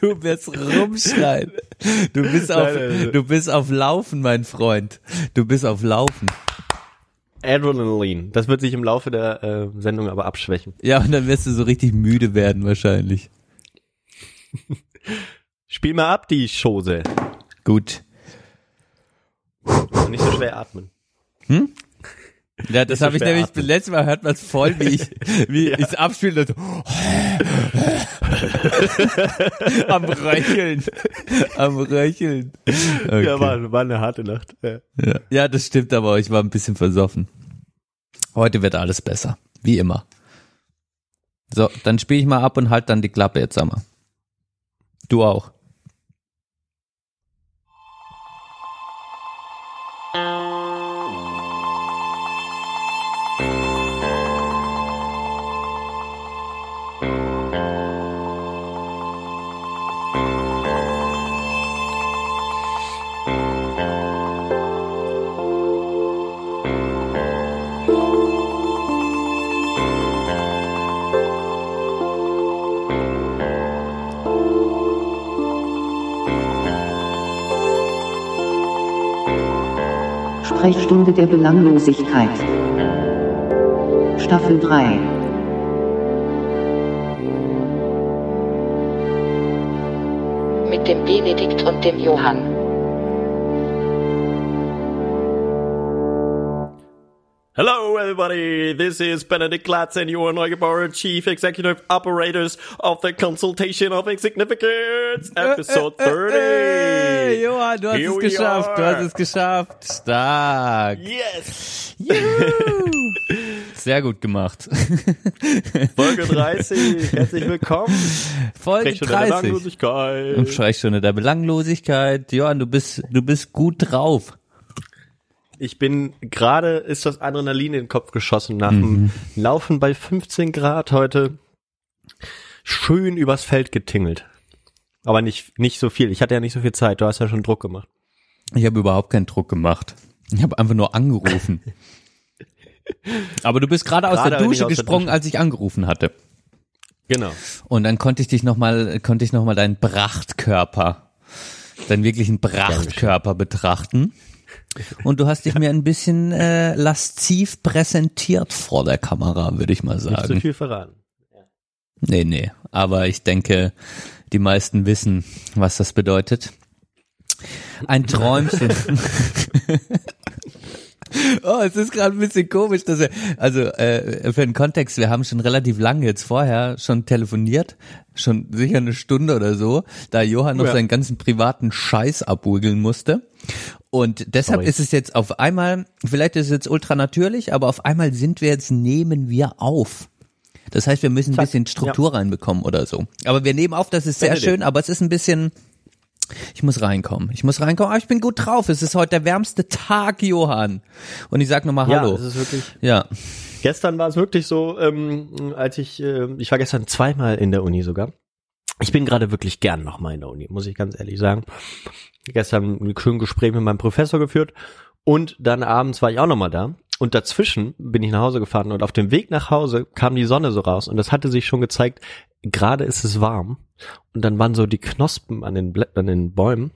Du wirst rumschreien. Du bist auf, du bist auf Laufen, mein Freund. Du bist auf Laufen. Adrenaline. Das wird sich im Laufe der äh, Sendung aber abschwächen. Ja, und dann wirst du so richtig müde werden wahrscheinlich. Spiel mal ab, die Chose. Gut. Nicht so schwer atmen. Ja, das habe ich nämlich, atmen. letztes Mal hört man es voll, wie ich, wie ich abspiele. So. Am Röcheln. Am Röcheln. Okay. Ja, war, war eine harte Nacht. Ja. Ja. ja, das stimmt, aber ich war ein bisschen versoffen. Heute wird alles besser. Wie immer. So, dann spiele ich mal ab und halt dann die Klappe jetzt einmal. Du auch. Sprechstunde der Belanglosigkeit. Staffel 3. mit dem Benedikt und dem Johann. Hello, everybody. This is Benedict Glatz and Johan Neugebauer, Chief Executive Operators of the Consultation of Insignificance, Episode 30. Hey, Johann, du hast Here es geschafft. Du are. hast es geschafft. Stark. Yes! Juhu. Sehr gut gemacht. Folge 30. Herzlich willkommen. Folge Sprechstunde der 30. Belanglosigkeit. Sprechstunde der Belanglosigkeit. Johann, du bist, du bist gut drauf. Ich bin gerade, ist das Adrenalin in den Kopf geschossen nach dem Laufen bei 15 Grad heute. Schön übers Feld getingelt. Aber nicht, nicht so viel. Ich hatte ja nicht so viel Zeit. Du hast ja schon Druck gemacht. Ich habe überhaupt keinen Druck gemacht. Ich habe einfach nur angerufen. Aber du bist gerade aus der Dusche aus der gesprungen, Dusche. als ich angerufen hatte. Genau. Und dann konnte ich dich noch mal, konnte ich noch mal deinen Prachtkörper, deinen wirklichen Prachtkörper betrachten. Und du hast dich mir ein bisschen äh, lasziv präsentiert vor der Kamera, würde ich mal Nicht so sagen. viel verraten. Nee, nee. Aber ich denke, die meisten wissen, was das bedeutet. Ein Träumchen. Oh, es ist gerade ein bisschen komisch, dass er, also äh, für den Kontext, wir haben schon relativ lange jetzt vorher schon telefoniert, schon sicher eine Stunde oder so, da Johann noch Ja. seinen ganzen privaten Scheiß abwiegeln musste. Und deshalb Sorry. ist es jetzt auf einmal, vielleicht ist es jetzt ultra natürlich, aber auf einmal sind wir jetzt, nehmen wir auf. Das heißt, wir müssen ein bisschen Struktur reinbekommen oder so. Aber wir nehmen auf, das ist sehr Benedikt. schön, aber es ist ein bisschen, ich muss reinkommen. Ich muss reinkommen, aber ich bin gut drauf. Es ist heute der wärmste Tag, Johann. Und ich sag nochmal Ja, Hallo. es ist wirklich. Ja. Gestern war es wirklich so, ähm, als ich, äh, ich war gestern zweimal in der Uni sogar. Ich bin gerade wirklich gern nochmal in der Uni, muss ich ganz ehrlich sagen. Gestern ein schönes Gespräch mit meinem Professor geführt und dann abends war ich auch nochmal da. Und dazwischen bin ich nach Hause gefahren und auf dem Weg nach Hause kam die Sonne so raus und das hatte sich schon gezeigt, gerade ist es warm und dann waren so die Knospen an den Blättern, an den Bäumen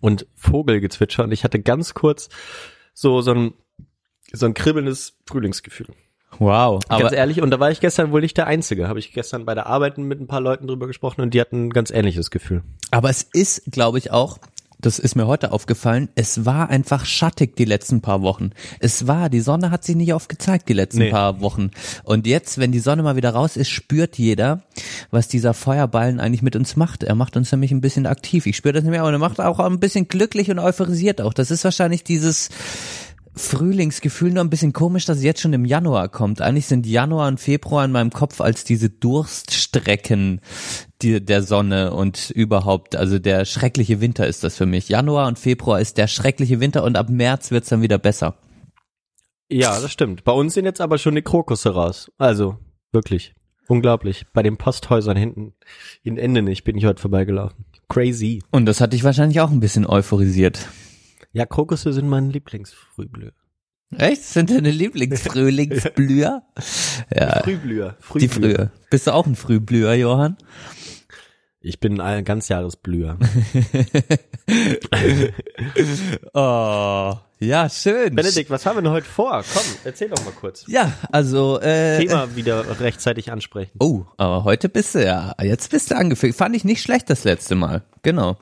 und Vogelgezwitscher und ich hatte ganz kurz so, so ein, so ein kribbelndes Frühlingsgefühl. Wow. Ganz ehrlich, und da war ich gestern wohl nicht der Einzige. Habe ich gestern bei der Arbeit mit ein paar Leuten drüber gesprochen und die hatten ein ganz ähnliches Gefühl. aber es ist, glaube ich, auch, das ist mir heute aufgefallen, es war einfach schattig die letzten paar Wochen. Es war, die Sonne hat sich nicht oft gezeigt die letzten Nee. paar Wochen. Und jetzt, wenn die Sonne mal wieder raus ist, spürt jeder, was dieser Feuerballen eigentlich mit uns macht. Er macht uns nämlich ein bisschen aktiv. Ich spüre das nicht mehr, aber er macht auch ein bisschen glücklich und euphorisiert auch. Das ist wahrscheinlich dieses Frühlingsgefühl nur ein bisschen komisch, dass es jetzt schon im Januar kommt. Eigentlich sind Januar und Februar in meinem Kopf als diese Durststrecken die, der Sonne und überhaupt, also der schreckliche Winter ist das für mich. Januar und Februar ist der schreckliche Winter und ab März wird's dann wieder besser. Ja, das stimmt. Bei uns sind jetzt aber schon die Krokusse raus. Also, wirklich. Unglaublich. Bei den Posthäusern hinten in Endenich bin ich heute vorbeigelaufen. Crazy. Und das hat dich wahrscheinlich auch ein bisschen euphorisiert. Ja, Krokusse sind mein Lieblingsfrühblüher. Echt? Sind deine Lieblingsfrühlingsblüher? Ja, Frühblüher. die Frühe. Bist du auch ein Frühblüher, Johann? Ich bin ein Ganzjahresblüher. Oh, ja, schön. Benedikt, was haben wir denn heute vor? Komm, erzähl doch mal kurz. Ja, also äh, Thema wieder rechtzeitig ansprechen. Oh, aber heute bist du ja, jetzt bist du angefangen. Fand ich nicht schlecht das letzte Mal. Genau.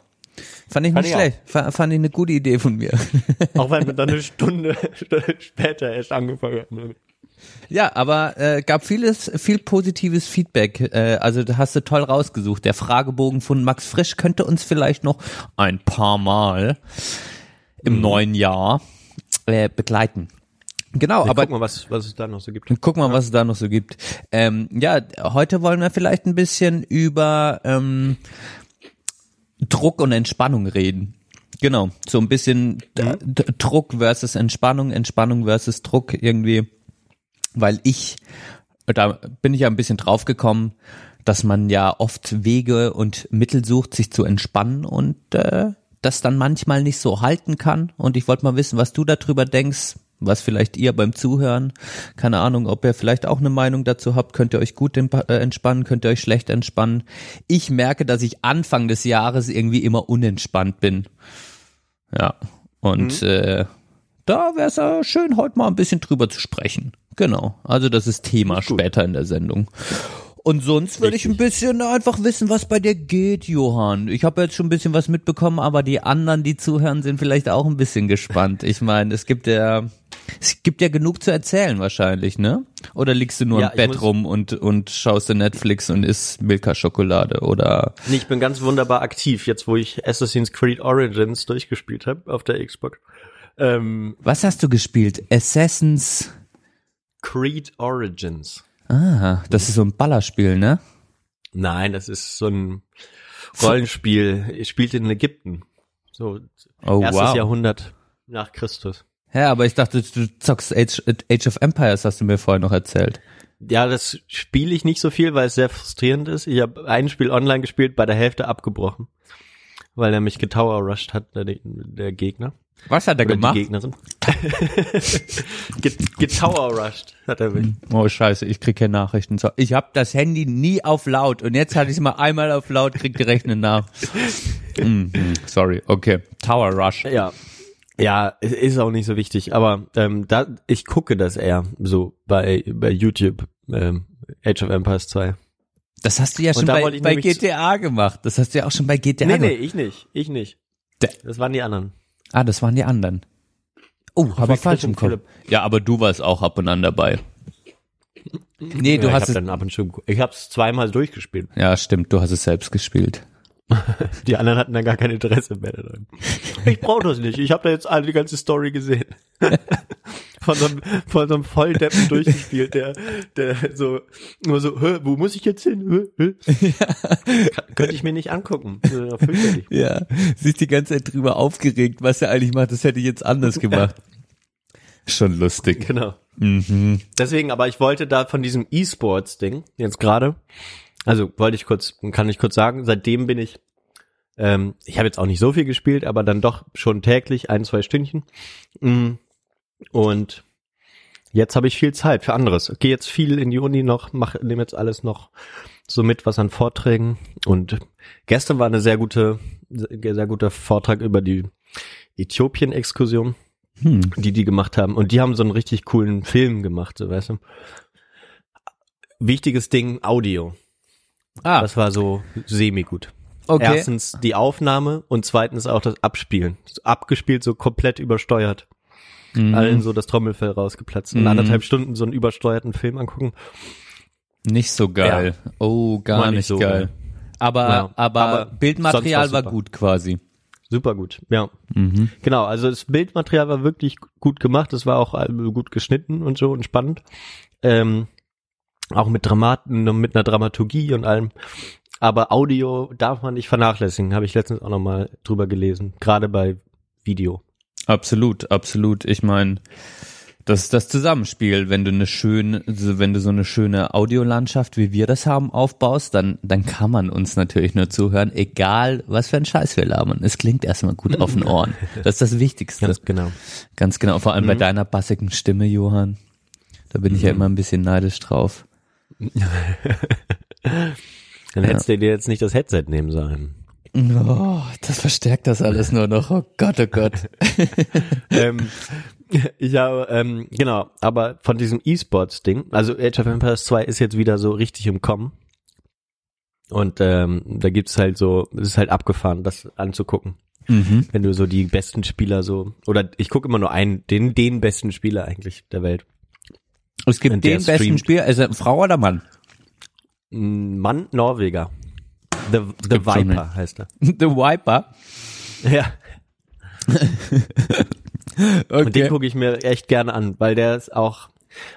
Fand ich Fand nicht ich auch. schlecht. Fa- Fand ich eine gute Idee von mir. Auch wenn wir dann eine Stunde später erst angefangen haben. Ja, aber äh, gab vieles, viel positives Feedback. Äh, also hast du toll rausgesucht. Der Fragebogen von Max Frisch könnte uns vielleicht noch ein paar Mal im neuen Jahr äh, begleiten. Genau, Aber aber guck mal, was, was es da noch so gibt. Guck mal, was es da noch so gibt. Ähm, ja, heute wollen wir vielleicht ein bisschen über ähm, Druck und Entspannung reden. Genau, so ein bisschen d- Druck versus Entspannung, Entspannung versus Druck irgendwie, weil ich, da bin ich ja ein bisschen drauf gekommen, dass man ja oft Wege und Mittel sucht, sich zu entspannen und äh, das dann manchmal nicht so halten kann. Und ich wollte mal wissen, was du darüber denkst, was vielleicht ihr beim Zuhören, keine Ahnung, ob ihr vielleicht auch eine Meinung dazu habt, könnt ihr euch gut äh, entspannen, könnt ihr euch schlecht entspannen. Ich merke, dass ich Anfang des Jahres irgendwie immer unentspannt bin. Ja, und äh, da wäre es ja schön, heute mal ein bisschen drüber zu sprechen. Genau, also das ist Thema später in der Sendung. Und sonst würde ich ein bisschen einfach wissen, was bei dir geht, Johann. Ich habe jetzt schon ein bisschen was mitbekommen, aber die anderen, die zuhören, sind vielleicht auch ein bisschen gespannt. Ich meine, es gibt ja, es gibt ja genug zu erzählen wahrscheinlich, ne? Oder liegst du nur Ja, im Bett rum und und schaust du Netflix und isst Milka-Schokolade oder? Nee, ich bin ganz wunderbar aktiv, jetzt wo ich Assassin's Creed Origins durchgespielt habe auf der Xbox. Ähm, Was hast du gespielt? Assassins. Creed Origins. Ah, das ist so ein Ballerspiel, ne? Nein, das ist so ein Rollenspiel. Es spielt in Ägypten. So Oh erstes wow. Jahrhundert nach Christus. Ja, aber ich dachte, du zockst Age, Age of Empires, hast du mir vorher noch erzählt. Ja, das spiele ich nicht so viel, weil es sehr frustrierend ist. Ich habe ein Spiel online gespielt, bei der Hälfte abgebrochen, weil er mich getower rushed hat, der, der Gegner. Was hat er Oder gemacht? die Gegnerin. Get- Getower rushed hat er mich. Oh scheiße, ich krieg keine Nachrichten. Ich habe das Handy nie auf laut und jetzt hatte ich es mal einmal auf laut, krieg direkt eine nach. Mhm, sorry, okay. Tower Rush. Ja. Ja, es ist auch nicht so wichtig, aber ähm, da ich gucke das eher so bei bei YouTube ähm, Age of Empires 2. Das hast du ja schon bei, bei GTA gemacht. Das hast du ja auch schon bei GTA Nee, nee, gemacht. ich nicht, ich nicht. Das waren die anderen. Ah, das waren die anderen. Oh, habe ich falsch im Kopf. Philipp. Ja, aber du warst auch ab und an dabei. Nee, du ja, hast ich es. hab dann ab und zu, ich hab's zweimal durchgespielt. Ja, stimmt, du hast es selbst gespielt. Die anderen hatten dann gar kein Interesse mehr daran. Ich brauche das nicht. Ich habe da jetzt alle die ganze Story gesehen. von, so einem, von so einem Volldeppen durchgespielt, der, der so nur so, Hä, wo muss ich jetzt hin? Hä, hä? Kann- Könnte ich mir nicht angucken. Ja. Ja, sich die ganze Zeit drüber aufgeregt, was er eigentlich macht. Das hätte ich jetzt anders gemacht. Schon lustig. Genau. Mhm. Deswegen, aber ich wollte da von diesem E-Sports-Ding jetzt gerade, also wollte ich kurz, kann ich kurz sagen, seitdem bin ich, ähm, ich habe jetzt auch nicht so viel gespielt, aber dann doch schon täglich ein, zwei Stündchen. Mm. Und jetzt habe ich viel Zeit für anderes. Gehe jetzt viel in die Uni noch, mache nehme jetzt alles noch so mit, was an Vorträgen. Und gestern war eine sehr gute, sehr guter Vortrag über die Äthiopien-Exkursion Hm. die die gemacht haben. Und die haben so einen richtig coolen Film gemacht, so weißt du. Wichtiges Ding, Audio. Ah, Das war so semi-gut. okay. Erstens die Aufnahme und zweitens auch das Abspielen. Abgespielt, so komplett übersteuert. Mhm. Allen so das Trommelfell rausgeplatzt. Und Mhm. anderthalb Stunden so einen übersteuerten Film angucken. Nicht so geil. Oh, gar War nicht, nicht so geil. geil. Aber, Ja, aber, aber Bildmaterial war super. gut quasi. Super gut, ja. Mhm. Genau, also das Bildmaterial war wirklich gut gemacht. Es war auch gut geschnitten und so und spannend. Ähm, auch mit Dramaten, mit einer Dramaturgie und allem. Aber Audio darf man nicht vernachlässigen, habe ich letztens auch nochmal drüber gelesen. Gerade bei Video. Absolut, absolut. Ich meine, das ist das Zusammenspiel. Wenn du eine schöne, wenn du so eine schöne Audiolandschaft, wie wir das haben, aufbaust, dann, dann kann man uns natürlich nur zuhören, egal was für ein Scheiß wir labern. Es klingt erstmal gut auf den Ohren. Das ist das Wichtigste. Ganz genau. Ganz genau. Vor allem bei deiner bassigen Stimme, Johann. Da bin ich ja immer ein bisschen neidisch drauf. Dann hättest du dir jetzt nicht das Headset nehmen sollen. Oh, das verstärkt das alles nur noch. Oh Gott, oh Gott. ähm, habe, ähm, genau, aber von diesem E-Sports-Ding, also Age of Empires 2 ist jetzt wieder so richtig im Kommen. Und ähm, da gibt's halt so, es ist halt abgefahren, das anzugucken. Mhm. Wenn du so die besten Spieler so, oder ich gucke immer nur einen, den, den besten Spieler eigentlich der Welt. Es gibt den besten streamt. Spieler, also Frau oder Mann? Mann, Norweger. The, the Viper heißt er. The Wiper. Ja. Und den Okay. gucke ich mir echt gerne an, weil der ist auch,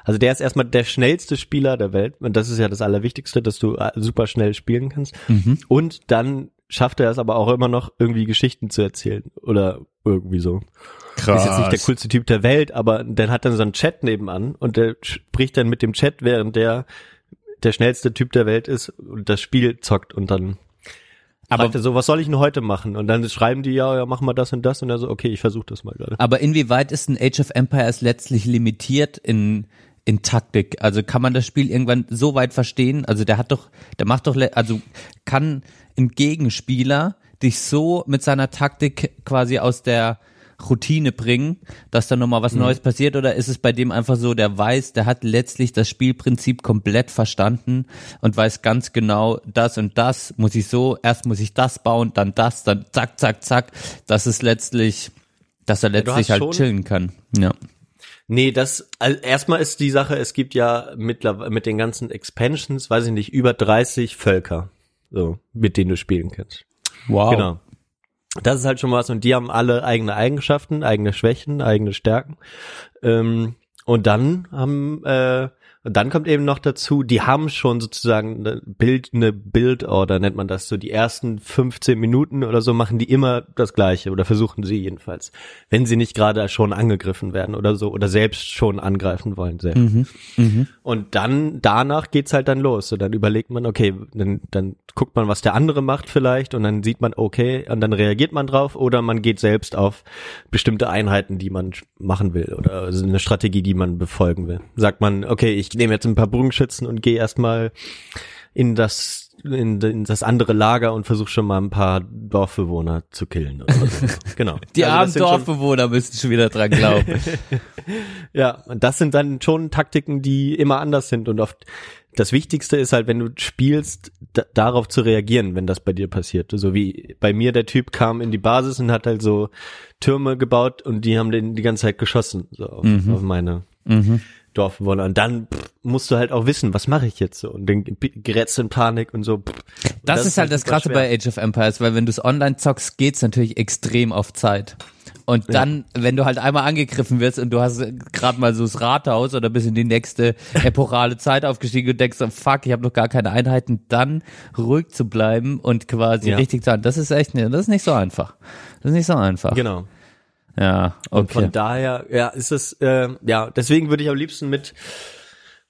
also der ist erstmal der schnellste Spieler der Welt. Und das ist ja das Allerwichtigste, dass du äh, super schnell spielen kannst. Mhm. Und dann schafft er es aber auch immer noch, irgendwie Geschichten zu erzählen. Oder irgendwie so. Krass. Ist jetzt nicht der coolste Typ der Welt, aber der hat dann so einen Chat nebenan und der spricht dann mit dem Chat, während der der schnellste Typ der Welt ist und das Spiel zockt und dann Aber- aber so, was soll ich denn heute machen? Und dann schreiben die, ja, ja, mach mal das und das und er so, okay, ich versuche das mal gerade. Aber inwieweit ist ein Age of Empires letztlich limitiert in in Taktik? Also kann man das Spiel irgendwann so weit verstehen? Also der hat doch, der macht doch, also kann ein Gegenspieler dich so mit seiner Taktik quasi aus der Routine bringen, dass da nochmal was Neues passiert oder ist es bei dem einfach so, der weiß, der hat letztlich das Spielprinzip komplett verstanden und weiß ganz genau, das und das muss ich so, erst muss ich das bauen, dann das, dann zack, zack, zack. Das ist letztlich, dass er letztlich halt chillen kann. Ja. Nee, das, also erstmal ist die Sache, es gibt ja mittlerweile mit den ganzen Expansions, weiß ich nicht, über 30 Völker, so, mit denen du spielen kannst. Wow. Genau. Das ist halt schon was und die haben alle eigene Eigenschaften, eigene Schwächen, eigene Stärken. Ähm, und dann haben, äh, dann kommt eben noch dazu, die haben schon sozusagen eine Bild, eine Build-Order nennt man das, so die ersten 15 Minuten oder so machen die immer das Gleiche oder versuchen sie jedenfalls, wenn sie nicht gerade schon angegriffen werden oder so oder selbst schon angreifen wollen selbst. Und dann, danach geht's halt dann los. So, dann überlegt man, okay, dann, dann guckt man, was der andere macht vielleicht und dann sieht man, okay, und dann reagiert man drauf oder man geht selbst auf bestimmte Einheiten, die man machen will oder also eine Strategie, die man befolgen will. Sagt man, okay, ich nehme jetzt ein paar Bogenschützen und gehe erstmal in das in, in das andere Lager und versuche schon mal ein paar Dorfbewohner zu killen. Oder so. genau. Die Also armen sind schon- Dorfbewohner müssen schon wieder dran glauben. Ja, und das sind dann schon Taktiken, die immer anders sind und oft das Wichtigste ist halt, wenn du spielst, da, darauf zu reagieren, wenn das bei dir passiert. So wie bei mir der Typ kam in die Basis und hat halt so Türme gebaut und die haben den die ganze Zeit geschossen so auf, auf meine Dorfbewohner. Und dann pff, musst du halt auch wissen, was mache ich jetzt so? Und dann gerätst du in Panik und so. Und Das, ist halt das super Krasse bei Age of Empires, weil wenn du es online zockst, geht's natürlich extrem auf Zeit. Und dann, wenn du halt einmal angegriffen wirst und du hast gerade mal so das Rathaus oder bist in die nächste epochale Zeit aufgestiegen und denkst, so, fuck, ich habe noch gar keine Einheiten, dann ruhig zu bleiben und quasi Ja. richtig zu handeln. Das ist echt, ne, das ist nicht so einfach. Das ist nicht so einfach. Genau. Ja, Und okay. von daher, ja, ist es, äh, ja, deswegen würde ich am liebsten mit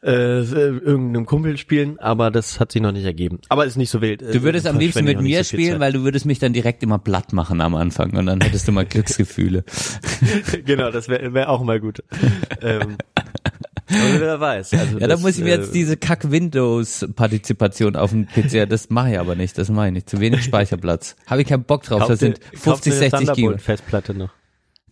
äh, irgendeinem Kumpel spielen, aber das hat sich noch nicht ergeben. Aber ist nicht so wild. Du würdest am liebsten mit mir spielen, weil du würdest mich dann direkt immer platt machen am Anfang und dann hättest du mal Glücksgefühle. genau, das wäre wär auch mal gut. ähm, aber wer weiß. Also Ja, da muss ich mir jetzt äh, diese Kack-Windows-Partizipation auf dem PC, das mache ich aber nicht, das mache ich nicht. Zu wenig Speicherplatz. Habe ich keinen Bock drauf, das sind dir- kauf 50, dir eine 60 Gigabyte. Thunderbolt-Festplatte noch.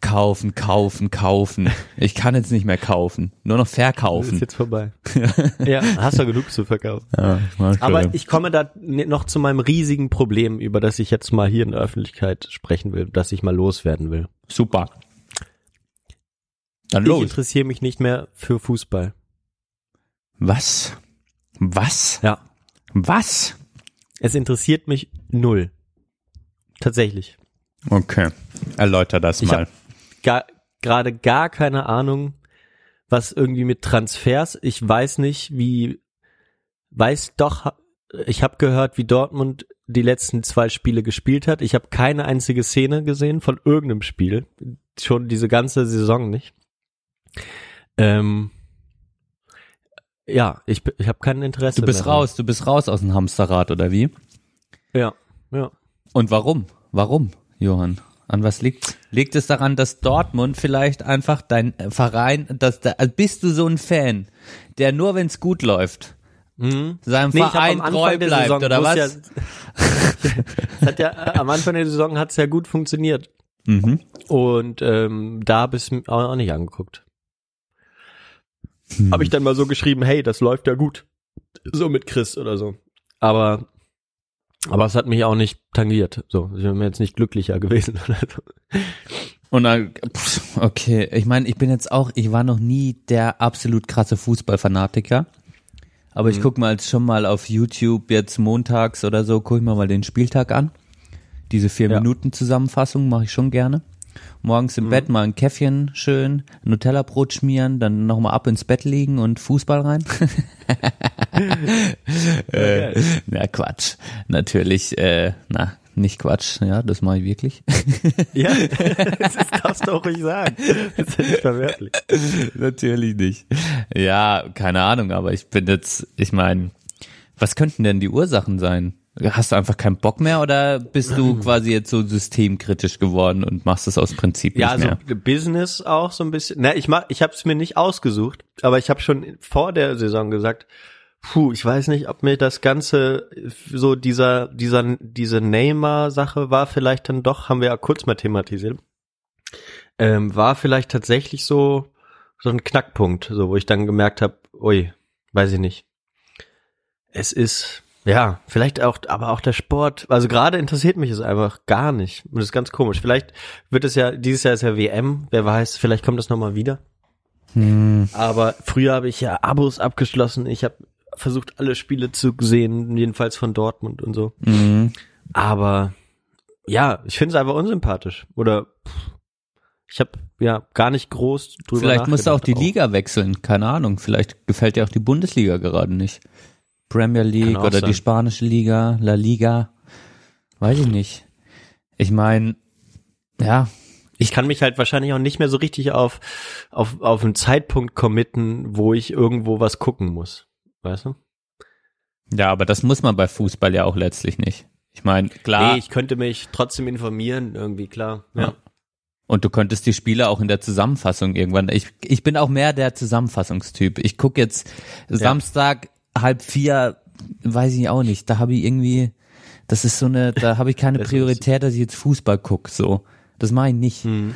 Kaufen, kaufen, kaufen. Ich kann jetzt nicht mehr kaufen, nur noch Ist verkaufen. jetzt vorbei. ja, hast du genug zu verkaufen. Ja, Aber ich komme da noch zu meinem riesigen Problem, über das ich jetzt mal hier in der Öffentlichkeit sprechen will, das ich mal loswerden will. Super. Dann Ich los. interessiere mich nicht mehr für Fußball. Was? Was? Ja. Was? Es interessiert mich null. Tatsächlich. Okay. Erläuter das Ich mal. hab gar, gerade gar keine Ahnung, was irgendwie mit Transfers. Ich weiß nicht, wie, weiß doch, ich habe gehört, wie Dortmund die letzten zwei Spiele gespielt hat. Ich habe keine einzige Szene gesehen von irgendeinem Spiel. Schon diese ganze Saison nicht. Ähm, ja, ich, ich habe kein Interesse. Du bist daran. raus, du bist raus aus dem Hamsterrad, oder wie? Ja, ja. Und warum? Warum, Johann? An was liegt's? Liegt es daran, dass Dortmund vielleicht einfach dein äh, Verein, dass da, also bist du so ein Fan, der nur wenn's gut läuft, Mhm. seinem Nee, Verein treu bleibt, Saison, oder es was? Ja, es hat ja, am Anfang der Saison hat es ja gut funktioniert. Mhm. Und ähm, da habe ich es auch nicht angeguckt. Hm. Habe ich dann mal so geschrieben, hey, das läuft ja gut. So mit Chris oder so. Aber aber es hat mich auch nicht tangiert. So, ich bin jetzt nicht glücklicher gewesen. Und dann, okay, ich meine, ich bin jetzt auch, ich war noch nie der absolut krasse Fußballfanatiker. Aber Mhm. ich gucke mal jetzt schon mal auf YouTube jetzt montags oder so, gucke ich mir mal den Spieltag an. Diese vier. Minuten Zusammenfassung mache ich schon gerne. Morgens Mhm. im Bett mal ein Käffchen schön, Nutella-Brot schmieren, dann nochmal ab ins Bett liegen und Fußball rein. äh, na Quatsch. Natürlich, äh, na, nicht Quatsch, ja, das mache ich wirklich. Ja, das darfst du auch ruhig sagen. Das ist ja nicht verwerflich. Natürlich nicht. Ja, keine Ahnung, aber ich bin jetzt, ich meine, was könnten denn die Ursachen sein? Hast du einfach keinen Bock mehr oder bist du quasi jetzt so systemkritisch geworden und machst es aus Prinzip Ja, nicht mehr? Business auch so ein bisschen. Na, ich mach, ich habe es mir nicht ausgesucht, aber ich habe schon vor der Saison gesagt, puh, ich weiß nicht, ob mir das ganze so dieser dieser diese Neymar-Sache war vielleicht dann doch, haben wir ja kurz mal thematisiert, ähm, war vielleicht tatsächlich so so ein Knackpunkt, so wo ich dann gemerkt habe, ui, weiß ich nicht. Es ist ja, vielleicht auch, aber auch der Sport. Also gerade interessiert mich es einfach gar nicht. Und das ist ganz komisch. Vielleicht wird es ja, dieses Jahr ist ja WM, wer weiß, vielleicht kommt das nochmal wieder. Hm. Aber früher habe ich ja Abos abgeschlossen. Ich habe versucht, alle Spiele zu sehen, jedenfalls von Dortmund und so. Mhm. Aber ja, ich finde es einfach unsympathisch. Oder pff, ich habe ja gar nicht groß drüber Vielleicht musst du auch die. Liga wechseln, keine Ahnung. Vielleicht gefällt dir auch die Bundesliga gerade nicht. Premier League oder sein. die spanische Liga, La Liga, weiß ich nicht. Ich meine, ja, Ich kann mich halt wahrscheinlich auch nicht mehr so richtig auf, auf, auf einen Zeitpunkt committen, wo ich irgendwo was gucken muss. Weißt du? ja, aber das muss man bei Fußball ja auch letztlich nicht. Ich meine, klar. Nee, ich könnte mich trotzdem informieren, irgendwie, klar. Ja. Und du könntest die Spiele auch in der Zusammenfassung irgendwann. Ich, ich bin auch mehr der Zusammenfassungstyp. Ich guck jetzt Samstag halb vier, weiß ich auch nicht. Da habe ich irgendwie, das ist so eine, da habe ich keine Priorität, dass ich jetzt Fußball guck. So, das mache ich nicht. Hm.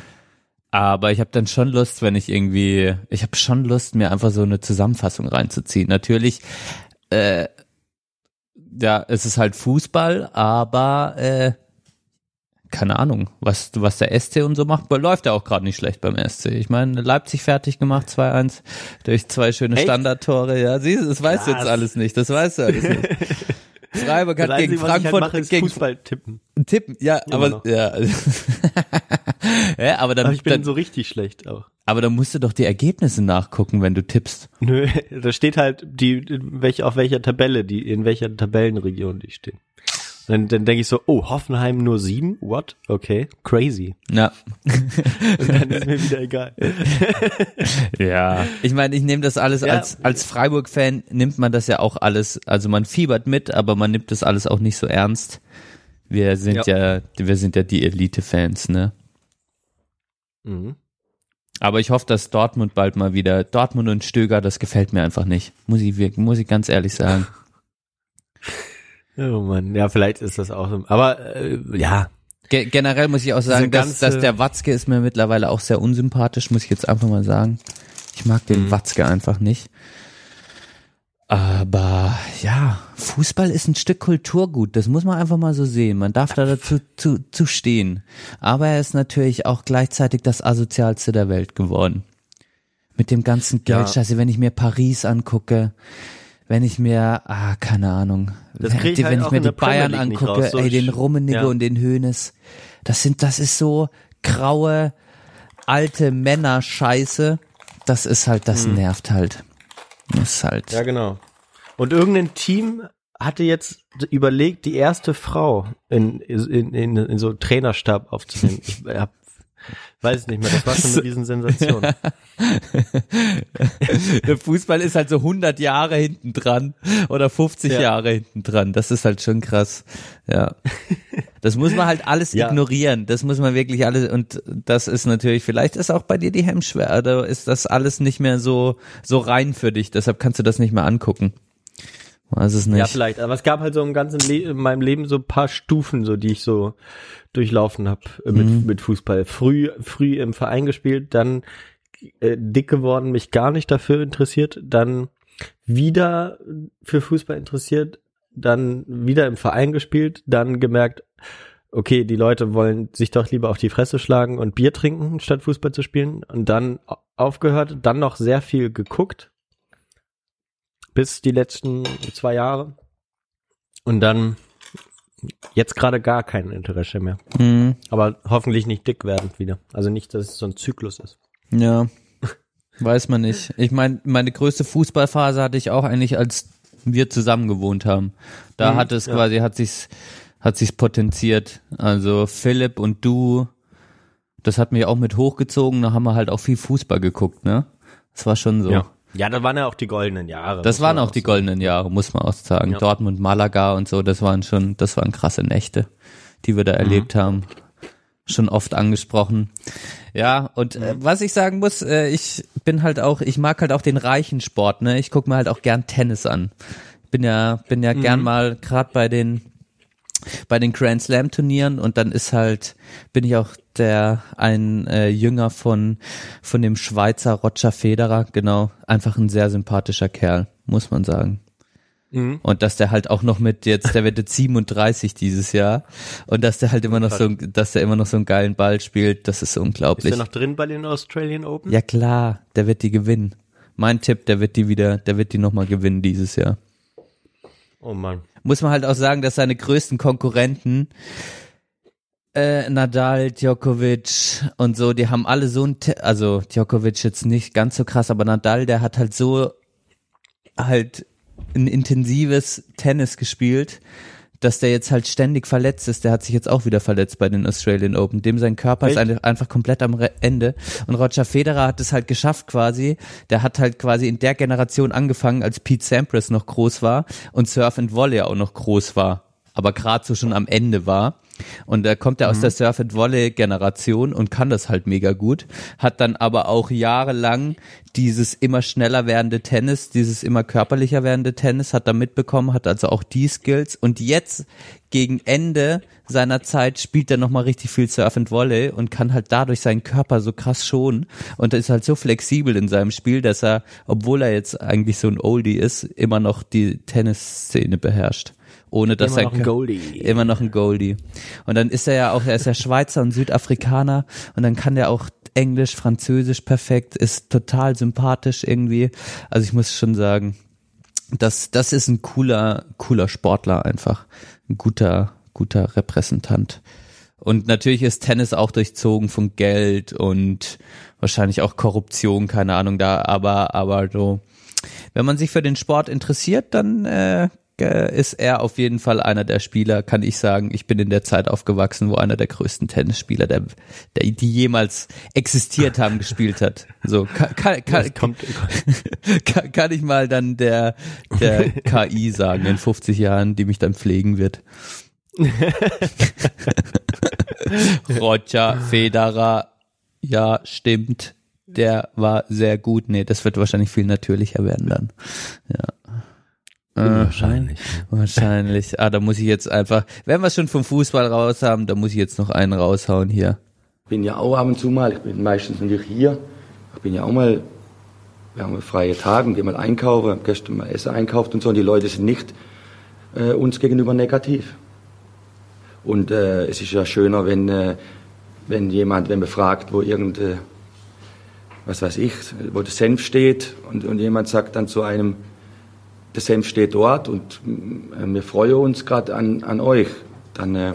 Aber ich habe dann schon Lust, wenn ich irgendwie, ich habe schon Lust, mir einfach so eine Zusammenfassung reinzuziehen. Natürlich, äh, ja, es ist halt Fußball, aber äh, keine Ahnung, was, was der SC und so macht, läuft ja auch gerade nicht schlecht beim SC. Ich meine, Leipzig fertig gemacht, 2-1, durch zwei schöne Echt? Standardtore, ja, siehst du, das weißt du jetzt alles nicht, das weißt du alles nicht. Freiburg hat gegen Einzige, halt Frankfurt mache, ist gegen Fußball tippen. Tippen, ja, Immer aber noch. ja. ja, aber dann, Aber ich bin dann so richtig schlecht auch. aber dann musst du doch die Ergebnisse nachgucken, wenn du tippst. Nö, da steht halt die, welche, auf welcher Tabelle, die, in welcher Tabellenregion die stehen. Dann, dann denke ich so, oh, Hoffenheim nur sieben? What? Okay, crazy. Ja. Und dann ist mir wieder egal. Ja. Ich meine, ich nehme das alles Ja. als als Freiburg-Fan nimmt man das ja auch alles, also man fiebert mit, aber man nimmt das alles auch nicht so ernst. Wir sind ja, wir sind ja die Elite-Fans, ne? Mhm. Aber ich hoffe, dass Dortmund bald mal wieder, Dortmund und Stöger, das gefällt mir einfach nicht. Muss ich, muss ich ganz ehrlich sagen. Oh man, ja, vielleicht ist das auch so. Aber äh, ja, Ge generell muss ich auch sagen, dass, dass der Watzke ist mir mittlerweile auch sehr unsympathisch, muss ich jetzt einfach mal sagen. Ich mag den Mhm. Watzke einfach nicht. Aber ja, Fußball ist ein Stück Kulturgut, das muss man einfach mal so sehen. Man darf da dazu zu, zu stehen. Aber er ist natürlich auch gleichzeitig das asozialste der Welt geworden. Mit dem ganzen Ja. Geldscheiße, wenn ich mir Paris angucke, wenn ich mir, ah, keine Ahnung, Das krieg ich wenn halt ich auch mir die Bayern angucke, raus, so ey, den Rummenigge ja. und den Hönes, das sind, das ist so graue, alte Männer-Scheiße. Das ist halt, das nervt halt. Das ist halt. Hm. ja genau. Und irgendein Team hatte jetzt überlegt, die erste Frau in, in, in, in so Trainerstab aufzunehmen. Ich hab, weiß nicht mehr, das war schon eine Riesensensation. Der Fußball ist halt so 100 Jahre hinten dran oder 50 Ja. Jahre hinten dran. Das ist halt schon krass. Ja. Das muss man halt alles Ja. ignorieren. Das muss man wirklich alles und das ist natürlich vielleicht ist auch bei dir die Hemmschwelle, oder ist das alles nicht mehr so so rein für dich. Deshalb kannst du das nicht mehr angucken. Weiß es nicht. Ja, vielleicht. Aber es gab halt so im ganzen Le in meinem Leben so ein paar Stufen, so die ich so durchlaufen habe mit, Mhm. mit Fußball. Früh, früh im Verein gespielt, dann äh, dick geworden, mich gar nicht dafür interessiert, dann wieder für Fußball interessiert, dann wieder im Verein gespielt, dann gemerkt, okay, die Leute wollen sich doch lieber auf die Fresse schlagen und Bier trinken, statt Fußball zu spielen. Und dann au- aufgehört, dann noch sehr viel geguckt. Bis die letzten zwei Jahre. Und dann jetzt gerade gar kein Interesse mehr. Mhm. Aber hoffentlich nicht dick werden wieder. Also nicht, dass es so ein Zyklus ist. Ja, weiß man nicht. Ich meine, meine größte Fußballphase hatte ich auch eigentlich, als wir zusammen gewohnt haben. Da Mhm, hat es ja. quasi, hat sich's, hat sich's potenziert. Also Philipp und du, das hat mich auch mit hochgezogen. Da haben wir halt auch viel Fußball geguckt, ne? Das war schon so. Ja. Ja, das waren ja auch die goldenen Jahre. Das waren auch die goldenen Jahre, muss man auch sagen. Ja. Dortmund, Malaga und so, das waren schon, das waren krasse Nächte, die wir da erlebt haben. Schon oft angesprochen. Ja, und äh, was ich sagen muss, äh, ich bin halt auch, ich mag halt auch den reichen Sport, ne? Ich gucke mir halt auch gern Tennis an. Bin ja, bin ja gern mal gerade bei den bei den Grand Slam Turnieren und dann ist halt bin ich auch der ein äh, Jünger von von dem Schweizer Roger Federer, genau, einfach ein sehr sympathischer Kerl, muss man sagen. Mhm. Und dass der halt auch noch mit jetzt, der wird jetzt 37 dieses Jahr und dass der halt immer noch so, dass der immer noch so einen geilen Ball spielt, das ist Ist unglaublich. er noch drin bei den Australian Open? Ja klar, der wird die gewinnen. Mein Tipp, der wird die wieder, der wird die nochmal gewinnen dieses Jahr. Oh Mann. muss man halt auch sagen, dass seine größten Konkurrenten äh, Nadal, Djokovic und so, die haben alle so ein, also Djokovic jetzt nicht ganz so krass, aber Nadal, der hat halt so halt ein intensives Tennis gespielt, dass der jetzt halt ständig verletzt ist. Der hat sich jetzt auch wieder verletzt bei den Australian Open. Dem sein Körper ist Echt? ein- einfach komplett am Ende. Und Roger Federer hat es halt geschafft quasi. Der hat halt quasi in der Generation angefangen, als Pete Sampras noch groß war und Surf and Volley auch noch groß war. Aber gerade so schon am Ende war. Und da kommt er aus der Surf and Volley Generation und kann das halt mega gut. Hat dann aber auch jahrelang dieses immer schneller werdende Tennis, dieses immer körperlicher werdende Tennis hat da mitbekommen, hat also auch die Skills und jetzt gegen Ende seiner Zeit spielt er nochmal richtig viel Surf and Volley und kann halt dadurch seinen Körper so krass schonen und er ist halt so flexibel in seinem Spiel, dass er, obwohl er jetzt eigentlich so ein Oldie ist, immer noch die Tennisszene beherrscht. Ohne dass Immer er noch ein Goldie. immer noch ein Goldie. Und dann ist er ja auch, er ist ja Schweizer und Südafrikaner und dann kann der auch Englisch, Französisch perfekt, ist total sympathisch irgendwie. Also ich muss schon sagen, das, das ist ein cooler, cooler Sportler einfach. Ein guter, guter Repräsentant. Und natürlich ist Tennis auch durchzogen von Geld und wahrscheinlich auch Korruption, keine Ahnung da, aber, aber so, wenn man sich für den Sport interessiert, dann äh, ist er auf jeden Fall einer der Spieler, kann ich sagen. Ich bin in der Zeit aufgewachsen, wo einer der größten Tennisspieler, der, der die jemals existiert haben, gespielt hat. So kann, kann, kann, kommt, kann, kann ich mal dann der, der KI sagen in 50 Jahren, die mich dann pflegen wird. Roger Federer, ja, stimmt. Der war sehr gut. Nee, das wird wahrscheinlich viel natürlicher werden dann. Ja. Äh, wahrscheinlich. Wahrscheinlich. Ah, da muss ich jetzt einfach, wenn wir es schon vom Fußball raus haben, da muss ich jetzt noch einen raushauen hier. bin ja auch ab und zu mal, ich bin meistens natürlich hier. Ich bin ja auch mal, wir haben freie Tage und gehen mal einkaufen, hab gestern mal Essen einkauft und so und die Leute sind nicht äh, uns gegenüber negativ. Und äh, es ist ja schöner, wenn, äh, wenn jemand, wenn man fragt, wo irgende, was weiß ich, wo der Senf steht und, und jemand sagt dann zu einem, der Senf steht dort und äh, wir freuen uns gerade an, an euch, dann äh,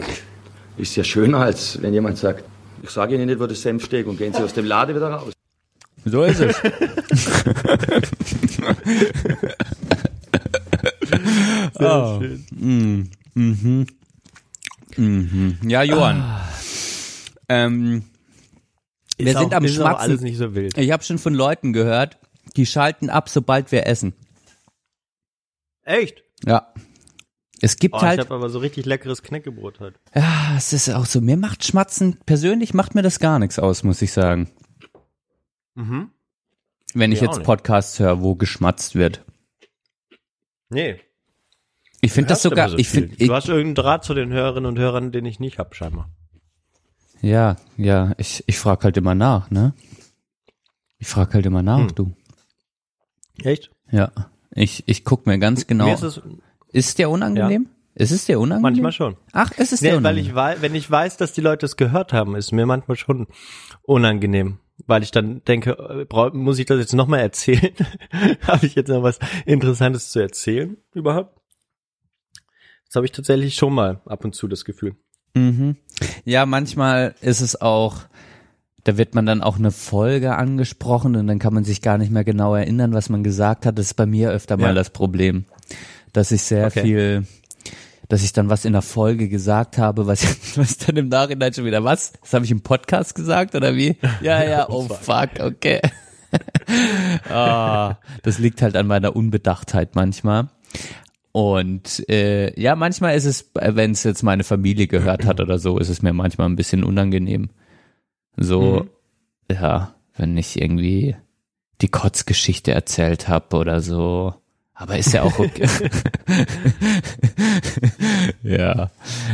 ist ja schöner, als wenn jemand sagt, ich sage Ihnen nicht, wo der Senf steht und gehen Sie aus dem Laden wieder raus. So ist es. Sehr schön. Mm, mhm. Mhm. Ja, Johann. Ähm, wir Ist sind auch, am Schmatzen. alles nicht so wild. Ich habe schon von Leuten gehört, die schalten ab, sobald wir essen. Echt? Ja. Es gibt Oh, halt, ich habe aber so richtig leckeres Knäckebrot halt. ja, es ist auch so, mir macht Schmatzen, persönlich macht mir das gar nichts aus, muss ich sagen. Mhm. Wenn ich Mir auch jetzt. Podcasts höre, wo geschmatzt wird. Nee. Ich finde das sogar, so ich viel. finde, Du hast irgendeinen Draht zu den Hörerinnen und Hörern, den ich nicht hab, scheinbar. ja, ja, ich, ich frage halt immer nach, ne? Ich frage halt immer nach, Hm. du. Echt? Ja. Ich, ich guck mir ganz genau. Mir ist es Ist der unangenehm? Ist es dir unangenehm? manchmal schon. Ach, ist es Nee, dir weil unangenehm? ich weiß, wenn ich weiß, dass die Leute es gehört haben, ist mir manchmal schon unangenehm. Weil ich dann denke, äh, muss ich das jetzt nochmal erzählen? habe ich jetzt noch was Interessantes zu erzählen überhaupt? Das habe ich tatsächlich schon mal ab und zu das Gefühl. Mhm. Ja, manchmal ist es auch, da wird man dann auch eine Folge angesprochen und dann kann man sich gar nicht mehr genau erinnern, was man gesagt hat. Das ist bei mir öfter mal Ja. das Problem, dass ich sehr Okay. viel, dass ich dann was in der Folge gesagt habe, was, was dann im Nachhinein schon wieder, was? Das habe ich im Podcast gesagt oder wie? Ja, ja, oh fuck, okay. ah, das liegt halt an meiner Unbedachtheit manchmal. Und äh, ja, manchmal ist es, wenn es jetzt meine Familie gehört hat oder so, ist es mir manchmal ein bisschen unangenehm. So, ja, wenn ich irgendwie die Kotzgeschichte erzählt habe oder so. Aber ist ja auch okay. ja,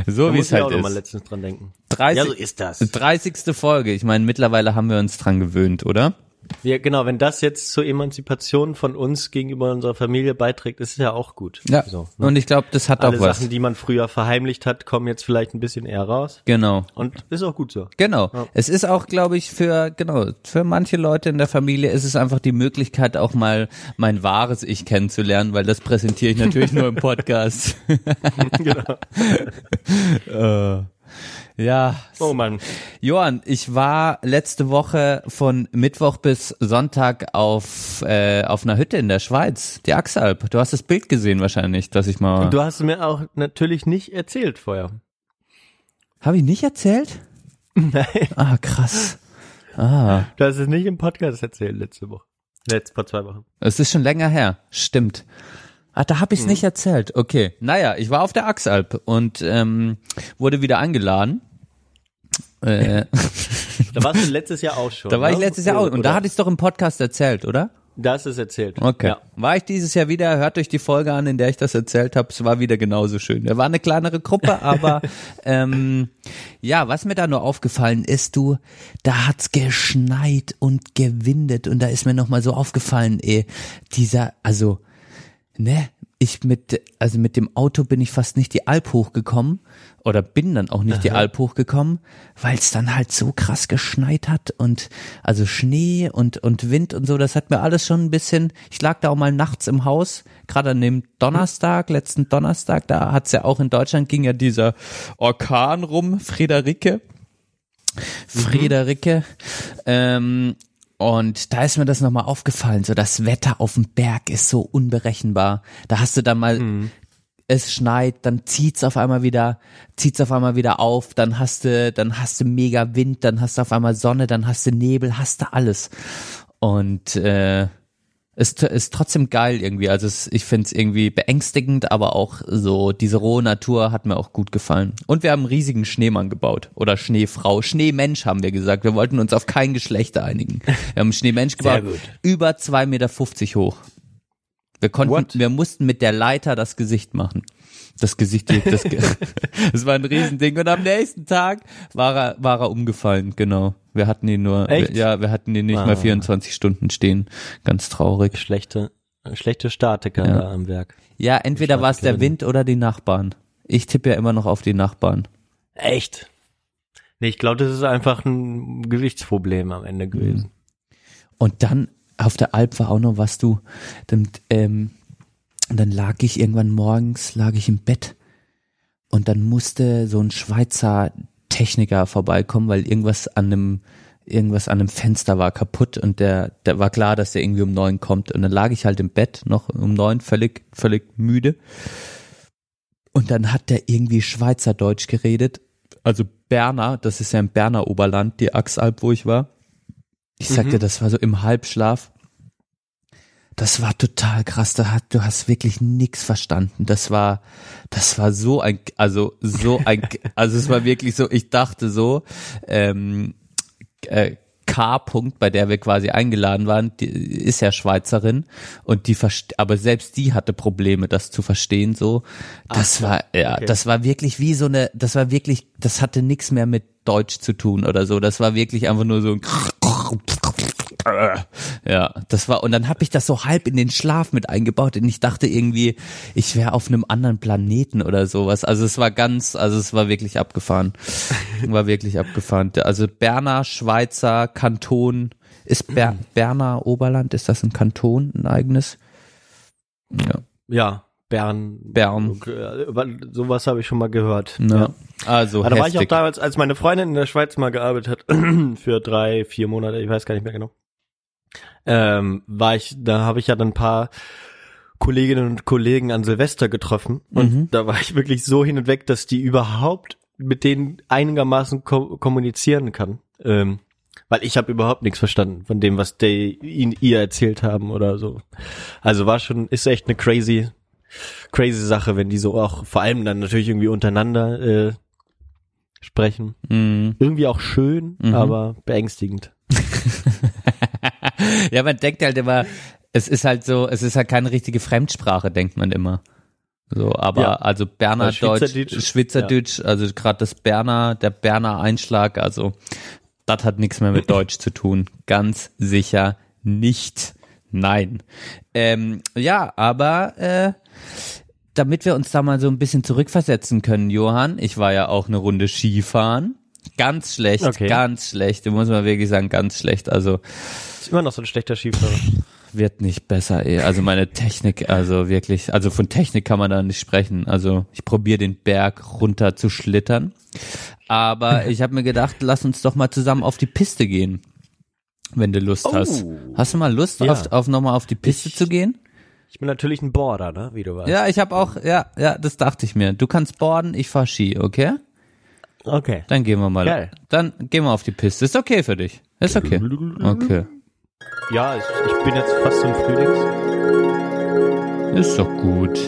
so wie es ich auch halt noch mal ist. letztens dran denken. 30, Ja, so ist das. 30. Folge. Ich meine, mittlerweile haben wir uns dran gewöhnt, oder? Ja, genau, wenn das jetzt zur Emanzipation von uns gegenüber unserer Familie beiträgt, ist es ja auch gut. Ja. So, ne? Und ich glaube, das hat Alle auch was. Sachen, die man früher verheimlicht hat, kommen jetzt vielleicht ein bisschen eher raus. genau. Und ist auch gut so. Genau. Ja. Es ist auch, glaube ich, für, genau, für manche Leute in der Familie ist es einfach die Möglichkeit, auch mal mein wahres Ich kennenzulernen, weil das präsentiere ich natürlich nur im Podcast. genau. ja. Oh Mann. Johann, ich war letzte Woche von Mittwoch bis Sonntag auf, äh, auf einer Hütte in der Schweiz, die Axalp. Du hast das Bild gesehen wahrscheinlich, dass ich mal. Und du hast mir auch natürlich nicht erzählt vorher. Habe ich nicht erzählt? Nein. Ah, krass. Ah. Du hast es nicht im Podcast erzählt letzte Woche. Letzt vor zwei Wochen. Es ist schon länger her. Stimmt. Ah, da habe ich es nicht erzählt. Okay. Naja, ich war auf der Axalp und ähm, wurde wieder eingeladen. Äh, Da warst du letztes Jahr auch schon. da war ich ne? letztes Jahr auch. Und da Oder? hatte ich es doch im Podcast erzählt, oder? Da du es erzählt. Okay. Ja. War ich dieses Jahr wieder, hört euch die Folge an, in der ich das erzählt habe. Es war wieder genauso schön. Wir waren eine kleinere Gruppe, aber ähm, ja, was mir da nur aufgefallen ist, du, da hat's geschneit und gewindet und da ist mir nochmal so aufgefallen, eh, dieser, also, ne, ich mit, also mit dem Auto bin ich fast nicht die Alp hochgekommen oder bin dann auch nicht die Alp hochgekommen, weil es dann halt so krass geschneit hat und also Schnee und und Wind und so, das hat mir alles schon ein bisschen, ich lag da auch mal nachts im Haus, gerade an dem Donnerstag, letzten Donnerstag, da hat's ja auch in Deutschland ging ja dieser Orkan rum, Friederike. Friederike. Ähm, und da ist mir das nochmal aufgefallen, so das Wetter auf dem Berg ist so unberechenbar. Da hast du dann mal, es schneit, dann zieht's auf einmal wieder, zieht's auf einmal wieder auf, dann hast du, dann hast du mega Wind, dann hast du auf einmal Sonne, dann hast du Nebel, hast du alles. Und äh, ist, ist trotzdem geil irgendwie. Also es, ich finde es irgendwie beängstigend, aber auch so diese rohe Natur hat mir auch gut gefallen. Und wir haben einen riesigen Schneemann gebaut oder Schneefrau, Schneemensch haben wir gesagt. Wir wollten uns auf kein Geschlecht einigen. Wir haben einen Schneemensch Sehr gebaut, gut. über 2,50 Meter hoch. Wir konnten, What? wir mussten mit der Leiter das Gesicht machen. Das Gesicht, das, das war ein Riesending. Und am nächsten Tag war er, war er umgefallen, genau. Wir hatten ihn nur, Echt? ja, wir hatten ihn nicht Ah. mal 24 Stunden stehen. Ganz traurig. Schlechte, schlechte Statiker Ja. da am Werk. Ja, entweder war es der. Wind oder die Nachbarn. Ich tippe ja immer noch auf die Nachbarn. Echt? Nee, ich glaube, das ist einfach ein Gewichtsproblem am Ende gewesen. Und dann auf der Alp war auch noch was du, dann, ähm, und dann lag ich irgendwann morgens, lag ich im Bett und dann musste so ein Schweizer Techniker vorbeikommen, weil irgendwas an einem irgendwas an einem Fenster war kaputt und der, der war klar, dass der irgendwie um neun kommt und dann lag ich halt im Bett noch um neun völlig völlig müde und dann hat der irgendwie Schweizerdeutsch geredet, also Berner, das ist ja im Berner Oberland, die Axalp, wo ich war. Ich sagte, das war so im Halbschlaf. Das war total krass. Da hat, du hast wirklich nix verstanden. Das war, das war so ein, also so ein, also es war wirklich so. Ich dachte so, ähm, äh, K. -Punkt, bei der wir quasi eingeladen waren, die ist ja Schweizerin und die aber selbst die hatte Probleme, das zu verstehen. So, das war ja, okay. das war wirklich wie so eine, das war wirklich, das hatte nichts mehr mit Deutsch zu tun oder so. Das war wirklich einfach nur so ein ja, das war und dann habe ich das so halb in den Schlaf mit eingebaut und ich dachte irgendwie, ich wäre auf einem anderen Planeten oder sowas. Also es war ganz, also es war wirklich abgefahren. War wirklich abgefahren. Also Berner, Schweizer, Kanton, ist Ber Berner Oberland, ist das ein Kanton, ein eigenes? Ja. Ja, Bern. Bern. Sowas habe ich schon mal gehört. ja. Also Aber da war ich auch damals, als meine Freundin in der Schweiz mal gearbeitet hat, für drei, vier Monate, ich weiß gar nicht mehr genau. Ähm, war ich, da habe ich ja dann ein paar Kolleginnen und Kollegen an Silvester getroffen und Mhm. da war ich wirklich so hin und weg, dass die überhaupt mit denen einigermaßen ko kommunizieren kann. Ähm, weil ich habe überhaupt nichts verstanden von dem, was die ihn, ihr erzählt haben oder so. Also war schon, ist echt eine crazy, crazy Sache, wenn die so auch vor allem dann natürlich irgendwie untereinander äh, sprechen. Mhm. Irgendwie auch schön, Mhm. aber beängstigend. ja, man denkt halt immer, es ist halt so, es ist halt keine richtige Fremdsprache, denkt man immer. So, aber Ja. also Berner Weil Deutsch, Schweizerdeutsch- Schweizerdeutsch, also gerade das Berner, der Berner Einschlag, also das hat nichts mehr mit Deutsch zu tun. Ganz sicher nicht. Nein. Ähm, ja, aber äh, damit wir uns da mal so ein bisschen zurückversetzen können, Johann, ich war ja auch eine Runde Skifahren. Ganz schlecht, Okay. ganz schlecht. Du muss man wirklich sagen, ganz schlecht. Also Ist immer noch so ein schlechter Skifahrer. wird nicht besser, ey. Also meine Technik, also wirklich, also von Technik kann man da nicht sprechen. Also ich probiere den Berg runter zu schlittern. Aber ich habe mir gedacht, lass uns doch mal zusammen auf die Piste gehen, wenn du Lust hast. Hast du mal Lust, Ja. auf, auf nochmal auf die Piste Ich- zu gehen? Ich bin natürlich ein Border, ne, wie du weißt. Ja, ich habe auch, ja, ja, das dachte ich mir. Du kannst boarden, ich fahr Ski, okay? Okay. Dann gehen wir mal. Geil. Dann gehen wir auf die Piste. Ist okay für dich. Ist okay. Okay. Ja, ich, ich bin jetzt fast zum Frühlings. Ist doch gut.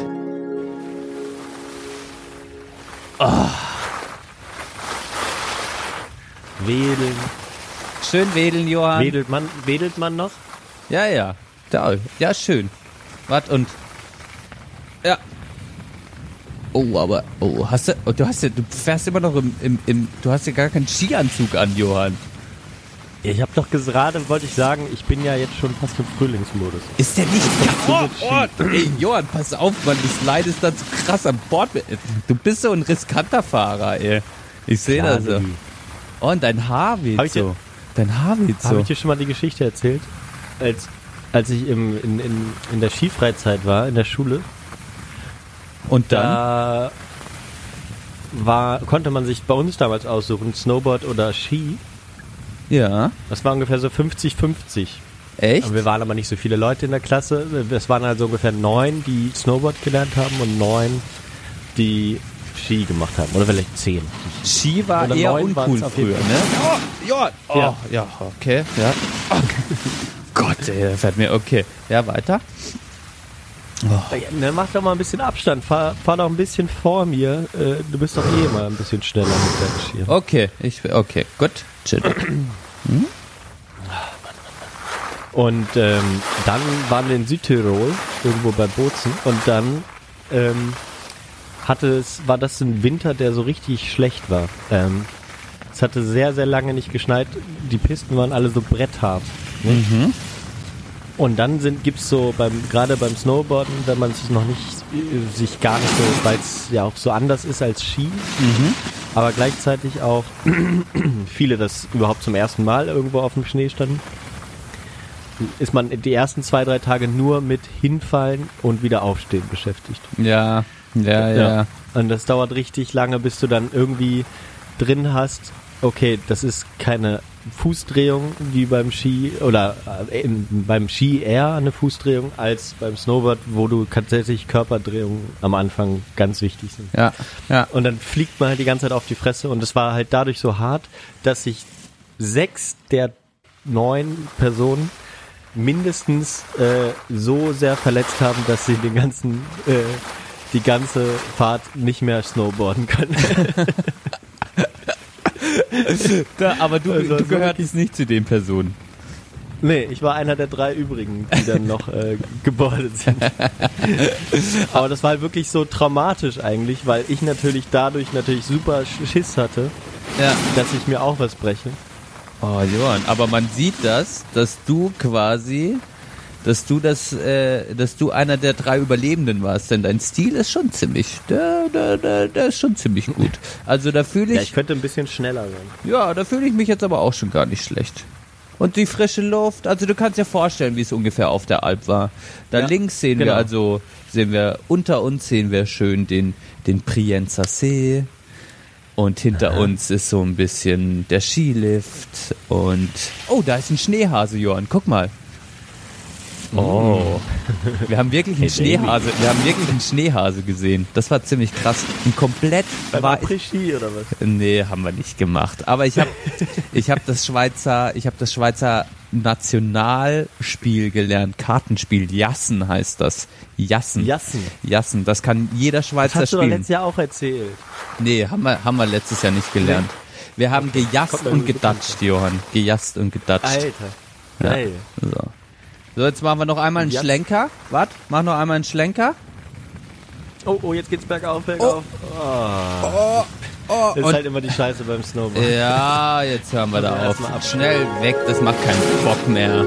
Wedeln. Schön wedeln, Johann. Wedelt man, wedelt man noch? Ja, ja. Da, ja, schön. Wart und. Ja. Oh, aber. Oh, hast du. Oh, du hast ja. Du fährst immer noch im. im, im du hast ja gar keinen Skianzug an, Johann. Ich habe doch gerade, wollte ich sagen, ich bin ja jetzt schon fast im Frühlingsmodus. Ist der nicht. Oh, oh, ey, Johann, pass auf, Mann. Du slidest da zu krass an Bord. Du bist so ein riskanter Fahrer, ey. Ich sehe das so. Oh, und dein Haar weht dir- so. Dein Haar weht Habe so. ich dir schon mal die Geschichte erzählt? Als, als ich im, in, in, in der Skifreizeit war, in der Schule, Und dann? da war, konnte man sich bei uns damals aussuchen, Snowboard oder Ski. Ja. Das war ungefähr so 50-50. Echt? Aber wir waren aber nicht so viele Leute in der Klasse. Es waren also ungefähr neun, die Snowboard gelernt haben und neun, die Ski gemacht haben. Oder vielleicht zehn. Ski war Oder eher uncool früher, ne? Oh, ja, oh, ja. Ja. okay, ja. Oh. Gott, ey, fährt mir, okay. Ja, weiter. Ja, ne, mach doch mal ein bisschen Abstand. Fahr, fahr doch ein bisschen vor mir. Äh, du bist doch eh mal ein bisschen schneller mit deinem Ski. Okay, ich, okay, gut, chill. Und ähm, dann waren wir in Südtirol, irgendwo bei Bozen. Und dann ähm, hatte es, war das ein Winter, der so richtig schlecht war. Ähm, es hatte sehr, sehr lange nicht geschneit. Die Pisten waren alle so bretthart. Ne? Und dann sind gibt's so beim gerade beim Snowboarden, wenn man sich noch nicht sich gar nicht so, weil es ja auch so anders ist als Ski, aber gleichzeitig auch viele das überhaupt zum ersten Mal irgendwo auf dem Schnee standen, ist man die ersten zwei drei Tage nur mit hinfallen und wieder aufstehen beschäftigt. Ja, ja, ja. Und das dauert richtig lange, bis du dann irgendwie drin hast, okay, das ist keine Fußdrehung wie beim Ski oder äh, beim Ski eher eine Fußdrehung als beim Snowboard, wo du tatsächlich Körperdrehungen am Anfang ganz wichtig sind. Ja, ja. Und dann fliegt man halt die ganze Zeit auf die Fresse und es war halt dadurch so hart, dass sich sechs der neun Personen mindestens äh, so sehr verletzt haben, dass sie den ganzen äh, die ganze Fahrt nicht mehr snowboarden können. Da, aber du, Also, du so gehörtest nicht zu den Personen. Nee, ich war einer der drei übrigen, die dann noch äh, gebordet sind. Aber das war halt wirklich so traumatisch eigentlich, weil ich natürlich dadurch natürlich super Schiss hatte, Ja. dass ich mir auch was breche. Oh, Johann, aber man sieht das, dass du quasi, dass du das, äh, dass du einer der drei Überlebenden warst, denn dein Stil ist schon ziemlich, der, der, der, der ist schon ziemlich gut. Also da fühle Ja, ich, ich könnte ein bisschen schneller sein. ja, da fühle ich mich jetzt aber auch schon gar nicht schlecht. Und die frische Luft, also du kannst dir vorstellen, wie es ungefähr auf der Alp war. Da Ja, links sehen genau. wir also, sehen wir, unter uns sehen wir schön den, den Prienzer See. Und hinter uns ist so ein bisschen der Skilift und, oh, da ist ein Schneehase, Johann, guck mal. Oh. Wir haben wirklich einen Schneehase, wir haben wirklich einen Schneehase gesehen. Das war ziemlich krass. Ein komplett Beim war, Après-Ski oder was? Nee, haben wir nicht gemacht. Aber ich habe ich hab das Schweizer, ich habe das Schweizer Nationalspiel gelernt, Kartenspiel. Jassen heißt das. Jassen. Jassen. Jassen. Das kann jeder Das Schweizer hast du doch spielen. letztes Jahr auch erzählt. Nee, haben wir, haben wir letztes Jahr nicht gelernt. Wir haben gejasst und gedatscht, Johann. Gejasst und gedatscht. Alter. Geil. So. So, jetzt machen wir noch einmal einen Ja. Schlenker. Wart, mach noch einmal einen Schlenker. Oh, oh, jetzt geht's bergauf, bergauf. Oh. das ist halt immer die Scheiße beim Snowboard. Ja, jetzt hören wir da auf. ab. Schnell weg, das macht keinen Bock mehr.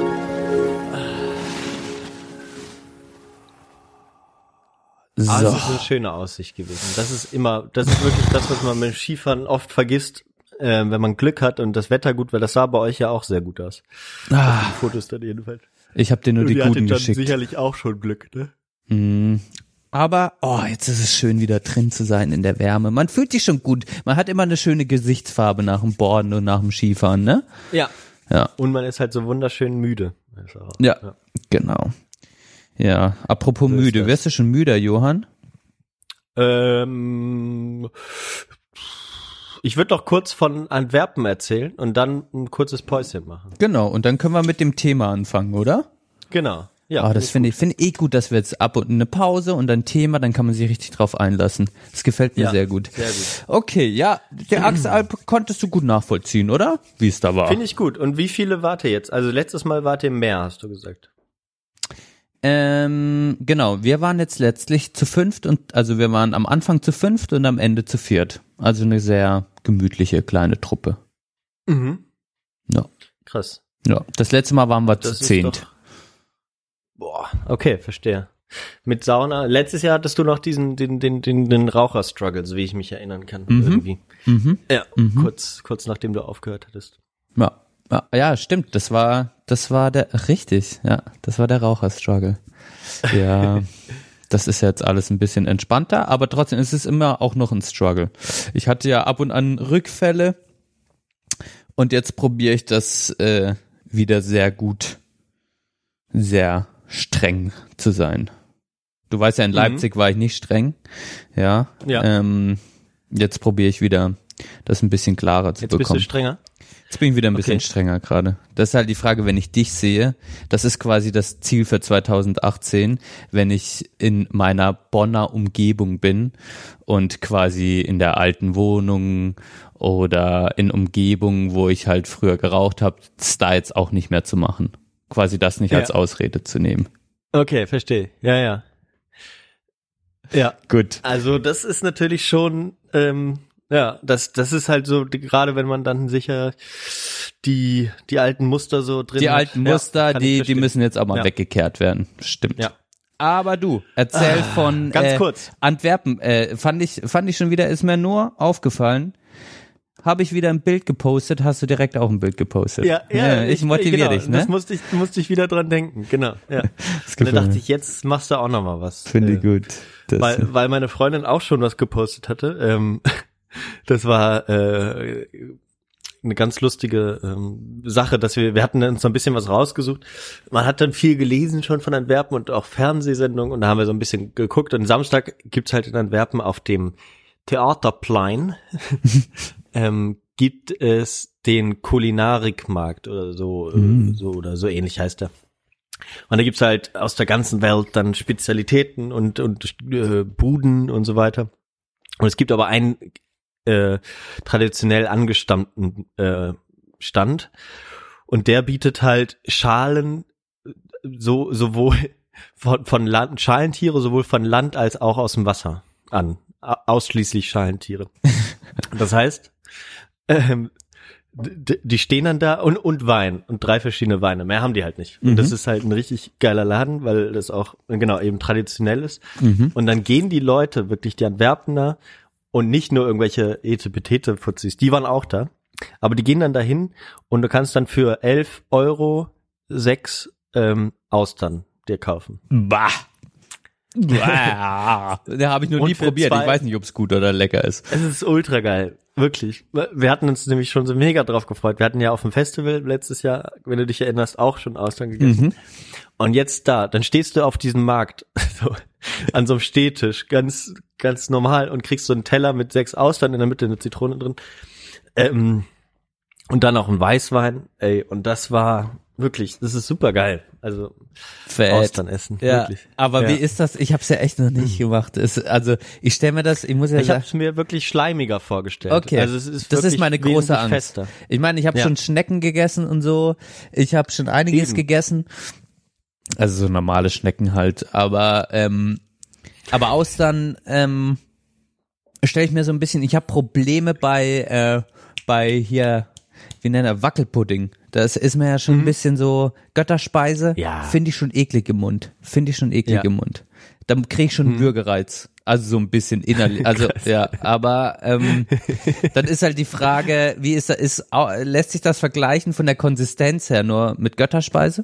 So. Aber es ist eine schöne Aussicht gewesen. Das ist immer, das ist wirklich das, was man beim Skifahren oft vergisst, äh, wenn man Glück hat und das Wetter gut, weil das sah bei euch ja auch sehr gut aus. Ah, Die Fotos dann jedenfalls. Ich habe dir nur Und die ihr guten geschickt. sicherlich auch schon Glück, ne? Mm. Aber, oh, jetzt ist es schön, wieder drin zu sein in der Wärme. Man fühlt sich schon gut. Man hat immer eine schöne Gesichtsfarbe nach dem Borden und nach dem Skifahren, ne? Ja. Ja. Und man ist halt so wunderschön müde. Also, Ja, genau. Ja, apropos So müde. das. Wirst du schon müder, Johann? Ähm, ich würde doch kurz von Antwerpen erzählen und dann ein kurzes Päuschen machen. Genau, und dann können wir mit dem Thema anfangen, oder? Genau. Ja, Ah, das finde ich, finde ich eh gut, dass wir jetzt ab und eine Pause und ein Thema, dann kann man sich richtig drauf einlassen. Das gefällt mir Ja, sehr gut. sehr gut. Okay, ja, der Axalp konntest du gut nachvollziehen, oder? Wie es da war. Finde ich gut. Und wie viele wart ihr jetzt? Also letztes Mal wart ihr mehr, hast du gesagt. Ähm, genau, wir waren jetzt letztlich zu fünft und also wir waren am Anfang zu fünft und am Ende zu viert. Also eine sehr gemütliche kleine Truppe. Mhm. Ja. Krass. Ja, das letzte Mal waren wir Das zu zehnt. doch- Boah, okay, verstehe. Mit Sauna. Letztes Jahr hattest du noch diesen, den, den, den, den Raucher-Struggle, so wie ich mich erinnern kann. Mhm. Irgendwie. Mhm. Ja, kurz, kurz nachdem du aufgehört hattest. Ja. ja, ja, stimmt. Das war, das war der richtig. Ja, das war der Raucherstruggle. Ja, das ist jetzt alles ein bisschen entspannter, aber trotzdem ist es immer auch noch ein Struggle. Ich hatte ja ab und an Rückfälle und jetzt probiere ich das äh, wieder sehr gut, sehr streng zu sein. Du weißt ja, in Leipzig war ich nicht streng. Ja. Ja. Ähm, jetzt probiere ich wieder, das ein bisschen klarer zu Jetzt bist bekommen. du strenger. Jetzt bin ich wieder ein bisschen Okay. strenger gerade. Das ist halt die Frage, wenn ich dich sehe, das ist quasi das Ziel für 2018, wenn ich in meiner Bonner Umgebung bin und quasi in der alten Wohnung oder in Umgebungen, wo ich halt früher geraucht habe, jetzt auch nicht mehr zu machen. Quasi das nicht Ja. als Ausrede zu nehmen. Okay, verstehe. Ja, ja. Ja. Gut. Also das ist natürlich schon, ähm, ja, das, das ist halt so, gerade wenn man dann sicher die, die alten Muster so drin Die alten Ja, Muster, ich die, die müssen jetzt auch mal Ja. weggekehrt werden. Stimmt. Ja. Aber du, erzähl von ganz äh, kurz. Antwerpen. Äh, fand ich, fand ich schon wieder, ist mir nur aufgefallen. Habe ich wieder ein Bild gepostet, hast du direkt auch ein Bild gepostet. Ja, ja, ich, motiviere genau, dich, ne? Das musste ich, musste ich wieder dran denken, genau. Ja. Und dann dachte ich, jetzt machst du auch noch mal was. Finde ich Äh, gut. Das, Weil, weil meine Freundin auch schon was gepostet hatte. Ähm, das war äh, eine ganz lustige ähm, Sache, dass wir, wir hatten uns so ein bisschen was rausgesucht. Man hat dann viel gelesen schon von Antwerpen und auch Fernsehsendungen und da haben wir so ein bisschen geguckt. Und Samstag gibt's halt in Antwerpen auf dem Theaterplein ähm, gibt es den Kulinarikmarkt oder so, äh, so oder so ähnlich heißt er. Und da gibt's halt aus der ganzen Welt dann Spezialitäten und, und äh, Buden und so weiter. Und es gibt aber einen äh, traditionell angestammten äh, Stand. Und der bietet halt Schalen äh, so sowohl von, von Land, Schalentiere sowohl von Land als auch aus dem Wasser an. Ausschließlich Schalentiere. Das heißt, ähm, die stehen dann da und, und Wein und drei verschiedene Weine. Mehr haben die halt nicht. Und das ist halt ein richtig geiler Laden, weil das auch, genau, eben traditionell ist. Und dann gehen die Leute, wirklich die Antwerpener und nicht nur irgendwelche Etepetete-Fuzis, die waren auch da. Aber die gehen dann dahin und du kannst dann für 11 Euro sechs ähm, Austern dir kaufen. Bah. Bah. Da habe ich noch nie probiert. zwei- Ich weiß nicht, ob es gut oder lecker ist. Es ist ultra geil. Wirklich. Wir hatten uns nämlich schon so mega drauf gefreut. Wir hatten ja auf dem Festival letztes Jahr, wenn du dich erinnerst, auch schon Austern gegessen. Und jetzt da, dann stehst du auf diesem Markt, so, an so einem Stehtisch, ganz, ganz normal und kriegst so einen Teller mit sechs Austern in der Mitte eine Zitrone drin. Ähm, und dann auch ein Weißwein, ey, und das war wirklich, das ist super geil. Also Fett. Austern essen, Ja, wirklich. aber Ja. wie ist das? Ich habe es ja echt noch nicht gemacht. Es, also ich stelle mir das, ich muss ja Ich habe es mir wirklich schleimiger vorgestellt. okay, also es ist das ist meine große Angst. Fester. Ich meine, ich habe Ja. schon Schnecken gegessen und so. Ich habe schon einiges Eben. gegessen. Also so normale Schnecken halt, aber ähm, aber Austern ähm, stelle ich mir so ein bisschen. Ich habe Probleme bei äh, bei hier wie nennt er Wackelpudding. Das ist mir ja schon ein bisschen so Götterspeise. Mhm. Ja. Finde ich schon eklig im Mund. Finde ich schon eklig Ja. Mhm. im Mund. Dann kriege ich schon einen Würgereiz. Also so ein bisschen innerlich. Also ja, aber ähm, dann ist halt die Frage, wie ist da ist lässt sich das vergleichen von der Konsistenz her nur mit Götterspeise?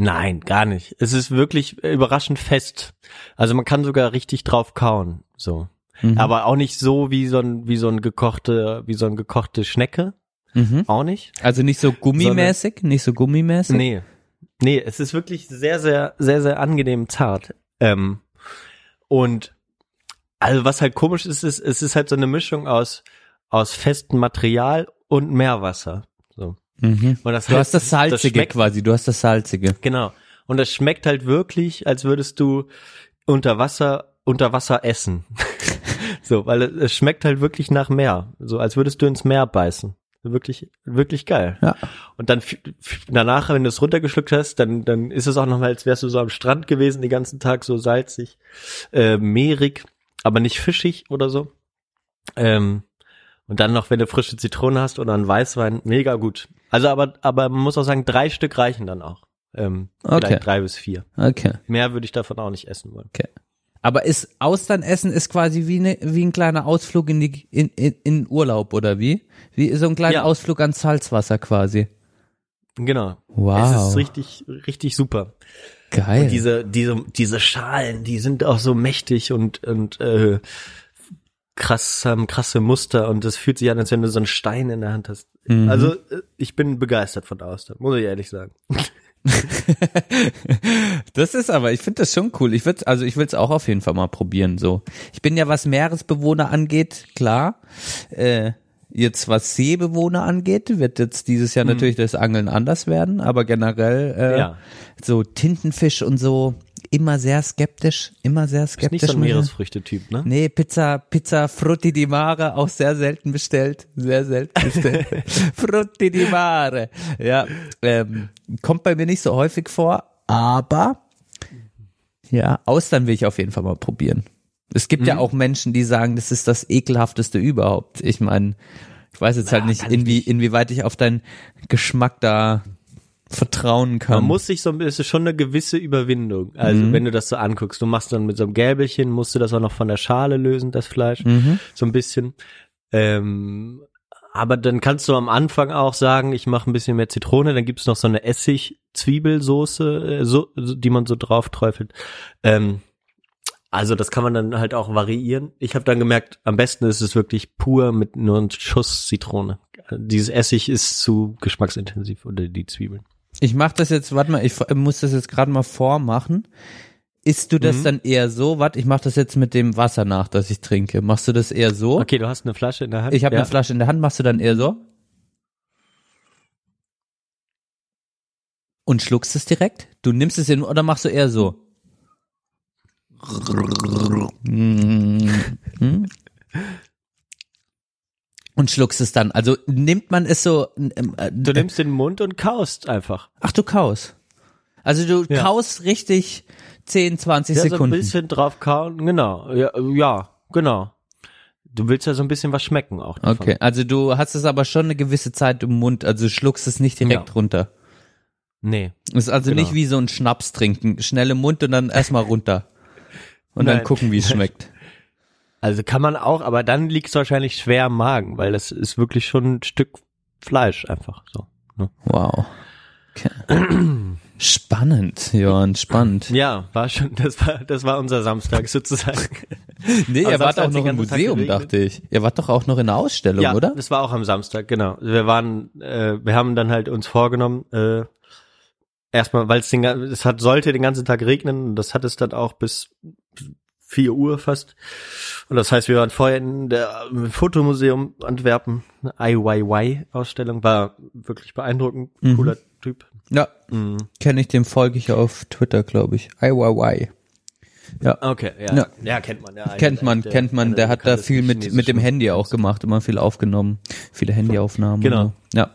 Nein, gar nicht. Es ist wirklich überraschend fest. Also man kann sogar richtig drauf kauen, so. Mhm. Aber auch nicht so wie so ein wie so ein gekochte wie so ein gekochte Schnecke, Mhm. auch nicht. Also nicht so gummimäßig, nicht so gummimäßig. Nee. Nee, es ist wirklich sehr sehr sehr sehr angenehm zart. Ähm, und also was halt komisch ist, ist es ist halt so eine Mischung aus aus festem Material und Meerwasser. Mhm. Und das Du hast das das salzige schmeckt quasi, du hast das salzige. Genau. Und das schmeckt halt wirklich, als würdest du unter Wasser, unter Wasser essen. so, weil es, schmeckt halt wirklich nach Meer. So, als würdest du ins Meer beißen. Wirklich, wirklich geil. Ja. Und dann danach, wenn du es runtergeschluckt hast, dann, dann ist es auch nochmal, als wärst du so am Strand gewesen, den ganzen Tag so salzig, äh, mehrig, aber nicht fischig oder so. Ähm, und dann noch, wenn du frische Zitrone hast oder einen Weißwein, mega gut. Also aber, aber man muss auch sagen, drei Stück reichen dann auch. Ähm, Okay. Vielleicht drei bis vier. Okay. Mehr würde ich davon auch nicht essen wollen. Aber ist Austernessen ist quasi wie, ne, wie ein kleiner Ausflug in die in, in, in Urlaub oder wie? Wie so ein kleiner Ja. Ausflug ans Salzwasser quasi. Genau. Wow. Es ist richtig, richtig super. Geil. Und diese, diese, diese Schalen, die sind auch so mächtig und, und äh, krass, haben krasse Muster und das fühlt sich an, als wenn du so einen Stein in der Hand hast. Mhm. Also äh, ich bin begeistert von Austern, muss ich ehrlich sagen. Das ist aber, ich finde das schon cool. Ich würde, also ich will es auch auf jeden Fall mal probieren. So, ich bin ja was Meeresbewohner angeht, klar. Äh, jetzt was Seebewohner angeht, wird jetzt dieses Jahr natürlich das Angeln anders werden, aber generell äh, Ja. so Tintenfisch und so immer sehr skeptisch, immer sehr Ist skeptisch. nicht so ein Meeresfrüchte-Typ, ne? Nee, Pizza, Pizza Frutti di Mare, auch sehr selten bestellt. Sehr selten bestellt. Frutti di Mare. Ja, ähm, kommt bei mir nicht so häufig vor, aber ja, Austern will ich auf jeden Fall mal probieren. Es gibt Mhm. ja auch Menschen, die sagen, das ist das ekelhafteste überhaupt. Ich meine, ich weiß jetzt halt Ja, nicht, inwie, nicht. inwieweit ich auf deinen Geschmack da vertrauen kann. Man muss sich so, es ist schon eine gewisse Überwindung. Also Mhm. wenn du das so anguckst, du machst dann mit so einem Gäbelchen, musst du das auch noch von der Schale lösen, das Fleisch, Mhm. so ein bisschen. Ähm, aber dann kannst du am Anfang auch sagen, ich mache ein bisschen mehr Zitrone, dann gibt's noch so eine Essig-Zwiebelsoße, äh, so, die man so drauf träufelt. Ähm, also das kann man dann halt auch variieren. Ich habe dann gemerkt, am besten ist es wirklich pur mit nur einem Schuss Zitrone. Dieses Essig ist zu geschmacksintensiv oder die Zwiebeln. Ich mach das jetzt, warte mal, ich muss das jetzt gerade mal vormachen. Isst du das Mhm. dann eher so? Warte, ich mach das jetzt mit dem Wasser nach, das ich trinke. Machst du das eher so? Okay, du hast eine Flasche in der Hand. Ich habe ja. eine Flasche in der Hand, machst du dann eher so? Und schluckst es direkt? Du nimmst es in oder machst du eher so? Hm? Und schluckst es dann. Also nimmt man es so. ähm, äh, Du nimmst den Mund und kaust einfach. Ach, du kaust. Also du Ja. kaust richtig 10, 20 Ja, so ein Sekunden. bisschen drauf kauen, genau. Ja, ja, genau. Du willst ja so ein bisschen was schmecken auch davon. Okay, also du hast es aber schon eine gewisse Zeit im Mund, also du schluckst es nicht direkt Ja. runter. Nee. Ist also Genau. nicht wie so ein Schnaps trinken, schnell im Mund und dann erstmal runter. Und dann Nein. gucken, wie es schmeckt. Also kann man auch, aber dann liegt es wahrscheinlich schwer am Magen, weil das ist wirklich schon ein Stück Fleisch einfach so. Ne? Wow. Okay. Spannend, Johann, spannend. Ja, war schon, das war, das war unser Samstag sozusagen. Nee, ihr wart auch noch im Museum, dachte ich. Ihr wart doch auch noch in der Ausstellung, ja, oder? das war auch am Samstag, genau. Wir waren, äh, wir haben dann halt uns vorgenommen, äh, erstmal, weil es den, es hat, sollte den ganzen Tag regnen, und das hat es dann auch bis 4 Uhr fast. Und das heißt, wir waren vorher in der im Fotomuseum Antwerpen, eine IYY-Ausstellung, war wirklich beeindruckend, Mhm. cooler Typ. Ja, Mhm. kenne ich, dem folge ich auf Twitter, glaube ich. IYY. Ja. Okay, ja. Ja. Ja, kennt man. Ja, Kennt man, der- kennt man, der hat da viel mit, mit dem Handy auch gemacht, immer viel aufgenommen, viele Handyaufnahmen. Genau. so. Ja.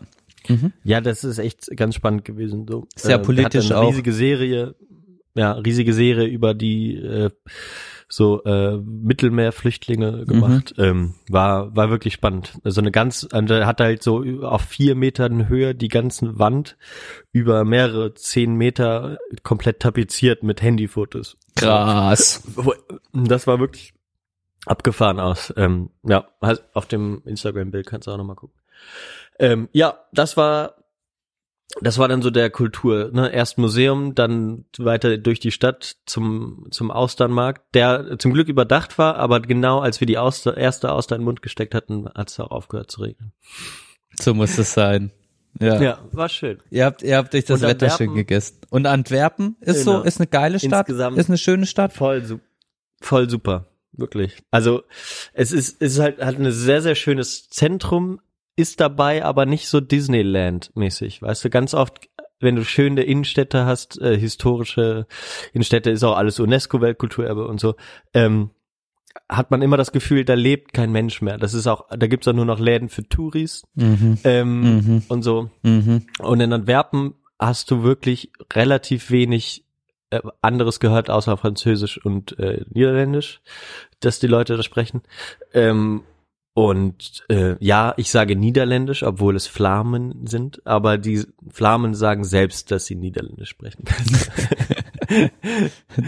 Ja, das ist echt ganz spannend gewesen. So Sehr der politisch hat eine auch. Riesige Serie, ja, riesige Serie über die äh, so äh, Mittelmeerflüchtlinge gemacht. Ähm, war war wirklich spannend. Also eine ganz, er hat halt so auf vier Metern Höhe die ganze Wand über mehrere zehn Meter komplett tapeziert mit Handyfotos. Krass. Das war wirklich abgefahren aus. Ähm, ja, halt auf dem Instagram-Bild kannst du auch nochmal gucken. Ähm, ja, das war, das war dann so der Kultur. Ne? Erst Museum, dann weiter durch die Stadt zum, zum Austernmarkt, der zum Glück überdacht war, aber genau als wir die Auster, erste Auster in den Mund gesteckt hatten, hat es auch aufgehört zu regnen. So muss es sein. Ja. Ja, war schön. Ihr habt, ihr habt euch das Wetter schön gegessen. Und Antwerpen ist Genau. so, ist eine geile Stadt, Insgesamt- ist eine schöne Stadt. Voll, su voll super, wirklich. Also es ist, es ist halt, hat ein sehr, sehr schönes Zentrum, ist dabei, aber nicht so Disneyland-mäßig. Weißt du, ganz oft, wenn du schöne Innenstädte hast, äh, historische Innenstädte, ist auch alles UNESCO-Weltkulturerbe und so, ähm, hat man immer das Gefühl, da lebt kein Mensch mehr. Das ist auch, da gibt's auch nur noch Läden für Touris Mhm. ähm, Mhm. und so. Mhm. Und in Antwerpen hast du wirklich relativ wenig äh, anderes gehört, außer Französisch und äh, Niederländisch, dass die Leute da sprechen. Ähm, und äh, ja, ich sage Niederländisch, obwohl es Flamen sind, aber die Flamen sagen selbst, dass sie Niederländisch sprechen.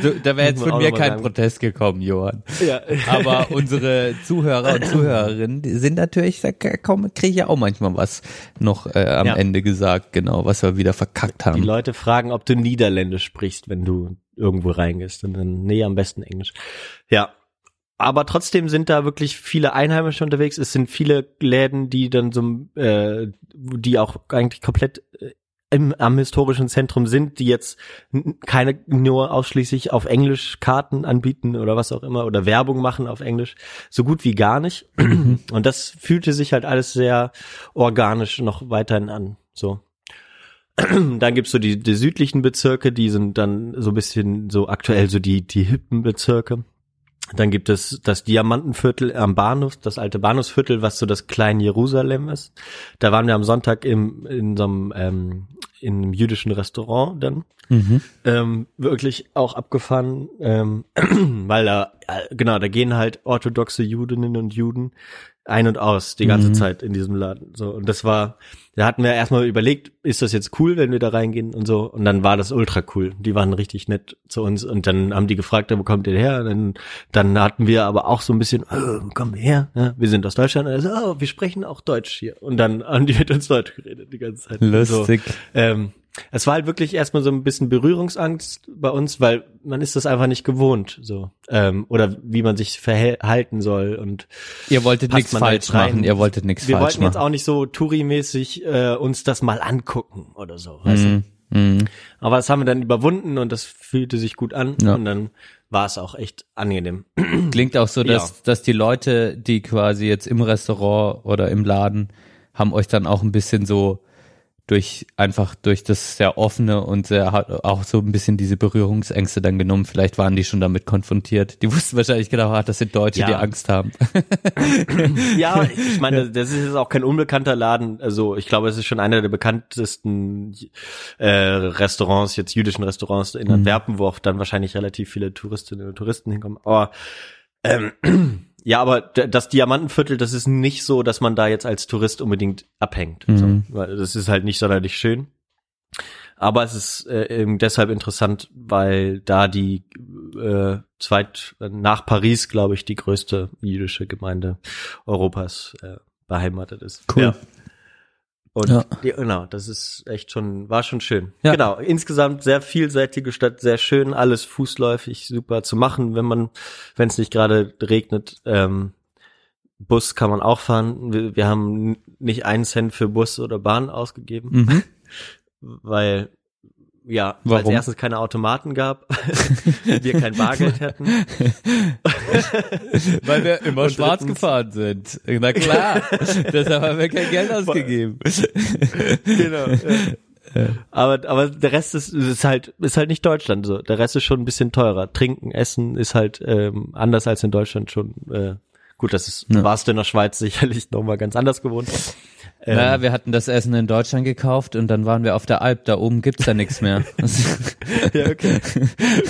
Du, da wäre jetzt von mir kein sagen. Protest gekommen, Johann. ja. Aber unsere Zuhörer und Zuhörerinnen die sind natürlich, da kriege ich ja auch manchmal was noch äh, am Ja. Ende gesagt, genau, was wir wieder verkackt Die haben. Leute fragen, ob du Niederländisch sprichst, wenn du irgendwo reingehst. Und dann, nee, am besten Englisch. Ja. Aber trotzdem sind da wirklich viele Einheimische unterwegs. Es sind viele Läden, die dann so, äh, die auch eigentlich komplett äh, im, am historischen Zentrum sind, die jetzt keine nur ausschließlich auf Englisch Karten anbieten oder was auch immer oder Werbung machen auf Englisch, so gut wie gar nicht. Und das fühlte sich halt alles sehr organisch noch weiterhin an. So. Dann gibt's so die, die südlichen Bezirke, die sind dann so ein bisschen so aktuell so die, die hippen Bezirke. Dann gibt es das Diamantenviertel am Bahnhof, das alte Bahnhofsviertel, was so das kleine Jerusalem ist. Da waren wir am Sonntag im, in so einem, ähm, in einem jüdischen Restaurant dann. Mhm. Ähm, wirklich auch abgefahren, ähm, weil da, genau, da gehen halt orthodoxe Judinnen und Juden ein und aus die ganze Mhm. Zeit in diesem Laden. So und das war, da hatten wir erstmal überlegt, ist das jetzt cool, wenn wir da reingehen und so. Und dann war das ultra cool. Die waren richtig nett zu uns und dann haben die gefragt, wo kommt ihr her? Und dann, dann hatten wir aber auch so ein bisschen, oh, wo kommen wir her? Ja, wir sind aus Deutschland. Und er so, oh, wir sprechen auch Deutsch hier. Und dann haben die mit uns Deutsch geredet die ganze Zeit. Lustig. So, ähm, es war halt wirklich erstmal so ein bisschen Berührungsangst bei uns, weil man ist das einfach nicht gewohnt, so ähm, oder wie man sich verhalten soll und Ihr wolltet nichts falsch rein? machen, ihr wolltet nichts wir falsch wollten jetzt machen. auch nicht so Touri-mäßig äh, uns das mal angucken oder so, weißt Mhm. du? Mhm. Aber das haben wir dann überwunden und das fühlte sich gut an Ja. und dann war es auch echt angenehm. Klingt auch so, dass, Ja. dass die Leute, die quasi jetzt im Restaurant oder im Laden, haben euch dann auch ein bisschen so durch einfach durch das sehr offene und sehr hat auch so ein bisschen diese Berührungsängste dann genommen. Vielleicht waren die schon damit konfrontiert. Die wussten wahrscheinlich genau, ah, das sind Deutsche, Ja. die Angst haben. Ja, ich meine, das ist jetzt auch kein unbekannter Laden. Also ich glaube, es ist schon einer der bekanntesten äh, Restaurants, jetzt jüdischen Restaurants in Antwerpen, wo auch dann wahrscheinlich relativ viele Touristinnen und Touristen hinkommen. Aber ähm, ja, aber das Diamantenviertel, das ist nicht so, dass man da jetzt als Tourist unbedingt abhängt. Mhm. So, das ist halt nicht sonderlich schön. Aber es ist äh, eben deshalb interessant, weil da die äh, zweit nach Paris, glaube ich, die größte jüdische Gemeinde Europas äh, beheimatet ist. Cool. Ja. Und Ja. die, genau, das ist echt schon, war schon schön. Ja. Genau, insgesamt sehr vielseitige Stadt, sehr schön, alles fußläufig, super zu machen, wenn man, wenn es nicht gerade regnet. Ähm, Bus kann man auch fahren. Wir, wir haben nicht einen Cent für Bus oder Bahn ausgegeben Mhm. weil ja, weil es erstens keine Automaten gab, wir kein Bargeld hätten. Weil wir immer Und schwarz drittens- gefahren sind. Na klar. Deshalb haben wir kein Geld ausgegeben. genau. Ja. Aber aber der Rest ist, ist halt ist halt nicht Deutschland so. Der Rest ist schon ein bisschen teurer. Trinken, Essen ist halt ähm, anders als in Deutschland schon. Äh, gut, das ist Ja. warst du in der Schweiz sicherlich noch mal ganz anders gewohnt. Ähm, Ja, wir hatten das Essen in Deutschland gekauft und dann waren wir auf der Alp. Da oben gibt's ja nichts mehr. ja, okay.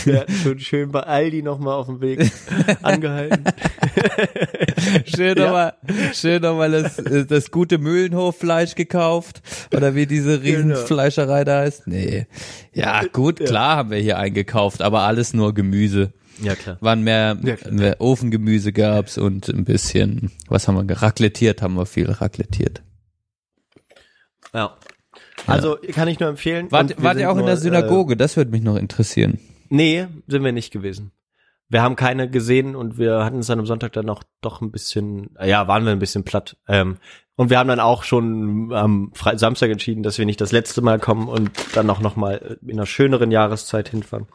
Wir hatten schon schön bei Aldi noch mal auf dem Weg angehalten. schön Ja. nochmal, schön nochmal das, das gute Mühlenhoffleisch gekauft. Oder wie diese Riesenfleischerei da ist. Nee. Ja, gut, klar haben wir hier eingekauft, aber alles nur Gemüse. Ja, klar. Waren mehr, Ja, klar. mehr Ofengemüse gab's und ein bisschen, was haben wir, geraclettiert haben wir viel raclettiert. Ja. Also kann ich nur empfehlen. Wart, wart ihr auch in nur, der Synagoge? Das würde mich noch interessieren. Äh, nee, sind wir nicht gewesen. Wir haben keine gesehen und wir hatten es dann am Sonntag dann noch doch ein bisschen, ja, waren wir ein bisschen platt. Ähm, und wir haben dann auch schon am Fre Samstag entschieden, dass wir nicht das letzte Mal kommen und dann auch noch mal in einer schöneren Jahreszeit hinfahren.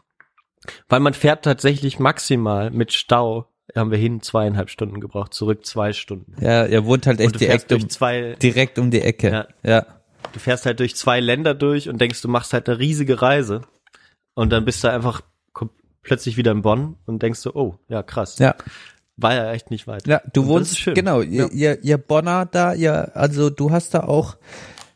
Weil man fährt tatsächlich maximal mit Stau, haben wir hin zweieinhalb Stunden gebraucht, zurück zwei Stunden. Ja, ihr wohnt halt echt direkt um, zwei, direkt um die Ecke. Ja. ja. Du fährst halt durch zwei Länder durch und denkst, du machst halt eine riesige Reise. Und dann bist du einfach plötzlich wieder in Bonn und denkst so, oh, ja, krass. Ja. War ja echt nicht weit. Ja, du Und das wohnst, genau, ihr, Ja. ihr, ihr Bonner da, ihr, also du hast da auch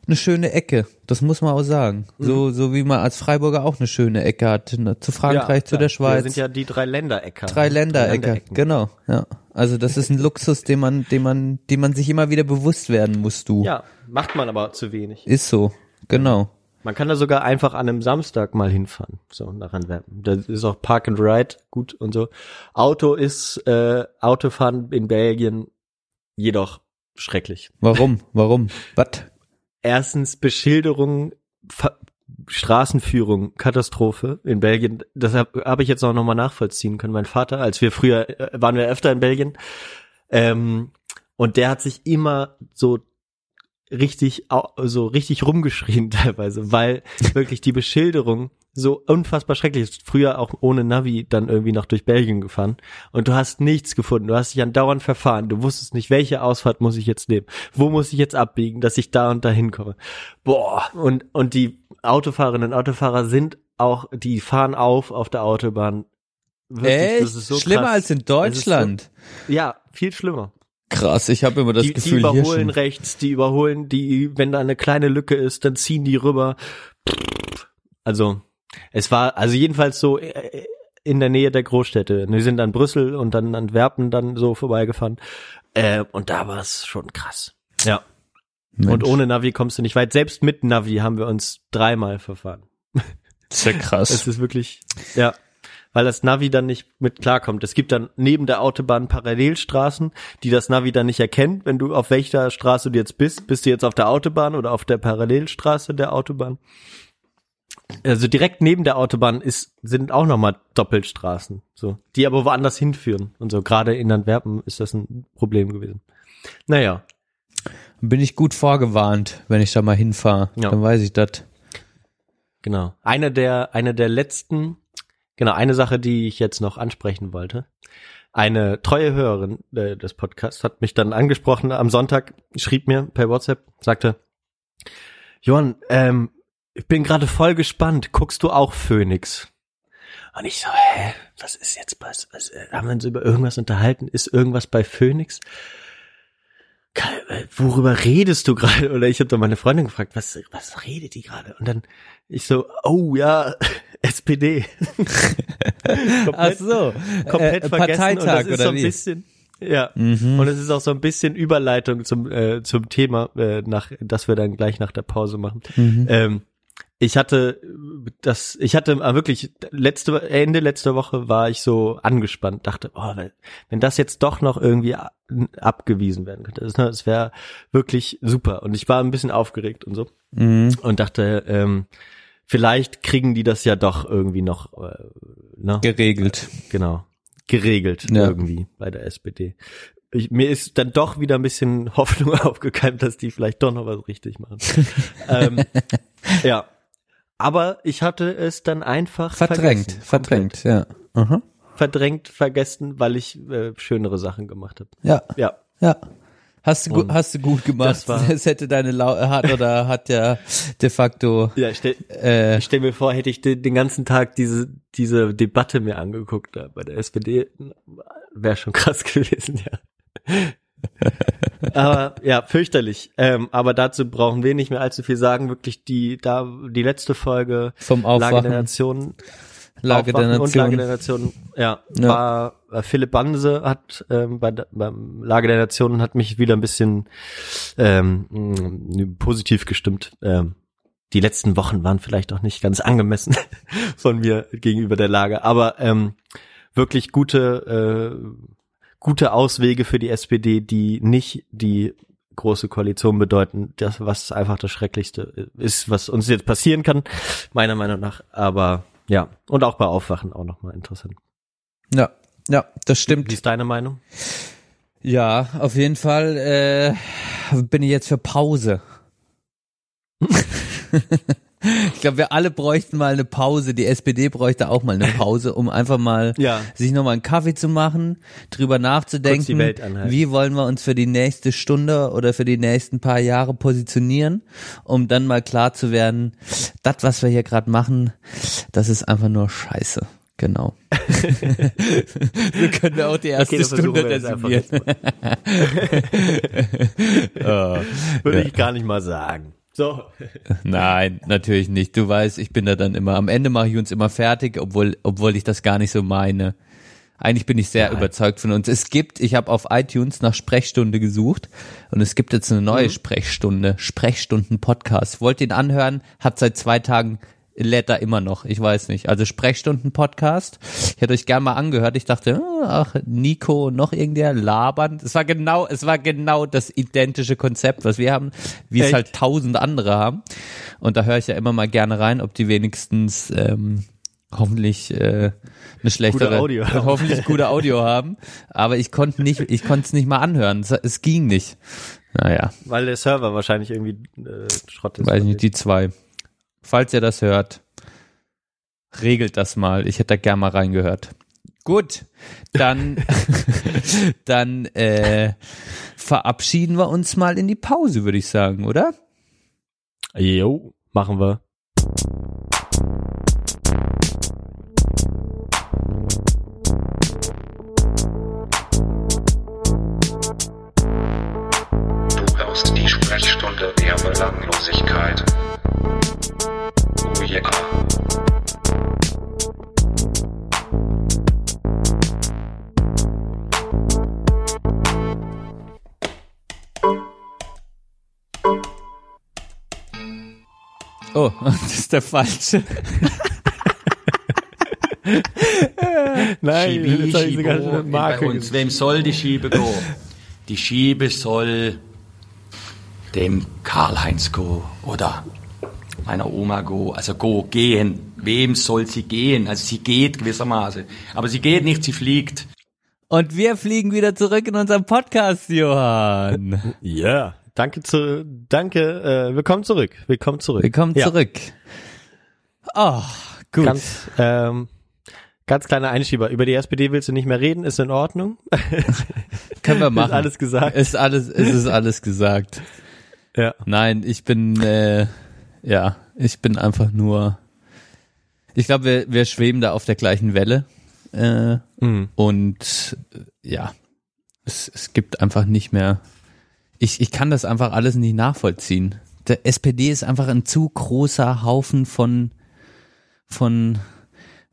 eine schöne Ecke. Das muss man auch sagen. So, so wie man als Freiburger auch eine schöne Ecke hat. Ne? Zu Frankreich, zu klar. der Schweiz. Wir sind ja die drei Länderecker. drei Länderecke. Länderecken. Genau, ja. Also das ist ein Luxus, den man, den man, den man sich immer wieder bewusst werden muss, du. Ja, macht man aber zu wenig. Ist so. Genau. Man kann da sogar einfach an einem Samstag mal hinfahren, so nach Antwerpen. Da ist auch Park and Ride gut und so. Auto ist, äh, Autofahren in Belgien jedoch schrecklich. Warum? Warum? Was? erstens Beschilderung, Straßenführung, Katastrophe in Belgien. Das habe hab ich jetzt auch nochmal nachvollziehen können. Mein Vater, als wir früher, äh, waren wir öfter in Belgien, ähm, und der hat sich immer so richtig, so richtig rumgeschrien teilweise, weil wirklich die Beschilderung so unfassbar schrecklich ist. Früher auch ohne Navi dann irgendwie noch durch Belgien gefahren und du hast nichts gefunden. Du hast dich andauernd verfahren. Du wusstest nicht, welche Ausfahrt muss ich jetzt nehmen? Wo muss ich jetzt abbiegen, dass ich da und da hinkomme? Boah. Und, und die Autofahrerinnen und Autofahrer sind auch, die fahren auf auf der Autobahn. Wirklich, Echt? so Schlimmer krass. als in Deutschland. Ja, viel schlimmer Krass, ich habe immer das die, Gefühl die überholen rechts, die überholen, die, wenn da eine kleine Lücke ist, dann ziehen die rüber. Also, es war, also jedenfalls so äh, in der Nähe der Großstädte. Wir sind an Brüssel und dann Antwerpen dann so vorbeigefahren. Äh, und da war es schon krass. Ja. Mensch, Und ohne Navi kommst du nicht weit. Selbst mit Navi haben wir uns dreimal verfahren. ist ja krass. Es ist wirklich, ja, weil das Navi dann nicht mit klarkommt. Es gibt dann neben der Autobahn Parallelstraßen, die das Navi dann nicht erkennt, wenn du auf welcher Straße du jetzt bist. Bist du jetzt auf der Autobahn oder auf der Parallelstraße der Autobahn? Also direkt neben der Autobahn ist, sind auch nochmal Doppelstraßen, so, die aber woanders hinführen. Und so, gerade in Antwerpen ist das ein Problem gewesen. Naja, Bin ich gut vorgewarnt, wenn ich da mal hinfahre. Ja. Dann weiß ich das. Genau. Eine der, eine der letzten, genau, eine Sache, die ich jetzt noch ansprechen wollte. Eine treue Hörerin äh, des Podcasts hat mich dann angesprochen am Sonntag, schrieb mir per WhatsApp, sagte, Johann, ähm, ich bin gerade voll gespannt. Guckst du auch Phoenix? Und ich so, hä, was ist jetzt was? was äh, haben wir uns über irgendwas unterhalten? Ist irgendwas bei Phoenix? Äh, Worüber redest du gerade? Oder ich habe dann meine Freundin gefragt, was, was redet die gerade? Und dann ich so, oh ja, SPD. Ach so, komplett äh, vergessen. und Parteitag das ist so ein wie? bisschen, ja. Mhm. Und es ist auch so ein bisschen Überleitung zum äh, zum Thema, äh, nach, das wir dann gleich nach der Pause machen. Mhm. Ähm, ich hatte das, ich hatte äh, wirklich letzte Ende letzter Woche war ich so angespannt, dachte, oh, wenn, das jetzt doch noch irgendwie abgewiesen werden könnte, das, das wäre wirklich super. Und ich war ein bisschen aufgeregt und so Mhm. und dachte, ähm, vielleicht kriegen die das ja doch irgendwie noch, äh, ne? Geregelt. genau, geregelt Ja. irgendwie bei der SPD. Ich, mir ist dann doch wieder ein bisschen Hoffnung aufgekeimt, dass die vielleicht doch noch was richtig machen. ähm, ja. Aber ich hatte es dann einfach Verdrängt, vergessen, verdrängt, ja. Aha. Verdrängt, vergessen, weil ich äh, schönere Sachen gemacht habe. Ja, Ja. ja. Hast du, Und hast du gut gemacht. das war- es hätte deine Lau hat oder hat ja de facto Ja, ich stell, äh, ich stell mir vor, hätte ich den, den ganzen Tag diese, diese Debatte mir angeguckt da bei der SPD, wäre schon krass gewesen, ja. Aber ja, fürchterlich. Ähm, aber dazu brauchen wir nicht mehr allzu viel sagen. Wirklich die, da die letzte Folge vom Lage der Aufwachen, Nation, Lage der Aufwachen und Lage der Nation. Nation, ja, Ja. war äh, Philipp Banse hat ähm, bei, beim Lage der Nation hat mich wieder ein bisschen ähm, positiv gestimmt. Ähm, die letzten Wochen waren vielleicht auch nicht ganz angemessen von mir gegenüber der Lage, aber ähm, wirklich gute äh, gute Auswege für die SPD, die nicht die große Koalition bedeuten, das was einfach das Schrecklichste ist, was uns jetzt passieren kann, meiner Meinung nach. Aber ja, und auch bei Aufwachen auch nochmal interessant. Ja, ja, das Wie stimmt. ist deine Meinung? Ja, auf jeden Fall äh, bin ich jetzt für Pause. ich glaube, wir alle bräuchten mal eine Pause. Die SPD bräuchte auch mal eine Pause, um einfach mal Ja. sich nochmal einen Kaffee zu machen, drüber nachzudenken, wie wollen wir uns für die nächste Stunde oder für die nächsten paar Jahre positionieren, um dann mal klar zu werden, das, was wir hier gerade machen, das ist einfach nur Scheiße. Genau. wir können auch die erste Okay, Stunde. Oh, Würde Ja. ich gar nicht mal sagen. So. Nein, natürlich nicht. Du weißt, ich bin da dann immer, am Ende mache ich uns immer fertig, obwohl, obwohl ich das gar nicht so meine. Eigentlich bin ich sehr überzeugt von uns. Es gibt, ich habe auf iTunes nach Sprechstunde gesucht und es gibt jetzt eine neue Sprechstunde, Sprechstunden-Podcast. Wollt ihr ihn anhören? Hat seit zwei Tagen lädt er immer noch. Ich weiß nicht. Also Sprechstunden-Podcast. Ich hätte euch gern mal angehört. Ich dachte, oh, ach, Nico, noch irgendwer labern. Es war genau, es war genau das identische Konzept, was wir haben, wie es Echt? halt tausend andere haben. Und da höre ich ja immer mal gerne rein, ob die wenigstens ähm, hoffentlich äh, eine schlechtere, Gute Audio haben. hoffentlich gute Audio haben. Aber ich konnte nicht, ich konnte es nicht mal anhören. Es, es ging nicht. Naja, Weil der Server wahrscheinlich irgendwie äh, Schrott ist. weiß ich nicht, die zwei. Falls ihr das hört, regelt das mal. Ich hätte da gern mal reingehört. Gut, dann, dann äh, verabschieden wir uns mal in die Pause, würde ich sagen, oder? Jo, machen wir. Du hörst die Sprechstunde der Belanglosigkeit. Oh, das ist der falsche. Nein, Schiebe, ich Schiebe, sogar schon eine bei Marke uns. Wem soll die Schiebe gehen? Die Schiebe soll dem Karl-Heinz go oder meiner Oma go, also go, gehen. Wem soll sie gehen? Also sie geht gewissermaßen. Aber sie geht nicht, sie fliegt. Und wir fliegen wieder zurück in unserem Podcast, Johann. Ja, danke zu, danke, äh, willkommen zurück, willkommen zurück. Willkommen ja, zurück. Oh, gut. Ganz, ähm, ganz kleiner Einschieber. Über die SPD willst du nicht mehr reden, ist in Ordnung. Können wir machen. Ist alles gesagt. Ist alles, es ist alles gesagt. Ja. Nein, ich bin, äh, ja, ich bin einfach nur. Ich glaube, wir, wir schweben da auf der gleichen Welle. Äh, Mhm. und ja, es, es gibt einfach nicht mehr. Ich, ich kann das einfach alles nicht nachvollziehen. Der SPD ist einfach ein zu großer Haufen von, von,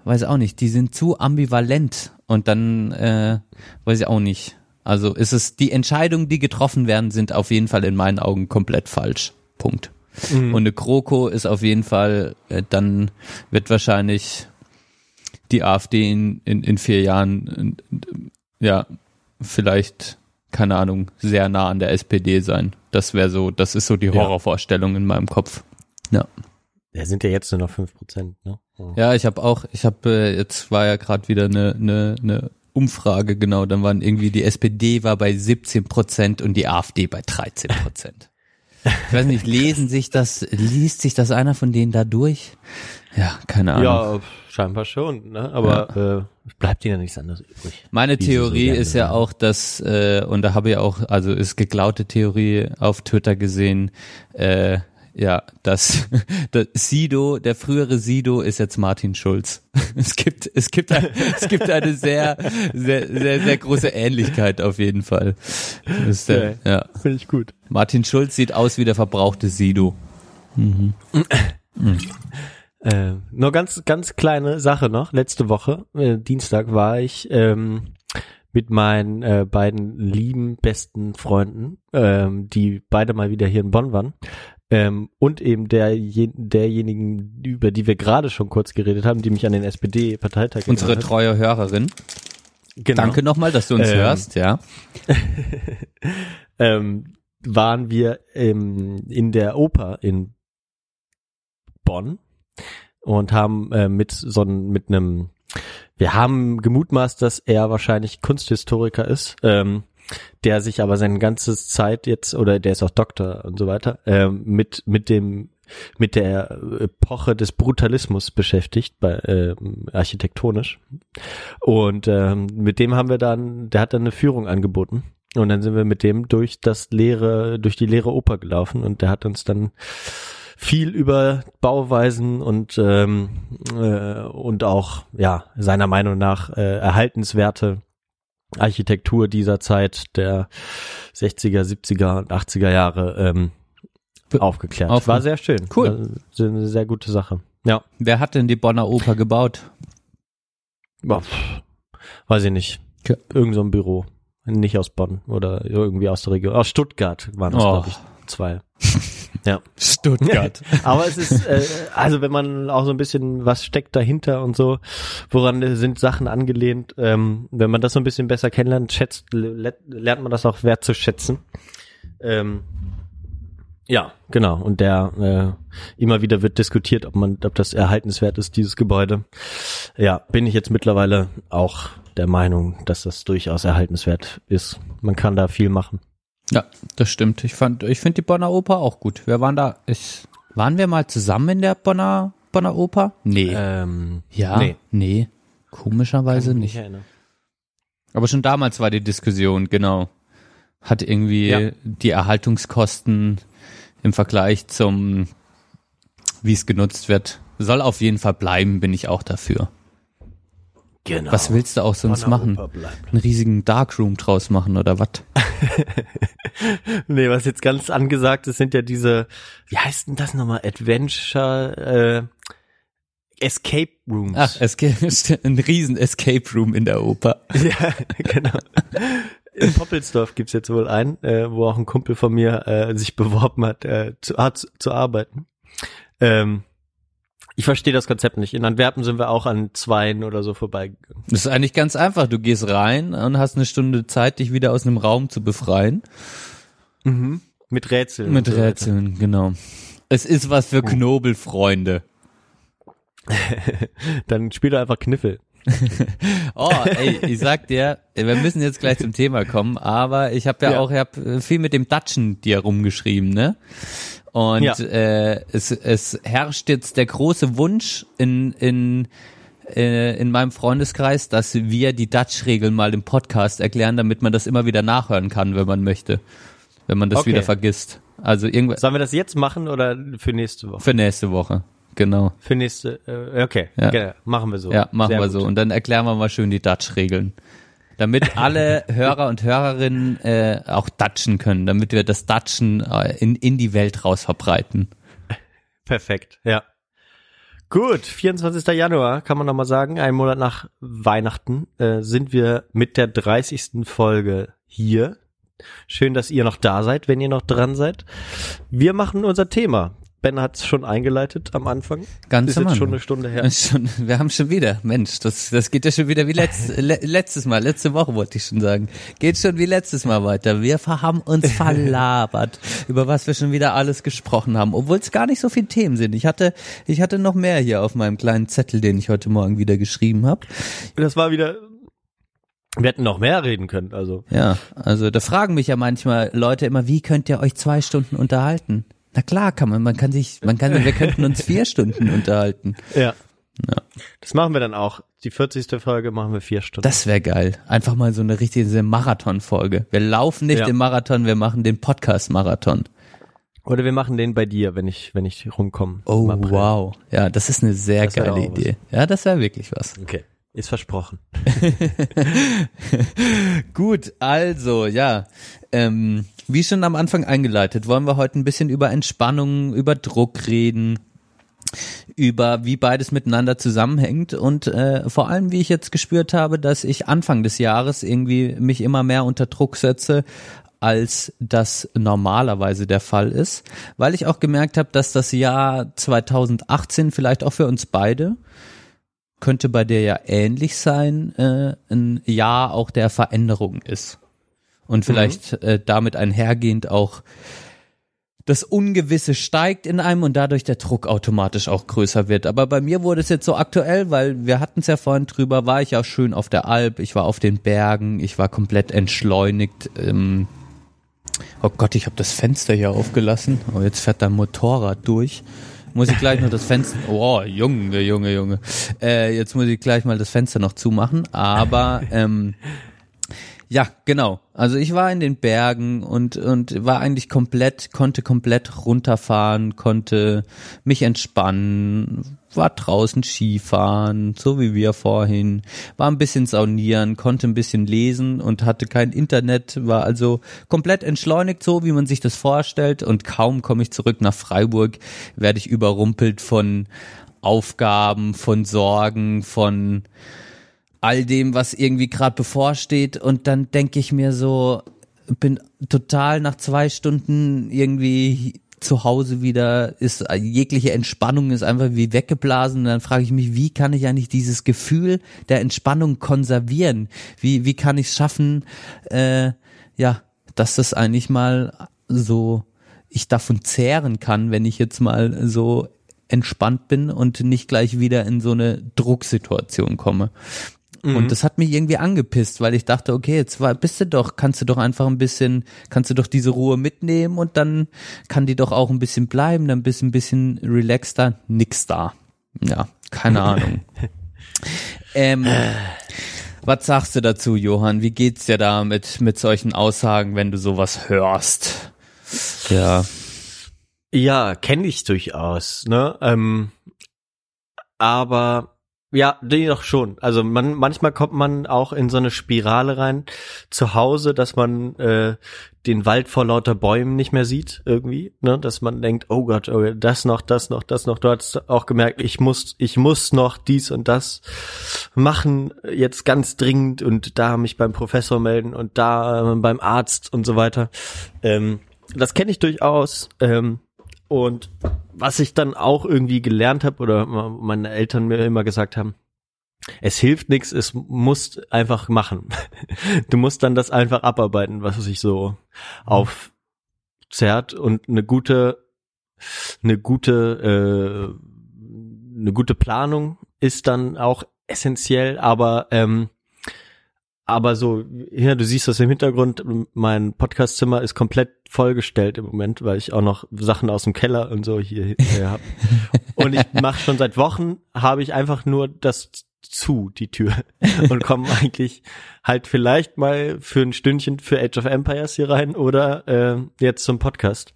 weiß auch nicht, die sind zu ambivalent und dann, äh, weiß ich auch nicht. Also ist es, die Entscheidungen, die getroffen werden, sind auf jeden Fall in meinen Augen komplett falsch. Punkt. Und eine Kroko ist auf jeden Fall, äh, dann wird wahrscheinlich die AfD in, in, in vier Jahren, äh, ja, vielleicht, keine Ahnung, sehr nah an der SPD sein. Das wäre so, das ist so die Ja. Horrorvorstellung in meinem Kopf. Ja. Ja, sind ja jetzt nur noch 5%, ne? Ja, ich habe auch, ich habe äh, jetzt war ja gerade wieder eine ne, ne Umfrage, genau, dann waren irgendwie die SPD war bei 17 Prozent und die AfD bei 13 Prozent. Ich weiß nicht, lesen sich das, liest sich das einer von denen da durch? Ja, keine Ahnung. Ja, scheinbar schon, ne? Aber äh, bleibt ihnen ja nichts anderes übrig. Meine so Theorie gerne ist ja auch, dass, äh, und da habe ich auch, also ist geklaute Theorie auf Twitter gesehen, äh, ja, dass, dass Sido, der frühere Sido ist jetzt Martin Schulz. Es gibt, es gibt, ein, es gibt eine sehr, sehr, sehr, sehr große Ähnlichkeit auf jeden Fall. Das ist der, ja. Finde ich gut. Martin Schulz sieht aus wie der verbrauchte Sido. Äh, nur ganz, ganz kleine Sache noch. Letzte Woche, äh, Dienstag, war ich ähm, mit meinen äh, beiden lieben, besten Freunden, ähm, die beide mal wieder hier in Bonn waren. Ähm, und eben der, derjenigen, über die wir gerade schon kurz geredet haben, die mich an den SPD-Parteitag Unsere treue Hörerin. Genau. Danke nochmal, dass du uns Ähm, hörst, ja. ähm, waren wir ähm, in der Oper in Bonn und haben äh, mit so einem, mit einem, wir haben gemutmaßt, dass er wahrscheinlich Kunsthistoriker ist, ähm, der sich aber seine ganze Zeit jetzt, oder der ist auch Doktor und so weiter, ähm, mit, mit dem, mit der Epoche des Brutalismus beschäftigt, bei, ähm, architektonisch. Und ähm, mit dem haben wir dann, der hat dann eine Führung angeboten. Und dann sind wir mit dem durch das leere, durch die leere Oper gelaufen und der hat uns dann viel über Bauweisen und ähm, äh, und auch ja seiner Meinung nach äh, erhaltenswerte Architektur dieser Zeit der 60er, 70er und 80er Jahre ähm, aufgeklärt. aufge- War sehr schön. Cool. War eine sehr gute Sache. Ja. Wer hat denn die Bonner Oper gebaut? Boah, weiß ich nicht. Okay. Irgend so ein Büro. Nicht aus Bonn oder irgendwie aus der Region. Aus Stuttgart waren das, Oh. glaube ich, zwei. ja. Stuttgart. Aber es ist, äh, also wenn man auch so ein bisschen, was steckt dahinter und so, woran sind Sachen angelehnt, ähm, wenn man das so ein bisschen besser kennenlernt, schätzt, le- lernt man das auch wertzuschätzen. Ähm, ja, genau. Und der äh, immer wieder wird diskutiert, ob man, ob das erhaltenswert ist, dieses Gebäude. Ja, bin ich jetzt mittlerweile auch der Meinung, dass das durchaus erhaltenswert ist. Man kann da viel machen. Ja, das stimmt. Ich fand, ich finde die Bonner Oper auch gut. Wir waren da, ich, waren wir mal zusammen in der Bonner, Bonner Oper? Nee. Ähm, ja? nee. Nee. Komischerweise nicht. erinnern. Aber schon damals war die Diskussion, genau. Hat irgendwie Ja. die Erhaltungskosten im Vergleich zum, wie es genutzt wird, soll auf jeden Fall bleiben, bin ich auch dafür. Genau. Was willst du auch sonst machen? Einen riesigen Darkroom draus machen oder was? Nee, was jetzt ganz angesagt ist, sind ja diese, wie heißt denn das nochmal? Adventure, äh, Escape Rooms. Ach, Escape, ein riesen Escape Room in der Oper. ja, genau. In Poppelsdorf gibt's jetzt wohl einen, äh, wo auch ein Kumpel von mir äh, sich beworben hat, äh, zu, ah, zu, zu arbeiten. Ähm, ich verstehe das Konzept nicht. In Antwerpen sind wir auch an zweien oder so vorbeigegangen. Das ist eigentlich ganz einfach. Du gehst rein und hast eine Stunde Zeit, dich wieder aus einem Raum zu befreien. Mit Rätseln. Mit so weiter. Rätseln, genau. Es ist was für Knobelfreunde. Dann spiel doch einfach Kniffel. Oh, ey, ich sag dir, wir müssen jetzt gleich zum Thema kommen, aber ich habe ja, Ja. auch, ich hab viel mit dem Dutchen dir rumgeschrieben, ne? Und Ja. äh, es, es herrscht jetzt der große Wunsch in, in, äh, in meinem Freundeskreis, dass wir die Dutch-Regeln mal im Podcast erklären, damit man das immer wieder nachhören kann, wenn man möchte. Wenn man das Okay. wieder vergisst. Also irgendwas Sollen wir das jetzt machen oder für nächste Woche? für nächste Woche. Genau. Für nächste, äh, okay, Ja. genau. machen wir so. Ja, machen Sehr wir gut. so. Und dann erklären wir mal schön die Dutch-Regeln. Damit alle Hörer und Hörerinnen äh, auch Dutchen können, damit wir das Dutchen äh, in, in die Welt raus verbreiten. Perfekt, ja. Gut, 24. Januar kann man noch mal sagen, einen Monat nach Weihnachten äh, sind wir mit der 30. Folge hier. Schön, dass ihr noch da seid, wenn ihr noch dran seid. Wir machen unser Thema. Ben hat es schon eingeleitet am Anfang. Ganz Ist jetzt schon eine Stunde her. Schon, wir haben schon wieder, Mensch, das, das geht ja schon wieder wie letzt, le, letztes Mal, letzte Woche wollte ich schon sagen. Geht schon wie letztes Mal weiter. Wir haben uns verlabert, über was wir schon wieder alles gesprochen haben, obwohl es gar nicht so viele Themen sind. Ich hatte, ich hatte noch mehr hier auf meinem kleinen Zettel, den ich heute Morgen wieder geschrieben habe. Das war wieder. Wir hätten noch mehr reden können, also. Ja, also da fragen mich ja manchmal Leute immer, wie könnt ihr euch zwei Stunden unterhalten? Na klar kann man, man kann sich, man kann, wir könnten uns vier Stunden unterhalten. Ja. Ja. Das machen wir dann auch. Die 40. Folge machen wir vier Stunden. Das wäre geil. Einfach mal so eine richtige Marathon-Folge. Wir laufen nicht Ja. den Marathon, wir machen den Podcast-Marathon. Oder wir machen den bei dir, wenn ich, wenn ich rumkomme. Oh, im wow. Ja, das ist eine sehr Das geile auch was. Idee. Ja, das wäre wirklich was. Okay. Ist versprochen. Gut, also, ja. Ähm, wie schon am Anfang eingeleitet, wollen wir heute ein bisschen über Entspannung, über Druck reden, über wie beides miteinander zusammenhängt und äh, vor allem, wie ich jetzt gespürt habe, dass ich Anfang des Jahres irgendwie mich immer mehr unter Druck setze, als das normalerweise der Fall ist, weil ich auch gemerkt habe, dass das Jahr 2018 vielleicht auch für uns beide könnte bei dir ja ähnlich sein, äh, ein Jahr auch der Veränderung ist. Und vielleicht äh, damit einhergehend auch das Ungewisse steigt in einem und dadurch der Druck automatisch auch größer wird. Aber bei mir wurde es jetzt so aktuell, weil wir hatten es ja vorhin drüber, war ich auch schön auf der Alp, ich war auf den Bergen, ich war komplett entschleunigt. Ähm, oh Gott, ich habe das Fenster hier aufgelassen. Oh, jetzt fährt da ein Motorrad durch. Muss ich gleich noch das Fenster. Oh, Junge, Junge, Junge. Äh, jetzt muss ich gleich mal das Fenster noch zumachen. Aber ähm, ja, genau. Also ich war in den Bergen und und war eigentlich komplett, konnte komplett runterfahren, konnte mich entspannen, war draußen Skifahren, so wie wir vorhin, war ein bisschen saunieren, konnte ein bisschen lesen und hatte kein Internet, war also komplett entschleunigt, so wie man sich das vorstellt. Und kaum komme ich zurück nach Freiburg, werde ich überrumpelt von Aufgaben, von Sorgen, von all dem, was irgendwie gerade bevorsteht. Und dann denke ich mir so, bin total nach zwei Stunden irgendwie zu Hause wieder, ist jegliche Entspannung ist einfach wie weggeblasen. Und dann frage ich mich, wie kann ich eigentlich dieses Gefühl der Entspannung konservieren? Wie, wie kann ich es schaffen, äh, ja, dass das eigentlich mal so, ich davon zehren kann, wenn ich jetzt mal so entspannt bin und nicht gleich wieder in so eine Drucksituation komme. Und das hat mich irgendwie angepisst, weil ich dachte, okay, jetzt war, bist du doch, kannst du doch einfach ein bisschen, kannst du doch diese Ruhe mitnehmen und dann kann die doch auch ein bisschen bleiben, dann bist du ein bisschen relaxter, nix da. Ja, keine Ahnung. ähm, was sagst du dazu, Johann? Wie geht's dir da mit, mit solchen Aussagen, wenn du sowas hörst? Ja. Ja, kenne ich durchaus, ne? Ähm, aber ja, die doch schon. Also man manchmal kommt man auch in so eine Spirale rein zu Hause, dass man äh, den Wald vor lauter Bäumen nicht mehr sieht irgendwie, ne? Dass man denkt, oh Gott, oh, das noch, das noch, das noch. Du hast auch gemerkt, ich muss, ich muss noch dies und das machen jetzt ganz dringend und da mich beim Professor melden und da äh, beim Arzt und so weiter. Ähm, das kenne ich durchaus. Ähm, und was ich dann auch irgendwie gelernt habe oder meine Eltern mir immer gesagt haben, es hilft nichts, es muss einfach machen. Du musst dann das einfach abarbeiten, was sich so aufzerrt und eine gute, eine gute, äh, eine gute Planung ist dann auch essentiell, aber ähm, aber so, ja, du siehst das im Hintergrund, mein Podcastzimmer ist komplett vollgestellt im Moment, weil ich auch noch Sachen aus dem Keller und so hier äh, habe. Und ich mache schon seit Wochen, habe ich einfach nur das zu, die Tür. Und komme eigentlich halt vielleicht mal für ein Stündchen für Age of Empires hier rein oder äh, jetzt zum Podcast.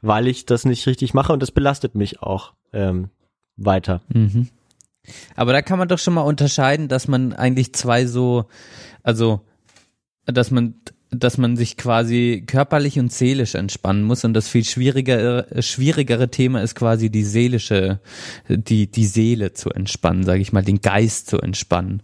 weil ich das nicht richtig mache und das belastet mich auch ähm, weiter. Mhm. Aber da kann man doch schon mal unterscheiden, dass man eigentlich zwei so, also, dass man, dass man sich quasi körperlich und seelisch entspannen muss und das viel schwierigere, schwierigere Thema ist quasi die seelische, die, die Seele zu entspannen, sage ich mal, den Geist zu entspannen.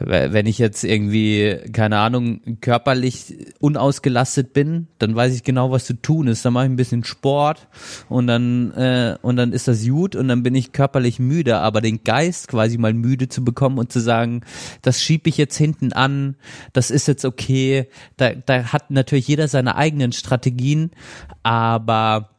Wenn ich jetzt irgendwie, keine Ahnung, körperlich unausgelastet bin, dann weiß ich genau, was zu tun ist. Dann mache ich ein bisschen Sport und dann, äh, und dann ist das gut und dann bin ich körperlich müde. Aber den Geist quasi mal müde zu bekommen und zu sagen, das schiebe ich jetzt hinten an, das ist jetzt okay. Da, da hat natürlich jeder seine eigenen Strategien, aber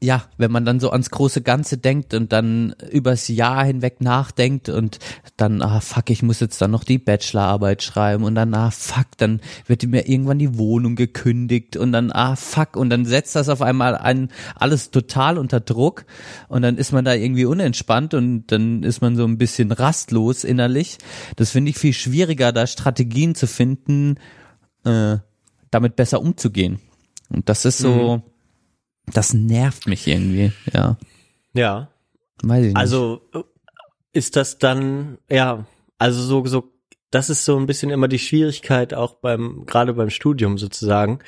ja, wenn man dann so ans große Ganze denkt und dann übers Jahr hinweg nachdenkt und dann, ah fuck, ich muss jetzt dann noch die Bachelorarbeit schreiben und dann, ah fuck, dann wird mir irgendwann die Wohnung gekündigt und dann, ah fuck, und dann setzt das auf einmal ein, alles total unter Druck und dann ist man da irgendwie unentspannt und dann ist man so ein bisschen rastlos innerlich. Das finde ich viel schwieriger, da Strategien zu finden, äh, damit besser umzugehen. Und das ist so, das nervt mich irgendwie, ja. Ja. Weiß ich nicht. Also ist das dann, ja, also so, so, das ist so ein bisschen immer die Schwierigkeit auch beim, gerade beim Studium sozusagen,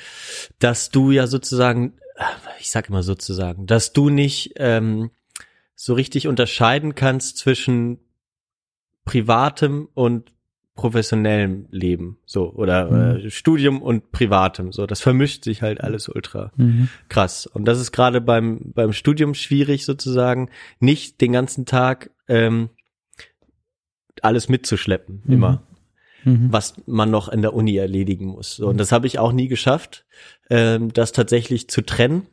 dass du ja sozusagen, ich sag immer sozusagen, dass du nicht ähm, so richtig unterscheiden kannst zwischen privatem und professionellem Leben, so oder äh, Studium und privatem, so. Das vermischt sich halt alles ultra Mhm. krass. Und das ist gerade beim beim Studium schwierig sozusagen nicht den ganzen Tag ähm, alles mitzuschleppen immer. Mhm. was man noch in der Uni erledigen muss so, und das habe ich auch nie geschafft ähm, das tatsächlich zu trennen.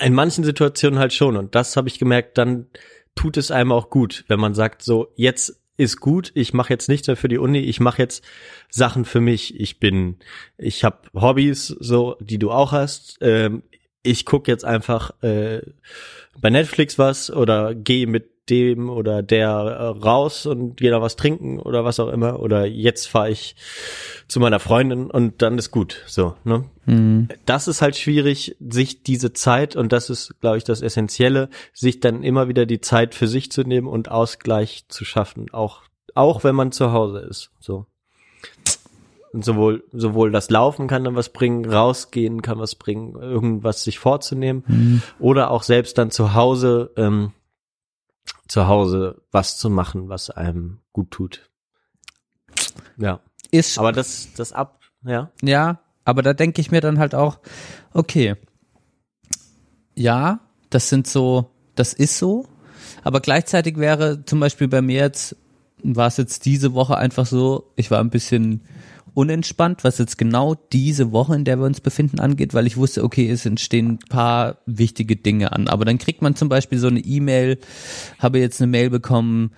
In manchen Situationen halt schon. Und das habe ich gemerkt dann tut es einem auch gut wenn man sagt so jetzt ist gut, ich mache jetzt nichts mehr für die Uni, ich mache jetzt Sachen für mich. Ich bin, ich habe Hobbys, so die du auch hast. Ähm, ich guck jetzt einfach äh, bei Netflix was oder gehe mit dem oder der äh, raus und da was trinken oder was auch immer. Oder jetzt fahre ich zu meiner Freundin und dann ist gut. So, ne? Mhm. das ist halt schwierig, sich diese Zeit, und das ist, glaube ich, das Essentielle, sich dann immer wieder die Zeit für sich zu nehmen und Ausgleich zu schaffen, auch, auch wenn man zu Hause ist, so. Und sowohl, sowohl das Laufen kann dann was bringen, rausgehen kann was bringen, irgendwas sich vorzunehmen, oder auch selbst dann zu Hause, ähm, zu Hause was zu machen, was einem gut tut. Ja. Ist, Aber das, das ab, ja. ja, aber da denke ich mir dann halt auch, okay, ja, das sind so, das ist so, aber gleichzeitig wäre zum Beispiel bei mir jetzt, war es jetzt diese Woche einfach so, ich war ein bisschen unentspannt, was jetzt genau diese Woche, in der wir uns befinden, angeht, weil ich wusste, okay, es entstehen ein paar wichtige Dinge an. Aber dann kriegt man zum Beispiel so eine E-Mail, habe jetzt eine Mail bekommen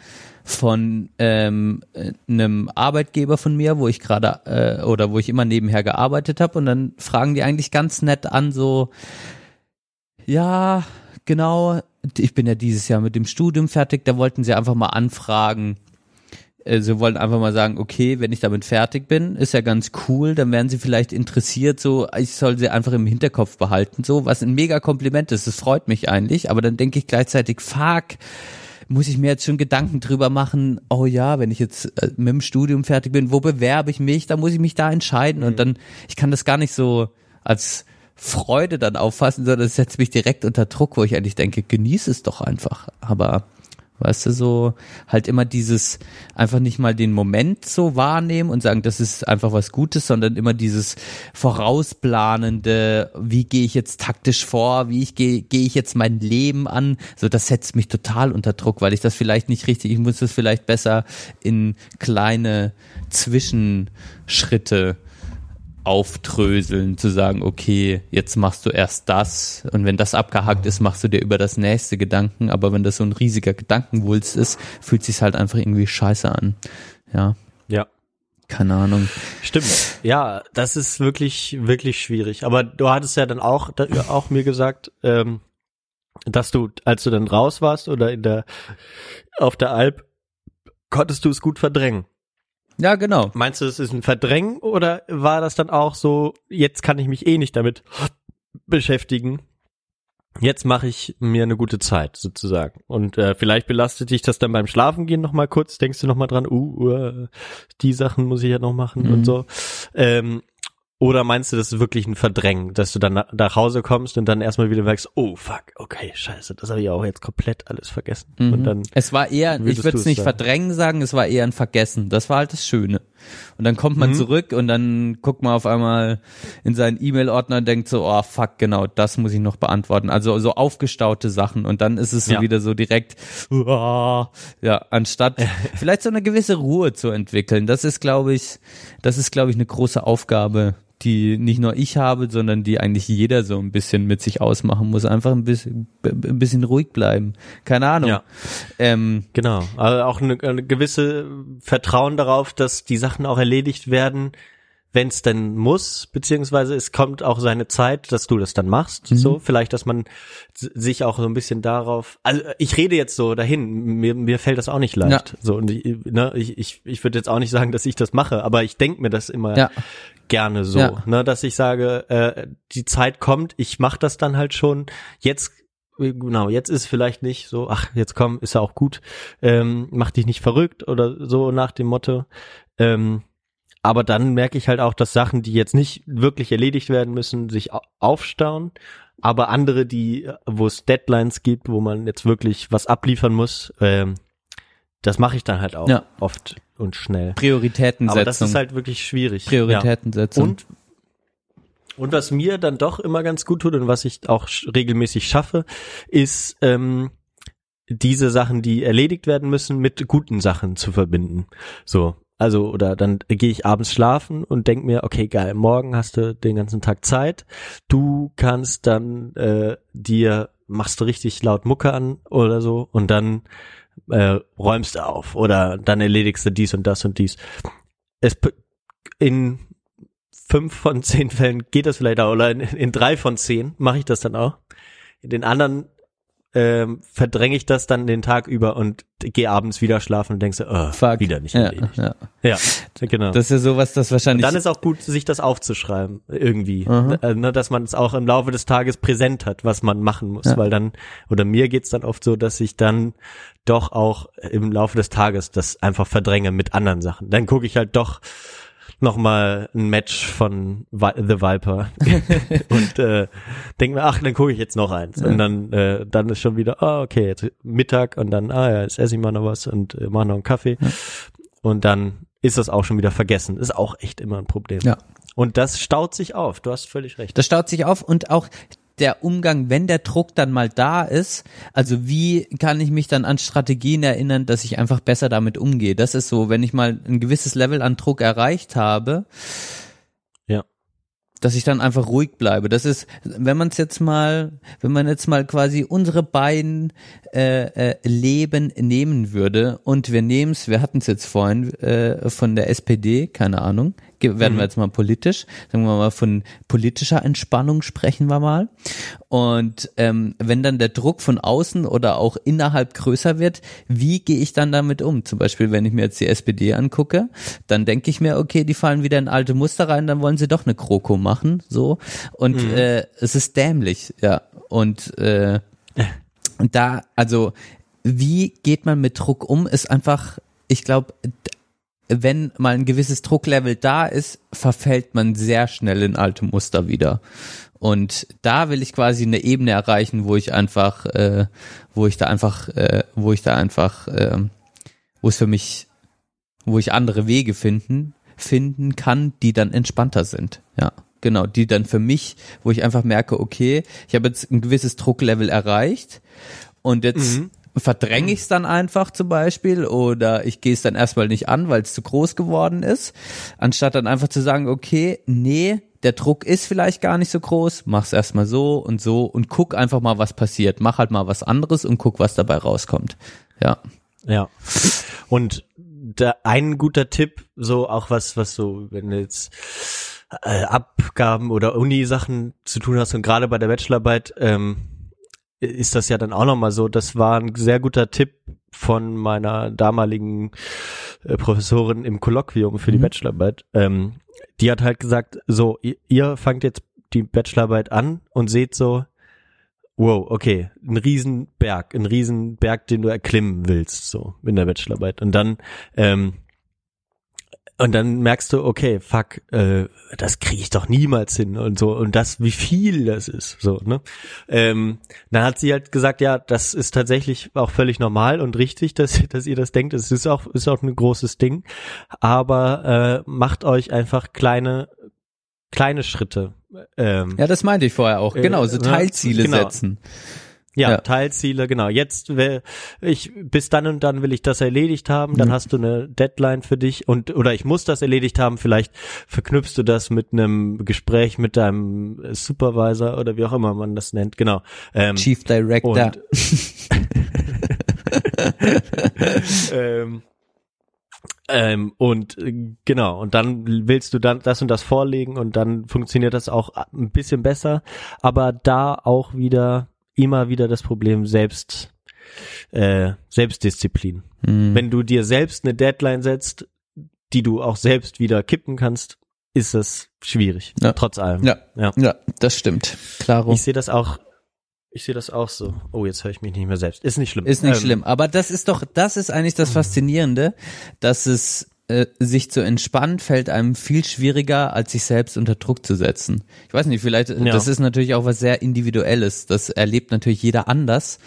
von ähm, äh, einem Arbeitgeber von mir, wo ich gerade äh, oder wo ich immer nebenher gearbeitet habe und dann fragen die eigentlich ganz nett an, so ja, genau, ich bin ja dieses Jahr mit dem Studium fertig, da wollten sie einfach mal anfragen, äh, sie wollten einfach mal sagen, okay, wenn ich damit fertig bin, ist ja ganz cool, dann wären sie vielleicht interessiert, so, ich soll sie einfach im Hinterkopf behalten, so, was ein mega Kompliment ist, das freut mich eigentlich, aber dann denke ich gleichzeitig, fuck, muss ich mir jetzt schon Gedanken drüber machen, oh ja, wenn ich jetzt äh, mit dem Studium fertig bin, wo bewerbe ich mich, dann muss ich mich da entscheiden und dann, ich kann das gar nicht so als Freude dann auffassen, sondern es setzt mich direkt unter Druck, wo ich eigentlich denke, genieße es doch einfach. Aber weißt du, so halt immer dieses einfach nicht mal den Moment so wahrnehmen und sagen, das ist einfach was Gutes, sondern immer dieses vorausplanende, wie gehe ich jetzt taktisch vor, wie ich gehe gehe ich jetzt mein Leben an, so das setzt mich total unter Druck, weil ich das vielleicht nicht richtig, ich muss das vielleicht besser in kleine Zwischenschritte auftröseln, zu sagen, okay, jetzt machst du erst das und wenn das abgehakt ist, machst du dir über das nächste Gedanken, aber wenn das so ein riesiger Gedankenwulst ist, fühlt sich halt einfach irgendwie scheiße an. Ja, Ja. keine Ahnung. Stimmt. Ja, das ist wirklich, wirklich schwierig. Aber du hattest ja dann auch, auch mir gesagt, ähm, dass du, als du dann raus warst oder in der, auf der Alp, konntest du es gut verdrängen. Ja, genau. Meinst du, es ist ein Verdrängen oder war das dann auch so, jetzt kann ich mich eh nicht damit beschäftigen. Jetzt mache ich mir eine gute Zeit sozusagen und äh, vielleicht belastet dich das dann beim Schlafengehen noch mal kurz. Denkst du noch mal dran, uh, uh die Sachen muss ich ja noch machen Mhm. und so. Ähm, oder meinst du, das ist wirklich ein Verdrängen, dass du dann nach, Hause kommst und dann erstmal wieder merkst, oh fuck, okay, scheiße, das habe ich auch jetzt komplett alles vergessen. Und dann Es war eher, ich würde es es nicht sagen? verdrängen sagen, es war eher ein Vergessen. Das war halt das Schöne. Und dann kommt man Mhm. zurück und dann guckt man auf einmal in seinen E-Mail-Ordner und denkt so, oh fuck, genau, das muss ich noch beantworten. Also so aufgestaute Sachen und dann ist es so Ja. wieder so direkt, uah, ja, anstatt vielleicht so eine gewisse Ruhe zu entwickeln. Das ist, glaube ich, das ist, glaube ich, eine große Aufgabe, die nicht nur ich habe, sondern die eigentlich jeder so ein bisschen mit sich ausmachen muss. Einfach ein bisschen, ein bisschen ruhig bleiben. Keine Ahnung. Ja. Ähm, Genau, also auch eine, eine gewisse Vertrauen darauf, dass die Sachen auch erledigt werden, wenn es denn muss, beziehungsweise es kommt auch seine Zeit, dass du das dann machst. So, vielleicht, dass man sich auch so ein bisschen darauf. Also ich rede jetzt so dahin, mir, mir fällt das auch nicht leicht. So und ich, ne, ich, ich, ich würde jetzt auch nicht sagen, dass ich das mache, aber ich denke mir das immer Ja. gerne so, Ja. ne, dass ich sage, äh, die Zeit kommt, ich mache das dann halt schon. Jetzt genau, jetzt ist vielleicht nicht so, ach, jetzt komm, ist ja auch gut, ähm, mach dich nicht verrückt oder so nach dem Motto. Ähm, aber dann merke ich halt auch, dass Sachen, die jetzt nicht wirklich erledigt werden müssen, sich au- aufstauen. Aber andere, die, wo es Deadlines gibt, wo man jetzt wirklich was abliefern muss, ähm, das mache ich dann halt auch Ja. oft und schnell. Prioritätensetzung. Aber das ist halt wirklich schwierig. Prioritätensetzung. Ja. Und und was mir dann doch immer ganz gut tut und was ich auch regelmäßig schaffe, ist ähm, diese Sachen, die erledigt werden müssen, mit guten Sachen zu verbinden. So, also oder dann gehe ich abends schlafen und denk mir, okay, geil, morgen hast du den ganzen Tag Zeit. Du kannst dann äh, dir machst du richtig laut Mucke an oder so und dann äh, räumst du auf oder dann erledigst du dies und das und dies. Es in fünf von zehn Fällen geht das vielleicht auch, oder in, in drei von zehn mache ich das dann auch. In den anderen ähm, verdränge ich das dann den Tag über und gehe abends wieder schlafen und denkst, oh, Fuck. wieder nicht ja, ja. Ja, genau. Das ist ja sowas, das und wahrscheinlich. dann ist auch gut, sich das aufzuschreiben, irgendwie. Äh, ne, dass man es auch im Laufe des Tages präsent hat, was man machen muss. Ja. Weil dann, oder mir geht's dann oft so, dass ich dann doch auch im Laufe des Tages das einfach verdränge mit anderen Sachen. Dann gucke ich halt doch noch mal ein Match von Vi The Viper und äh, denke mir, ach, dann gucke ich jetzt noch eins. Und dann, äh, dann ist schon wieder, ah, okay, jetzt Mittag und dann, ah ja, jetzt esse ich mal noch was und äh, mache noch einen Kaffee. Und dann ist das auch schon wieder vergessen. Ist auch echt immer ein Problem. Ja. Und das staut sich auf. Du hast völlig recht. Das staut sich auf und auch der Umgang, wenn der Druck dann mal da ist, also wie kann ich mich dann an Strategien erinnern, dass ich einfach besser damit umgehe? Das ist so, wenn ich mal ein gewisses Level an Druck erreicht habe, Ja. dass ich dann einfach ruhig bleibe. Das ist, wenn man es jetzt mal, wenn man jetzt mal quasi unsere beiden äh, äh, Leben nehmen würde und wir nehmen es, wir hatten es jetzt vorhin äh, von der SPD, keine Ahnung, werden wir jetzt mal politisch, sagen wir mal von politischer Entspannung sprechen wir mal. Und ähm, wenn dann der Druck von außen oder auch innerhalb größer wird, wie gehe ich dann damit um? Zum Beispiel, wenn ich mir jetzt die SPD angucke, dann denke ich mir, okay, die fallen wieder in alte Muster rein, dann wollen sie doch eine Kroko machen, so. Und äh, es ist dämlich, ja. Und äh, und da, also, wie geht man mit Druck um, ist einfach, ich glaube, wenn mal ein gewisses Drucklevel da ist, verfällt man sehr schnell in alte Muster wieder. Und da will ich quasi eine Ebene erreichen, wo ich einfach, äh, wo ich da einfach, äh, wo ich da einfach, äh, wo es für mich, wo ich andere Wege finden, finden kann, die dann entspannter sind. Ja, genau, die dann für mich, wo ich einfach merke, okay, ich habe jetzt ein gewisses Drucklevel erreicht und jetzt verdränge ich es dann einfach zum Beispiel oder ich gehe es dann erstmal nicht an, weil es zu groß geworden ist, anstatt dann einfach zu sagen, okay, nee, der Druck ist vielleicht gar nicht so groß, mach's erstmal so und so und guck einfach mal, was passiert. Mach halt mal was anderes und guck, was dabei rauskommt. Ja. Ja. Und da ein guter Tipp, so auch was, was so, wenn jetzt äh, Abgaben oder Uni-Sachen zu tun hast und gerade bei der Bachelorarbeit, ähm, ist das ja dann auch nochmal so. Das war ein sehr guter Tipp von meiner damaligen äh, Professorin im Kolloquium für die Bachelorarbeit. Ähm, die hat halt gesagt, so, ihr, ihr fangt jetzt die Bachelorarbeit an und seht so, wow, okay, ein Riesenberg, ein Riesenberg, den du erklimmen willst, so in der Bachelorarbeit. Und dann, ähm, und dann merkst du, okay, fuck, äh, das kriege ich doch niemals hin und so und das, wie viel das ist, so ne. Ähm, dann hat sie halt gesagt, ja, das ist tatsächlich auch völlig normal und richtig, dass dass ihr das denkt. Es ist auch ist auch ein großes Ding, aber äh, macht euch einfach kleine kleine Schritte. Ähm, Ja, das meinte ich vorher auch. Äh, Genau, so ne? Teilziele Genau. setzen. Ja, Ja. Teilziele, genau. Jetzt will ich bis dann und dann will ich das erledigt haben, Mhm. dann hast du eine Deadline für dich und oder ich muss das erledigt haben, vielleicht verknüpfst du das mit einem Gespräch mit deinem Supervisor oder wie auch immer man das nennt, genau. Ähm, Chief Director. und, ähm, ähm, und äh, genau, und dann willst du dann das und das vorlegen und dann funktioniert das auch ein bisschen besser, aber da auch wieder immer wieder das Problem selbst äh, Selbstdisziplin. Mhm. Wenn du dir selbst eine Deadline setzt, die du auch selbst wieder kippen kannst, ist das schwierig. Ja. Trotz allem. Ja. ja. ja, das stimmt. Klaro. Ich sehe das auch. Ich sehe das auch so. Oh, jetzt höre ich mich nicht mehr selbst. Ist nicht schlimm. Ist nicht Ähm, schlimm. Aber das ist doch, das ist eigentlich das Faszinierende, dass es äh, sich zu entspannen fällt einem viel schwieriger, als sich selbst unter Druck zu setzen. Ich weiß nicht, vielleicht, Ja. das ist natürlich auch was sehr Individuelles. Das erlebt natürlich jeder anders.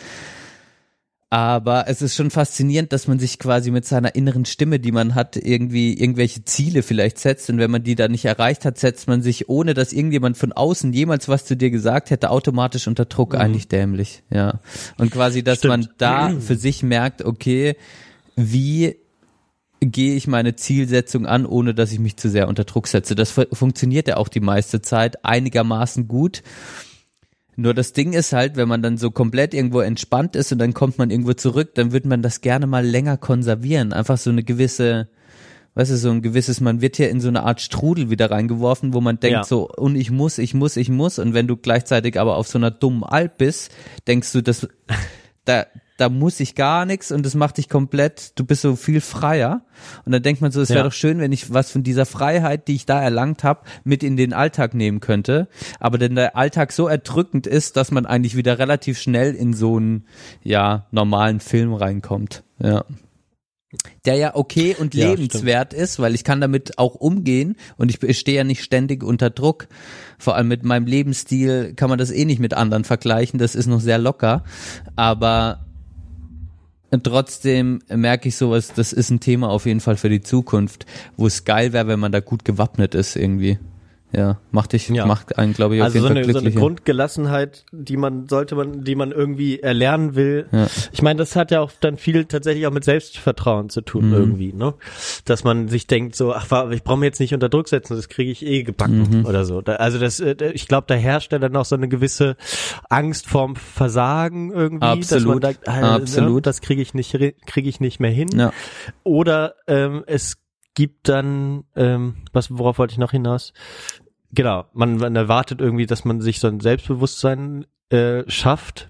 Aber es ist schon faszinierend, dass man sich quasi mit seiner inneren Stimme, die man hat, irgendwie irgendwelche Ziele vielleicht setzt. Und wenn man die dann nicht erreicht hat, setzt man sich, ohne dass irgendjemand von außen jemals was zu dir gesagt hätte, automatisch unter Druck. Eigentlich dämlich, ja. Und quasi, dass Stimmt. man da für sich merkt, okay, wie gehe ich meine Zielsetzung an, ohne dass ich mich zu sehr unter Druck setze. Das fu- funktioniert ja auch die meiste Zeit einigermaßen gut. Nur das Ding ist halt, wenn man dann so komplett irgendwo entspannt ist und dann kommt man irgendwo zurück, dann wird man das gerne mal länger konservieren. Einfach so eine gewisse, weißt du, so ein gewisses, man wird hier in so eine Art Strudel wieder reingeworfen, wo man denkt Ja. so, und ich muss, ich muss, ich muss. Und wenn du gleichzeitig aber auf so einer dummen Alp bist, denkst du, das, da, da muss ich gar nichts und das macht dich komplett, du bist so viel freier. Und dann denkt man so, es wäre Ja. doch schön, wenn ich was von dieser Freiheit, die ich da erlangt habe, mit in den Alltag nehmen könnte. Aber denn der Alltag so erdrückend ist, dass man eigentlich wieder relativ schnell in so einen, ja, normalen Film reinkommt. Ja. Der ja okay und Ja, lebenswert ist, weil ich kann damit auch umgehen und ich stehe ja nicht ständig unter Druck. Vor allem mit meinem Lebensstil kann man das eh nicht mit anderen vergleichen, das ist noch sehr locker. Aber trotzdem merke ich sowas, das ist ein Thema auf jeden Fall für die Zukunft, wo es geil wäre, wenn man da gut gewappnet ist irgendwie. Ja, macht dich, Ja. macht einen, glaube ich, auf Also jeden so Fall eine, so eine glücklicher. Grundgelassenheit, die man sollte man, die man irgendwie erlernen will. Ja. Ich meine, das hat ja auch dann viel tatsächlich auch mit Selbstvertrauen zu tun Mhm. irgendwie, ne? Dass man sich denkt so, ach, ich brauche mir jetzt nicht unter Druck setzen, das kriege ich eh gebacken Mhm. oder so. Da, also das, äh, ich glaube, da herrscht ja dann auch so eine gewisse Angst vorm Versagen irgendwie, Absolut. sagt, äh, Absolut. Ne, das kriege ich nicht, kriege ich nicht mehr hin. ja. Oder ähm, es gibt dann, ähm, was, worauf wollte ich noch hinaus? Genau, man, man erwartet irgendwie, dass man sich so ein Selbstbewusstsein äh, schafft.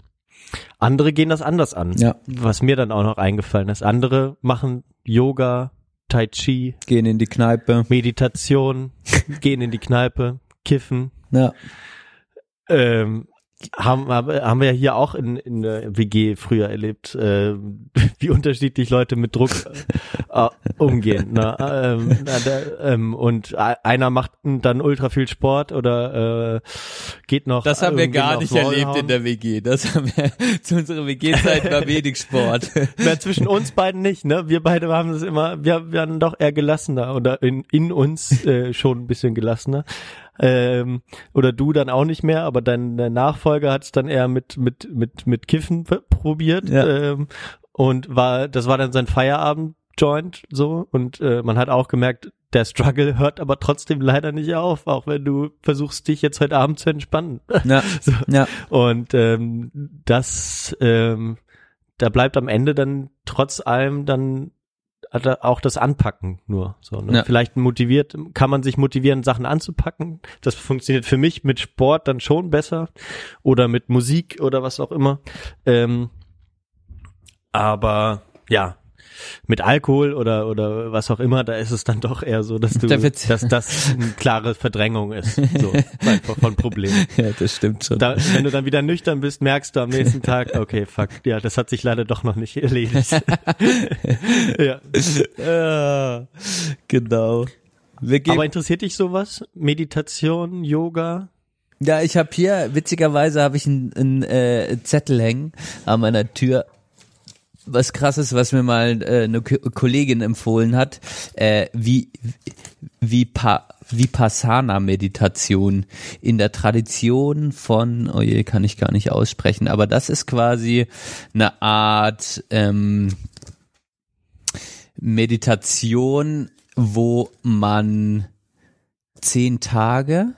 Andere gehen das anders an. Ja. Was mir dann auch noch eingefallen ist. Andere machen Yoga, Tai Chi, Gehen in die Kneipe. Meditation, gehen in die Kneipe, kiffen. Ja. Ähm, haben, haben wir ja hier auch in, in der WG früher erlebt, äh, wie unterschiedlich Leute mit Druck äh, umgehen. Ne? Ähm, na, der, ähm, und einer macht dann ultra viel Sport oder äh, geht noch. Das haben wir gar nicht erlebt hauen. in der WG. Das haben wir zu unserer WG-Zeit war wenig Sport. Na, zwischen uns beiden nicht, ne? Wir beide haben das immer, wir werden doch eher gelassener oder in, in uns äh, schon ein bisschen gelassener. Ähm, oder du dann auch nicht mehr, aber dein, dein Nachfolger hat es dann eher mit mit mit mit Kiffen probiert Ja. ähm, und war das war dann sein Feierabend-Joint so und äh, man hat auch gemerkt, der Struggle hört aber trotzdem leider nicht auf, auch wenn du versuchst dich jetzt heute Abend zu entspannen. Ja. So. Ja. Und ähm, das, ähm, da bleibt am Ende dann trotz allem dann auch das Anpacken nur. So, ne? Ja. Vielleicht motiviert, kann man sich motivieren, Sachen anzupacken. Das funktioniert für mich mit Sport dann schon besser oder mit Musik oder was auch immer. Ähm, aber ja, mit Alkohol oder oder was auch immer, da ist es dann doch eher so, dass du, Da dass das eine klare Verdrängung ist, so von Problemen. Ja, das stimmt schon. Da, wenn du dann wieder nüchtern bist, merkst du am nächsten Tag, okay, fuck, ja, das hat sich leider doch noch nicht erledigt. ja. ja, genau. Wir geben, Aber interessiert dich sowas? Meditation, Yoga? ja, ich habe hier, witzigerweise habe ich einen, einen äh, Zettel hängen an meiner Tür. Was krasses, was mir mal äh, eine Ko- Kollegin empfohlen hat, äh, wie, wie, pa, Vipassana-Meditation in der Tradition von, oh je, kann ich gar nicht aussprechen, aber das ist quasi eine Art ähm, Meditation, wo man zehn Tage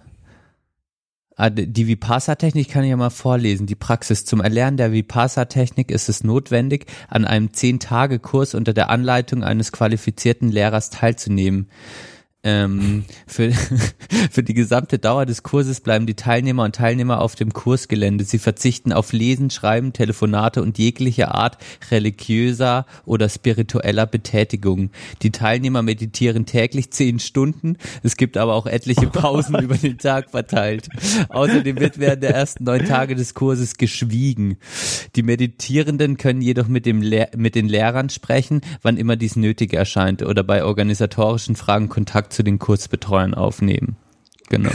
Die Vipassana-Technik kann ich ja mal vorlesen. Die Praxis zum Erlernen der Vipassana-Technik ist es notwendig, an einem Zehn-Tage-Kurs unter der Anleitung eines qualifizierten Lehrers teilzunehmen. Ähm, für, für die gesamte Dauer des Kurses bleiben die Teilnehmer und Teilnehmer auf dem Kursgelände. Sie verzichten auf Lesen, Schreiben, Telefonate und jegliche Art religiöser oder spiritueller Betätigung. Die Teilnehmer meditieren täglich zehn Stunden. Es gibt aber auch etliche Pausen über den Tag verteilt. Außerdem wird während der ersten neun Tage des Kurses geschwiegen. Die Meditierenden können jedoch mit, dem Lehr mit den Lehrern sprechen, wann immer dies nötig erscheint oder bei organisatorischen Fragen Kontakt zu den Kursbetreuern aufnehmen. Genau.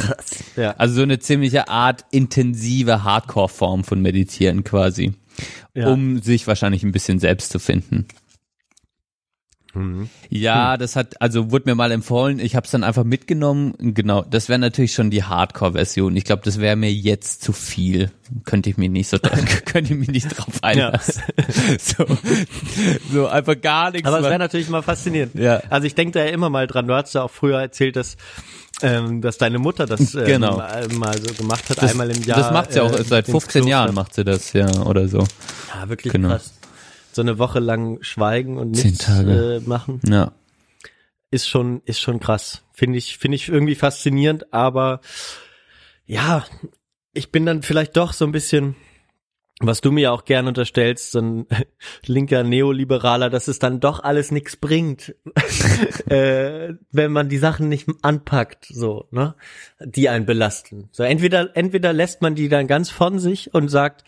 Ja. Also so eine ziemliche Art intensive Hardcore-Form von Meditieren quasi, Ja. um sich wahrscheinlich ein bisschen selbst zu finden. Mhm. Ja, das hat, also wurde mir mal empfohlen, ich habe es dann einfach mitgenommen. Genau, das wäre natürlich schon die Hardcore-Version. Ich glaube, das wäre mir jetzt zu viel. Könnte ich mich nicht so dran, könnte ich mich nicht drauf einlassen. So, so einfach gar nichts. Aber es wäre natürlich mal faszinierend. Ja. Also ich denke da ja immer mal dran. Du hast ja auch früher erzählt, dass ähm, dass deine Mutter das ähm, Genau. mal- mal so gemacht hat, das, einmal im Jahr. das macht sie auch äh, seit ins 15 Kloster. Jahren macht sie das, ja, oder so. Ja, wirklich Genau. krass. So eine Woche lang schweigen und nichts äh, machen Ja. ist schon ist schon krass. Finde ich finde ich irgendwie faszinierend, aber ja, ich bin dann vielleicht doch so ein bisschen was du mir auch gern unterstellst, so ein linker Neoliberaler, dass es dann doch alles nichts bringt, äh, wenn man die Sachen nicht anpackt, so, ne, die einen belasten. So entweder entweder lässt man die dann ganz von sich und sagt,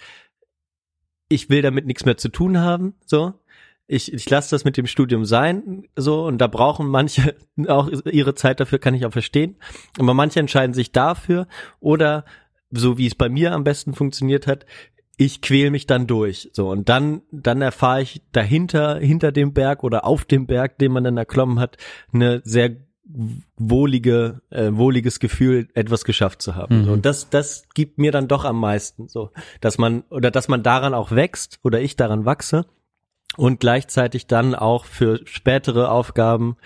ich will damit nichts mehr zu tun haben, so. Ich, ich lasse das mit dem Studium sein, so, und da brauchen manche auch ihre Zeit dafür, kann ich auch verstehen. Aber manche entscheiden sich dafür oder so wie es bei mir am besten funktioniert hat, ich quäl mich dann durch. So, und dann, dann erfahre ich dahinter, hinter dem Berg oder auf dem Berg, den man dann erklommen hat, eine sehr wohlige, äh, wohliges Gefühl, etwas geschafft zu haben. Mhm. So, und das, das gibt mir dann doch am meisten, so, dass man, oder dass man daran auch wächst, oder ich daran wachse und gleichzeitig dann auch für spätere Aufgaben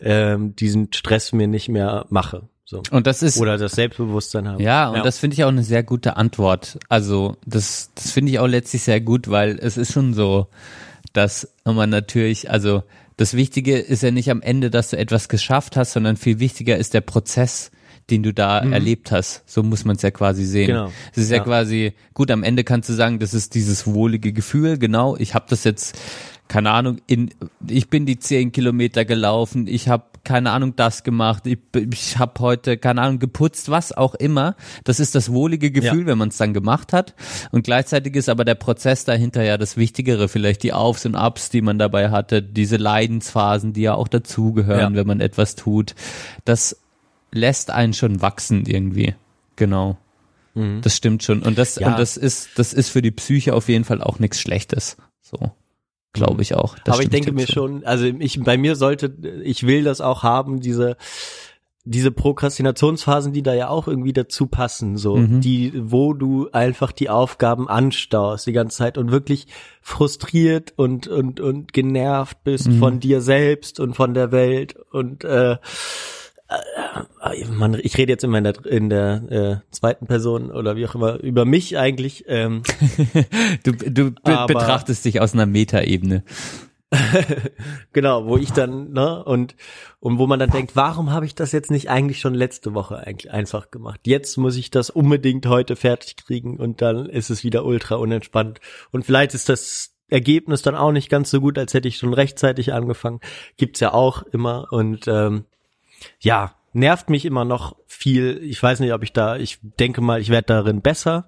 ähm, diesen Stress mir nicht mehr mache. So. Und das ist, Oder das Selbstbewusstsein habe. Ja, und das finde ich auch eine sehr gute Antwort. Also das, das finde ich auch letztlich sehr gut, weil es ist schon so, dass man natürlich, also das Wichtige ist ja nicht am Ende, dass du etwas geschafft hast, sondern viel wichtiger ist der Prozess, den du da erlebt hast. So muss man es ja quasi sehen. Mhm. Genau. Es ist ja, Ja. quasi, gut, am Ende kannst du sagen, das ist dieses wohlige Gefühl, genau, ich habe das jetzt, keine Ahnung, in, ich bin die zehn Kilometer gelaufen, ich habe keine Ahnung das gemacht, ich, ich habe heute, keine Ahnung, geputzt, was auch immer. Das ist das wohlige Gefühl, Ja. wenn man es dann gemacht hat. Und gleichzeitig ist aber der Prozess dahinter ja das Wichtigere, vielleicht die Aufs und Abs, die man dabei hatte, diese Leidensphasen, die ja auch dazugehören, Ja. wenn man etwas tut. Das lässt einen schon wachsen irgendwie. Genau. Das stimmt schon. Und das, Mhm. Ja. und das ist, das ist für die Psyche auf jeden Fall auch nichts Schlechtes. So. Glaube ich auch. Das Aber ich denke mir schon, also ich, bei mir sollte, ich will das auch haben, diese, diese Prokrastinationsphasen, die da ja auch irgendwie dazu passen, so, Mhm. die, wo du einfach die Aufgaben anstaust die ganze Zeit und wirklich frustriert und, und, und genervt bist Mhm. von dir selbst und von der Welt und, äh, man, ich rede jetzt immer in der, in der äh, zweiten Person oder wie auch immer über mich eigentlich. Ähm, Du, du be betrachtest dich aus einer Metaebene. Genau, wo ich dann, ne, und, und wo man dann denkt, warum habe ich das jetzt nicht eigentlich schon letzte Woche eigentlich einfach gemacht? Jetzt muss ich das unbedingt heute fertig kriegen und dann ist es wieder ultra unentspannt. Und vielleicht ist das Ergebnis dann auch nicht ganz so gut, als hätte ich schon rechtzeitig angefangen. Gibt's ja auch immer und ähm, ja, nervt mich immer noch viel. Ich weiß nicht, ob ich da, ich denke mal, ich werde darin besser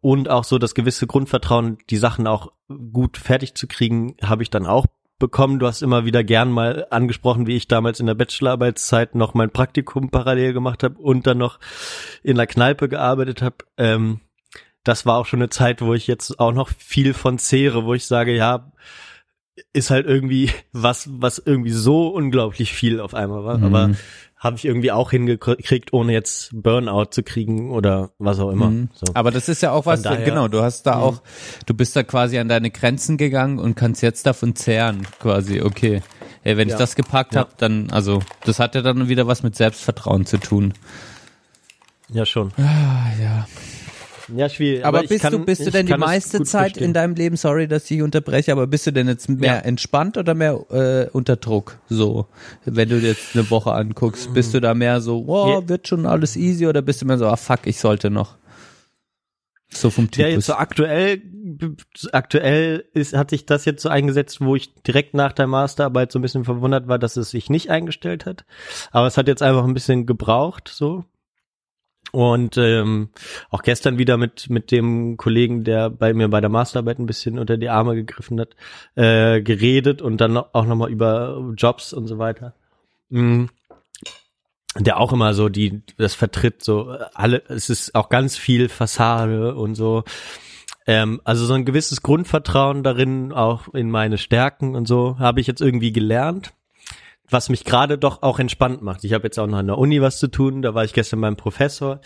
und auch so das gewisse Grundvertrauen, die Sachen auch gut fertig zu kriegen, habe ich dann auch bekommen. Du hast immer wieder gern mal angesprochen, wie ich damals in der Bachelorarbeitszeit noch mein Praktikum parallel gemacht habe und dann noch in der Kneipe gearbeitet habe. Ähm, das war auch schon eine Zeit, wo ich jetzt auch noch viel von zehre, wo ich sage, ja, ist halt irgendwie was, was irgendwie so unglaublich viel auf einmal war. Mhm. Aber habe ich irgendwie auch hingekriegt, ohne jetzt Burnout zu kriegen oder was auch immer. Mhm. So. Aber das ist ja auch was, daher- genau, du hast da Mhm. auch, du bist da quasi an deine Grenzen gegangen und kannst jetzt davon zehren, quasi, okay. Ey, wenn ich Ja. das gepackt Ja. hab, dann, also, das hat ja dann wieder was mit Selbstvertrauen zu tun. Ja, schon. Ah, ja. Ja, schwierig. Aber, ich bist kann, du, bist du denn die meiste Zeit verstehen. in deinem Leben, sorry, dass ich unterbreche, aber bist du denn jetzt mehr Ja. entspannt oder mehr äh, unter Druck? So, wenn du jetzt eine Woche anguckst, bist du da mehr so, wow, Ja. wird schon alles easy oder bist du mehr so, ah fuck, ich sollte noch? So vom Ja, Typus. jetzt so aktuell, aktuell ist, hat sich das jetzt so eingesetzt, wo ich direkt nach der Masterarbeit so ein bisschen verwundert war, dass es sich nicht eingestellt hat. Aber es hat jetzt einfach ein bisschen gebraucht, so. Und ähm, auch gestern wieder mit mit dem Kollegen, der bei mir bei der Masterarbeit ein bisschen unter die Arme gegriffen hat, äh, geredet und dann auch nochmal über Jobs und so weiter. Mhm der auch immer so die das vertritt so alle es ist auch ganz viel Fassade und so. Ähm, also so ein gewisses Grundvertrauen darin auch in meine Stärken und so habe ich jetzt irgendwie gelernt was mich gerade doch auch entspannt macht ich habe jetzt auch noch an der Uni was zu tun da war ich gestern beim Professor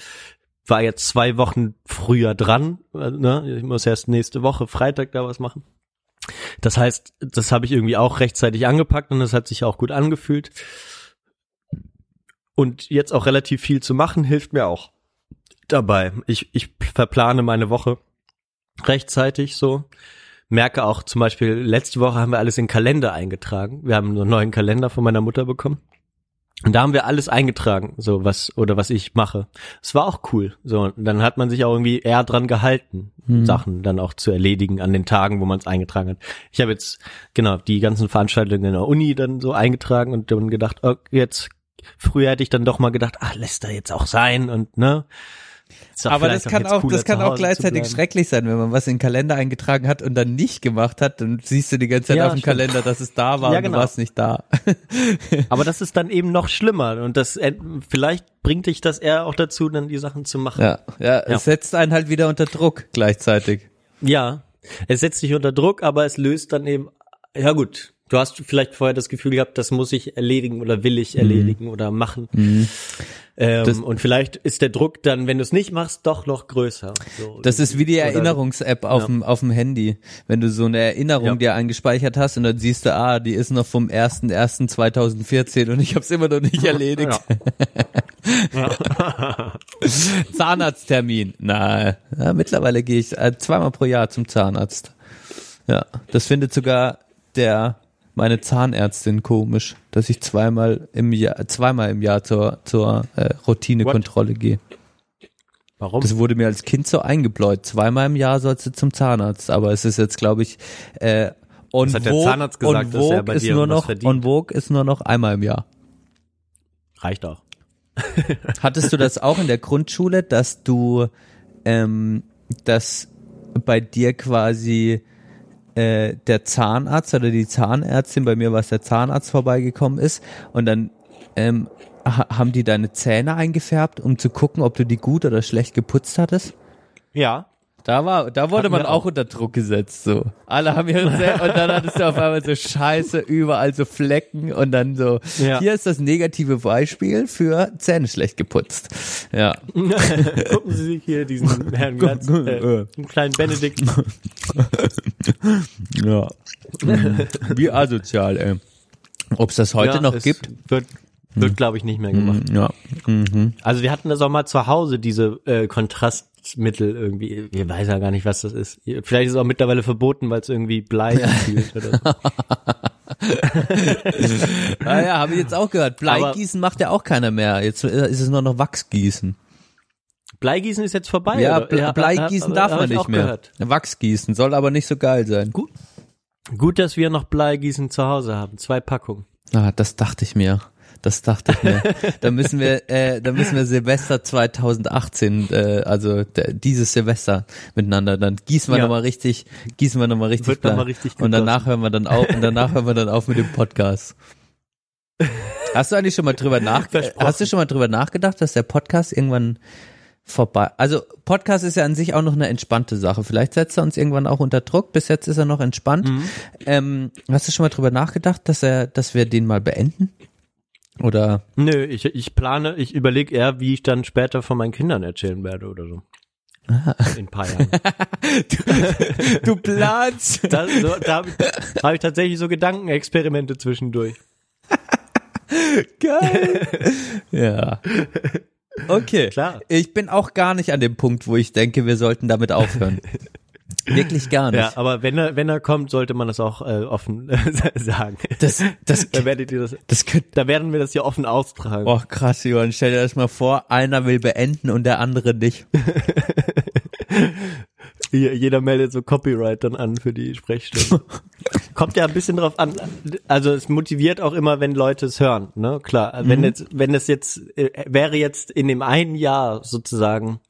war jetzt zwei Wochen früher dran äh, ne? ich muss erst nächste Woche Freitag da was machen das heißt das habe ich irgendwie auch rechtzeitig angepackt und das hat sich auch gut angefühlt und jetzt auch relativ viel zu machen, hilft mir auch dabei. Ich, ich verplane meine Woche rechtzeitig so. Merke auch zum Beispiel, letzte Woche haben wir alles in den Kalender eingetragen. Wir haben einen neuen Kalender von meiner Mutter bekommen. Und da haben wir alles eingetragen, so was, oder was ich mache. Es war auch cool. So, und dann hat man sich auch irgendwie eher dran gehalten, Sachen dann auch zu erledigen an den Tagen, wo man es eingetragen hat. Ich habe jetzt, genau, die ganzen Veranstaltungen in der Uni dann so eingetragen und dann gedacht, oh, jetzt Früher hätte ich dann doch mal gedacht, ach, lässt er jetzt auch sein und ne. Aber das kann auch, das kann auch gleichzeitig schrecklich sein, wenn man was in den Kalender eingetragen hat und dann nicht gemacht hat, dann siehst du die ganze Zeit Ja, auf dem stimmt. Kalender, dass es da war Ja, und genau. du warst nicht da. Aber das ist dann eben noch schlimmer und das äh, vielleicht bringt dich das eher auch dazu, dann die Sachen zu machen. Ja, ja, es setzt einen halt wieder unter Druck gleichzeitig. Ja, es setzt dich unter Druck, aber es löst dann eben, ja gut, du hast vielleicht vorher das Gefühl gehabt, das muss ich erledigen oder will ich erledigen oder machen. Mhm. Ähm, und vielleicht ist der Druck dann, wenn du es nicht machst, doch noch größer. So, Das ist wie die Erinnerungs-App auf, Ja. dem, auf dem Handy. Wenn du so eine Erinnerung Ja. dir eingespeichert hast und dann siehst du, ah, die ist noch vom 1.1.2014 und ich habe es immer noch nicht erledigt. Zahnarzttermin. Na, ja, mittlerweile gehe ich äh, zweimal pro Jahr zum Zahnarzt. Ja, das findet sogar der meine Zahnärztin komisch, dass ich zweimal im Jahr zweimal im Jahr zur zur äh, Routinekontrolle gehe. Warum? Das wurde mir als Kind so eingebläut. Zweimal im Jahr sollst du zum Zahnarzt, aber es ist jetzt, glaube ich, äh, Was hat der vogue- Zahnarzt gesagt, dass er bei ist dir nur noch, verdient? en vogue ist nur noch einmal im Jahr. Reicht auch. Hattest du das auch in der Grundschule, dass du, ähm, dass bei dir quasi äh, der Zahnarzt oder die Zahnärztin, bei mir war es der Zahnarzt vorbeigekommen ist und dann ähm, ha haben die deine Zähne eingefärbt, um zu gucken, ob du die gut oder schlecht geputzt hattest? Ja. Da war, da wurde Hatten man auch auch. unter Druck gesetzt, so. Alle haben ihre Zähne und dann hattest du auf einmal so Scheiße, überall so Flecken und dann so, Ja. hier ist das negative Beispiel für Zähne schlecht geputzt. Ja. Gucken Sie sich hier diesen Herrn Glatz, äh, den kleinen Benedikt. Ja. Mhm. Wie asozial, ey. Ob es das heute Ja, noch gibt? Wird, wird glaube ich, nicht mehr gemacht. Ja. Mhm. Also wir hatten das auch mal zu Hause, diese äh, Kontrastmittel irgendwie. Ich weiß ja gar nicht, was das ist. Vielleicht ist es auch mittlerweile verboten, weil es irgendwie Blei fühlt oder so. Ah ja, habe ich jetzt auch gehört. Bleigießen macht ja auch keiner mehr. Jetzt äh, ist es nur noch Wachsgießen. Bleigießen ist jetzt vorbei. Ja, oder? Ble Bleigießen darf man ich nicht mehr. Gehört. Wachsgießen soll aber nicht so geil sein. Gut. Gut, dass wir noch Bleigießen zu Hause haben. Zwei Packungen. Ah, das dachte ich mir. Das dachte ich mir. da müssen wir, äh, da müssen wir Silvester 2018, äh, also dieses Silvester miteinander. Dann gießen wir Ja. noch mal richtig, gießen wir noch mal richtig, Wird noch Blei. mal richtig und danach hören wir dann auf, und danach hören wir dann auf mit dem Podcast. Hast du eigentlich schon mal drüber nach, Versprochen. hast du schon mal drüber nachgedacht, dass der Podcast irgendwann vorbei, also Podcast ist ja an sich auch noch eine entspannte Sache. Vielleicht setzt er uns irgendwann auch unter Druck. Bis jetzt ist er noch entspannt. Mhm. Ähm, hast du schon mal drüber nachgedacht, dass er, dass wir den mal beenden? Oder Nö, ich, ich plane, ich überlege eher, wie ich dann später von meinen Kindern erzählen werde oder so. In ein paar Jahren. du planst? Da, so, da habe ich, hab ich tatsächlich so Gedankenexperimente zwischendurch. Geil. ja. Okay. Klar. Ich bin auch gar nicht an dem Punkt, wo ich denke, wir sollten damit aufhören. Wirklich gar nicht. Ja, aber wenn er, wenn er kommt, sollte man das auch äh, offen sagen. Das, das, da werdet ihr das, das könnte, da werden wir das hier offen austragen. oh krass, Johann, stell dir das mal vor, einer will beenden und der andere nicht. Jeder meldet so Copyright dann an für die Sprechstunde. Kommt ja ein bisschen drauf an. Also es motiviert auch immer, wenn Leute es hören, ne? Klar. Wenn jetzt, wenn es jetzt, äh, wäre jetzt in dem einen Jahr sozusagen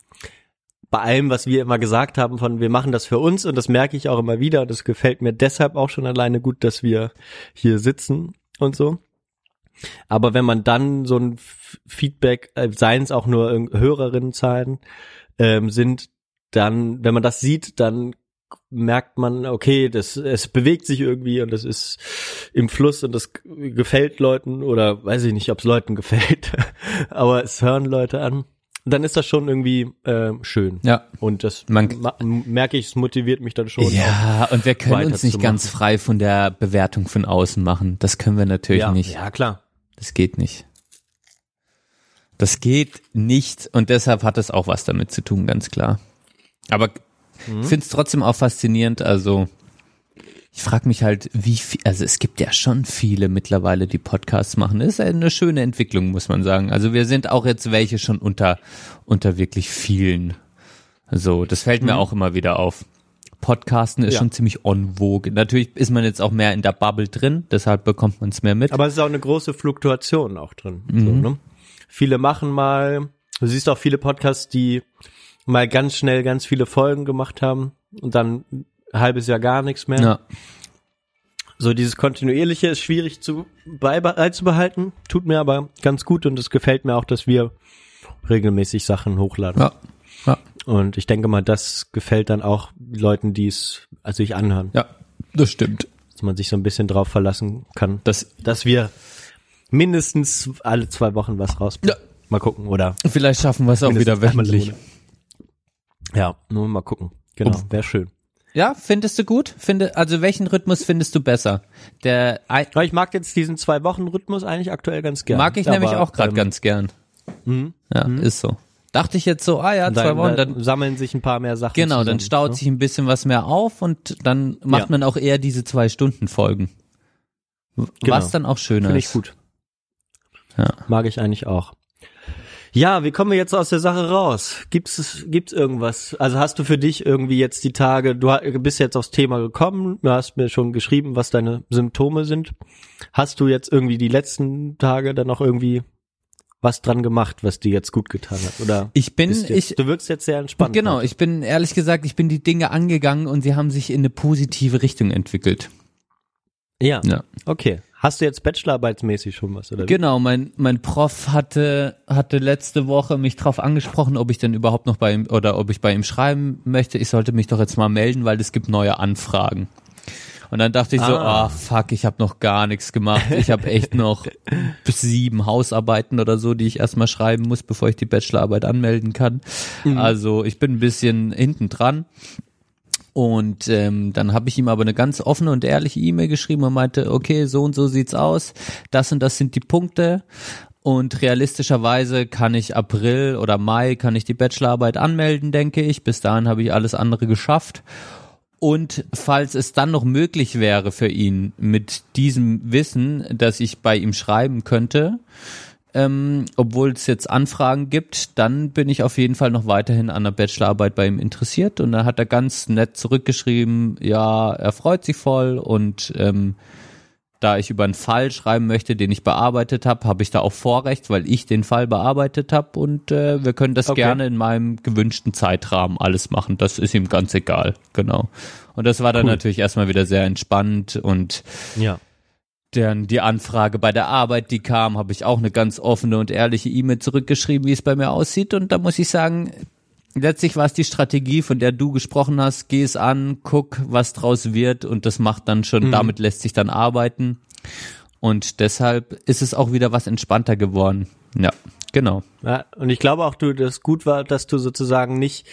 bei allem, was wir immer gesagt haben, von wir machen das für uns und das merke ich auch immer wieder und das gefällt mir deshalb auch schon alleine gut, dass wir hier sitzen und so. Aber wenn man dann so ein Feedback, äh, seien es auch nur Hörerinnenzahlen ähm, sind, dann, wenn man das sieht, dann merkt man, okay, das, es bewegt sich irgendwie und das ist im Fluss und das gefällt Leuten oder weiß ich nicht, ob es Leuten gefällt, aber es hören Leute an. Und dann ist das schon irgendwie äh, schön. Ja. Und das Man- ma- merke ich, es motiviert mich dann schon. Ja, und wir können uns nicht ganz frei von der Bewertung von außen machen. Das können wir natürlich ja, nicht. Ja, klar. Das geht nicht. Das geht nicht und deshalb hat es auch was damit zu tun, ganz klar. Aber ich finde es trotzdem auch faszinierend, also ich frage mich halt, wie viel, also es gibt ja schon viele mittlerweile, die Podcasts machen. Das ist eine schöne Entwicklung, muss man sagen. Also wir sind auch jetzt welche schon unter, unter wirklich vielen. So, das fällt mir auch immer wieder auf. Podcasten ist Ja. schon ziemlich on vogue. Natürlich ist man jetzt auch mehr in der Bubble drin, deshalb bekommt man es mehr mit. Aber es ist auch eine große Fluktuation auch drin. So, ne? Viele machen mal, du siehst auch viele Podcasts, die mal ganz schnell ganz viele Folgen gemacht haben und dann ein halbes Jahr gar nichts mehr. ja. So dieses kontinuierliche ist schwierig zu beizubehalten, tut mir aber ganz gut und es gefällt mir auch, dass wir regelmäßig Sachen hochladen. Ja. Ja. Und ich denke mal, das gefällt dann auch Leuten, die es also sich anhören, Ja, das stimmt. dass man sich so ein bisschen drauf verlassen kann, Das, dass wir mindestens alle zwei Wochen was rausbringen. Ja. Mal gucken, oder? vielleicht schaffen wir es auch wieder wöchentlich. Ja, nur mal gucken. Genau, wäre schön. Ja, findest du gut? Finde, also welchen Rhythmus findest du besser? Der ich mag jetzt diesen zwei Wochen Rhythmus eigentlich aktuell ganz gerne. mag ich nämlich Aber, auch gerade ähm, ganz gern. Ja, ist so. Dachte ich jetzt so, ah ja, zwei Dann, Wochen, dann dann sammeln sich ein paar mehr Sachen. genau, zusammen, dann staut ne? sich ein bisschen was mehr auf und dann macht Ja. man auch eher diese zwei Stunden Folgen. Genau. Was dann auch schöner Finde ich ist. gut. Ja. Mag ich eigentlich auch. Ja, wie kommen wir jetzt aus der Sache raus? Gibt's es- gibt's irgendwas? Also hast du für dich irgendwie jetzt die Tage, du bist jetzt aufs Thema gekommen, du hast mir schon geschrieben, was deine Symptome sind. Hast du jetzt irgendwie die letzten Tage dann noch irgendwie was dran gemacht, was dir jetzt gut getan hat? Oder Ich bin, jetzt, ich, du wirkst jetzt sehr entspannt. genau, heute. ich bin ehrlich gesagt, ich bin die Dinge angegangen und sie haben sich in eine positive Richtung entwickelt. ja. Ja. Okay. Hast du jetzt bachelorarbeitsmäßig schon was oder? wie? Genau, mein, mein Prof hatte, hatte letzte Woche mich drauf angesprochen, ob ich denn überhaupt noch bei ihm oder ob ich bei ihm schreiben möchte. Ich sollte mich doch jetzt mal melden, weil es gibt neue Anfragen. Und dann dachte ich so, Ah. ah fuck, ich habe noch gar nichts gemacht. Ich habe echt noch bis sieben Hausarbeiten oder so, die ich erstmal schreiben muss, bevor ich die Bachelorarbeit anmelden kann. Also ich bin ein bisschen hinten dran. Und ähm, dann habe ich ihm aber eine ganz offene und ehrliche E-Mail geschrieben und meinte, okay, so und so sieht's aus, das und das sind die Punkte. Und realistischerweise kann ich April oder Mai kann ich die Bachelorarbeit anmelden, denke ich. Bis dahin habe ich alles andere geschafft. Und falls es dann noch möglich wäre für ihn mit diesem Wissen, dass ich bei ihm schreiben könnte, ähm, obwohl es jetzt Anfragen gibt, dann bin ich auf jeden Fall noch weiterhin an der Bachelorarbeit bei ihm interessiert. Und da hat er ganz nett zurückgeschrieben, ja, er freut sich voll und ähm, da ich über einen Fall schreiben möchte, den ich bearbeitet habe, habe ich da auch Vorrecht, weil ich den Fall bearbeitet habe und äh, wir können das Okay. gerne in meinem gewünschten Zeitrahmen alles machen. Das ist ihm ganz egal, genau. Und das war dann Cool. natürlich erstmal wieder sehr entspannt und Ja. Dann die Anfrage bei der Arbeit, die kam, habe ich auch eine ganz offene und ehrliche E-Mail zurückgeschrieben, wie es bei mir aussieht. Und da muss ich sagen, letztlich war es die Strategie, von der du gesprochen hast. Geh es an, guck, was draus wird und das macht dann schon, damit lässt sich dann arbeiten. Und deshalb ist es auch wieder was entspannter geworden. Ja, genau. Ja, und ich glaube auch, du, das gut war, dass du sozusagen nicht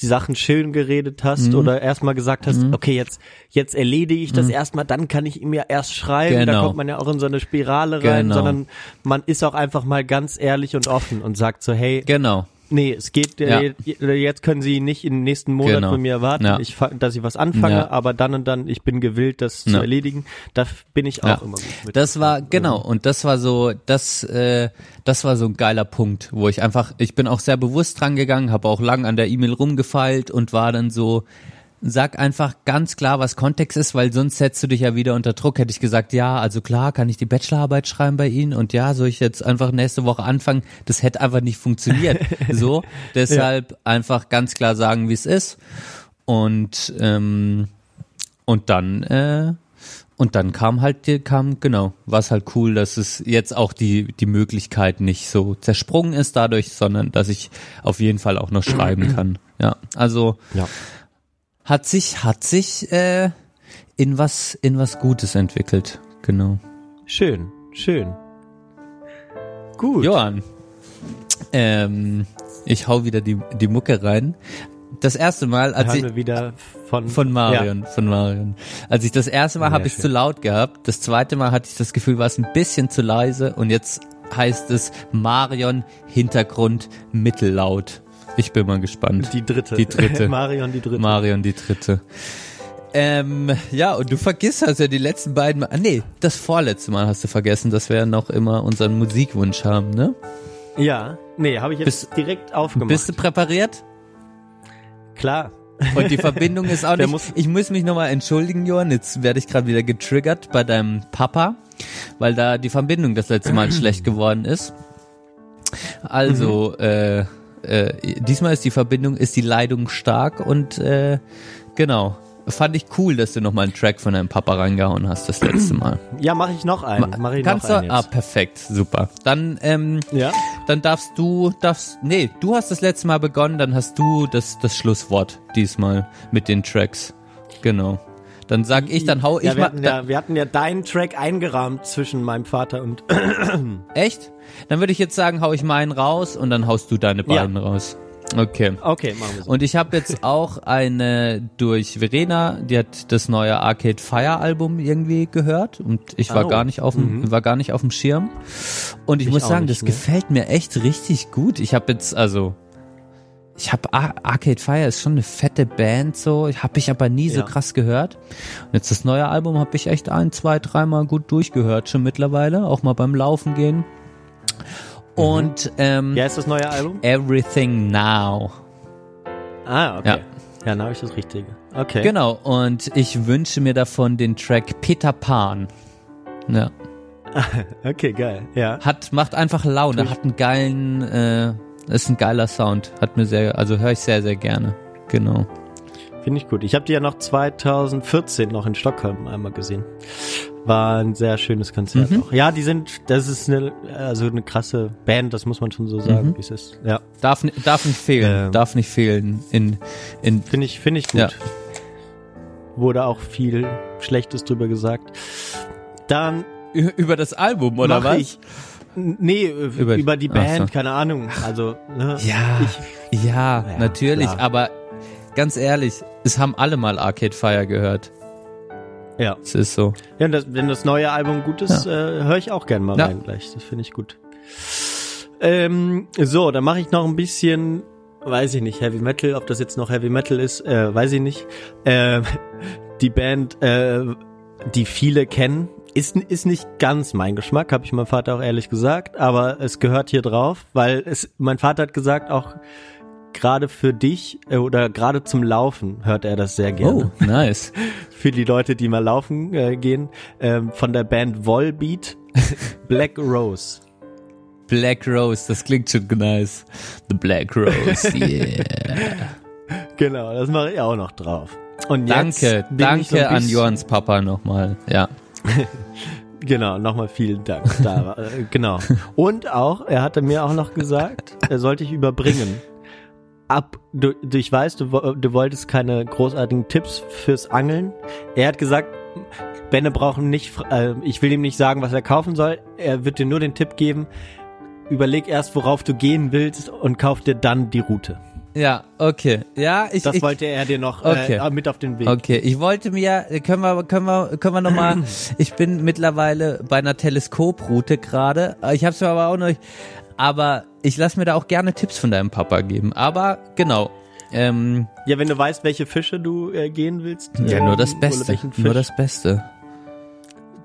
die Sachen schön geredet hast oder erstmal gesagt hast, okay, jetzt, jetzt erledige ich das erstmal, dann kann ich ihm ja erst schreiben. Da Genau. kommt man ja auch in so eine Spirale rein, Genau. sondern man ist auch einfach mal ganz ehrlich und offen und sagt so, hey, Genau. Nee, es geht, Ja. äh, jetzt können Sie nicht im nächsten Monat Genau. von mir erwarten, Ja. ich, dass ich was anfange, Ja. aber dann und dann, ich bin gewillt, das zu Ja. erledigen. Da bin ich auch Ja. immer gut mit. Das war genau und das war so das äh, das war so ein geiler Punkt, wo ich einfach ich bin auch sehr bewusst dran gegangen, habe auch lang an der E-Mail rumgefeilt und war dann so sag einfach ganz klar, was Kontext ist, weil sonst setzt du dich ja wieder unter Druck. Hätte ich gesagt, ja, also klar, kann ich die Bachelorarbeit schreiben bei Ihnen und ja, soll ich jetzt einfach nächste Woche anfangen? Das hätte einfach nicht funktioniert. so, deshalb einfach ganz klar sagen, wie es ist und ähm, und dann äh, und dann kam halt, die- kam, genau, war es halt cool, dass es jetzt auch die, die Möglichkeit nicht so zersprungen ist dadurch, sondern dass ich auf jeden Fall auch noch schreiben kann. Ja, also Ja. Hat sich, hat sich äh, in was, in was Gutes entwickelt. Genau. Schön, schön. Gut. Johann, ähm, ich hau wieder die, die Mucke rein. Das erste Mal, als ich, wir wieder von, Von Marion, von Marion. Als ich das erste Mal habe ich zu laut gehabt, das zweite Mal hatte ich das Gefühl, war es ein bisschen zu leise und jetzt heißt es Marion Hintergrund mittellaut. Ich bin mal gespannt. Ja, die dritte. Die dritte. Marion, die dritte. Marion die dritte. Ähm, ja, und du vergisst also die letzten beiden Mal. Ah, nee, das vorletzte Mal hast du vergessen, dass wir noch immer unseren Musikwunsch haben, ne? ja, nee, habe ich jetzt Bist- direkt aufgemacht. Bist du präpariert? Klar. Und die Verbindung ist auch nicht. muss- ich muss mich nochmal entschuldigen, Johann. Jetzt werde ich gerade wieder getriggert bei deinem Papa, weil da die Verbindung das letzte Mal schlecht geworden ist. Also, äh, äh, diesmal ist die Verbindung, ist die Leitung stark und äh, genau. Fand ich cool, dass du nochmal einen Track von deinem Papa reingehauen hast das letzte Mal. Ja, mache ich noch einen. Mach ich Kannst noch du? einen Ah, jetzt. perfekt, super. Dann ähm, ja? dann darfst du, darfst, nee, du hast das letzte Mal begonnen, dann hast du das, das Schlusswort diesmal mit den Tracks. Genau. Dann sag ich, dann hau ich ja, wir mal, hatten ja, wir hatten ja deinen Track eingerahmt zwischen meinem Vater und echt? Dann würde ich jetzt sagen, hau ich meinen raus und dann haust du deine Ja. beiden raus. Okay. Okay, machen wir so. Und ich habe jetzt auch eine durch Verena, die hat das neue Arcade Fire Album irgendwie gehört und ich war Oh. gar nicht auf dem war gar nicht auf dem Schirm. Und ich, Ich muss sagen, das ne? gefällt mir echt richtig gut. Ich habe jetzt also ich habe Arcade Fire ist schon eine fette Band so, habe ich aber nie so Ja. krass gehört. Und jetzt das neue Album habe ich echt ein, zwei, dreimal gut durchgehört schon mittlerweile, auch mal beim Laufen gehen. Und ähm, Wie heißt das neue Album? Everything Now. Ah, okay. Ja. Ja, dann habe ich das Richtige. Okay. Genau, und ich wünsche mir davon den Track Peter Pan. Ja. Okay, geil. Ja. Hat, macht einfach Laune, hat einen geilen, äh, ist ein geiler Sound. Hat mir sehr, also höre ich sehr, sehr gerne. Genau. Finde ich gut. Ich habe die ja noch 2014 noch in Stockholm einmal gesehen. War ein sehr schönes Konzert Mhm. auch. Ja, die sind, das ist eine, also eine krasse Band, das muss man schon so sagen, Mhm. wie es ist. Ja, Darf, darf nicht fehlen, Ähm. darf nicht fehlen in, in, finde ich, finde ich gut. Ja. Wurde auch viel Schlechtes drüber gesagt. Dann über das Album, oder was? ich, nee, Über- über, die Band, so. keine Ahnung. Also, ne, Ja, ich, ja, Ja, natürlich, klar. aber ganz ehrlich, es haben alle mal Arcade Fire gehört. ja. Es ist so. Ja, das, wenn das neue Album gut ist, äh, höre ich auch gerne mal Ja. rein gleich. Das finde ich gut. Ähm, so, dann mache ich noch ein bisschen, weiß ich nicht, Heavy Metal, ob das jetzt noch Heavy Metal ist, äh, weiß ich nicht. Ähm, die Band, äh, die viele kennen, Ist, ist nicht ganz mein Geschmack, habe ich meinem Vater auch ehrlich gesagt, aber es gehört hier drauf, weil es, mein Vater hat gesagt, auch gerade für dich äh, oder gerade zum Laufen hört er das sehr gerne. Oh, nice. Für die Leute, die mal laufen äh, gehen, ähm, von der Band Volbeat, Black Rose. Black Rose, das klingt schon nice. The Black Rose, yeah. Genau, das mache ich auch noch drauf. Und Danke, ich so danke an Johans Papa nochmal. Ja. Genau, nochmal vielen Dank. Da, genau. Und auch, er hatte mir auch noch gesagt, er sollte ich überbringen. Ab, du, du, ich weiß, du, du wolltest keine großartigen Tipps fürs Angeln. Er hat gesagt, Benne brauchen nicht, äh, ich will ihm nicht sagen, was er kaufen soll. Er wird dir nur den Tipp geben, überleg erst, worauf du gehen willst und kauf dir dann die Route. Ja, okay. Ja, ich, Das ich, wollte er dir noch Okay. äh, mit auf den Weg. Okay, ich wollte mir, können wir, können wir, können wir noch mal, ich bin mittlerweile bei einer Teleskoproute gerade. Ich habe es mir aber auch noch, aber ich lasse mir da auch gerne Tipps von deinem Papa geben. Aber genau, ähm, Ja, wenn du weißt, welche Fische du äh, gehen willst. ja ähm, nur das Beste, nur das Beste.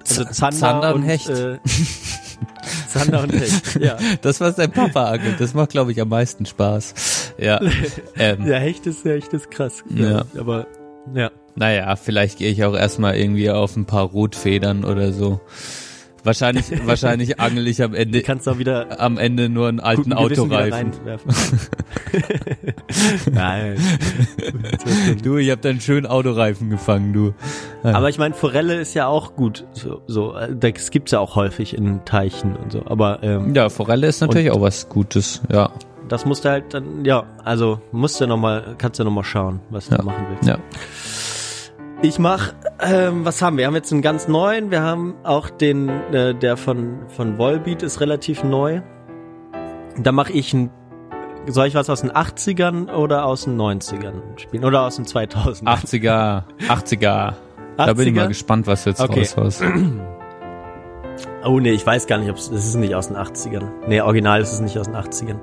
Also Zander, Zander und und, Hecht. Äh, Zander und Hecht, ja. Das, was dein Papa angelt, das macht, glaube ich, am meisten Spaß. Ja, ähm, Ja, Hecht ist, Hecht ist krass. Ja. Aber, ja. Naja, vielleicht gehe ich auch erstmal irgendwie auf ein paar Rotfedern oder so. Wahrscheinlich, wahrscheinlich angel ich am Ende, Du kannst auch wieder am Ende nur einen alten Autoreifen. Nein. Du, ich habe dann schön Autoreifen gefangen, du. Aber ich meine, Forelle ist ja auch gut. So, so, äh, das gibt's ja auch häufig in Teichen und so. Aber ähm, Ja, Forelle ist natürlich auch was Gutes, ja. das musst du halt dann, ja, also musst du noch mal, kannst du noch mal schauen, was Ja. du machen willst. Ja. Ich mach, ähm, was haben wir? Wir haben jetzt einen ganz neuen. Wir haben auch den, äh, der von von Volbeat ist relativ neu. Da mache ich ein, soll ich was aus den 80ern oder aus den 90ern spielen oder aus den 2000ern? 80er, 80er. Da bin ich 80er? mal gespannt, was jetzt Okay. raushaust. Oh nee, ich weiß gar nicht, ob es das ist nicht aus den 80ern. Nee, original ist es nicht aus den 80ern.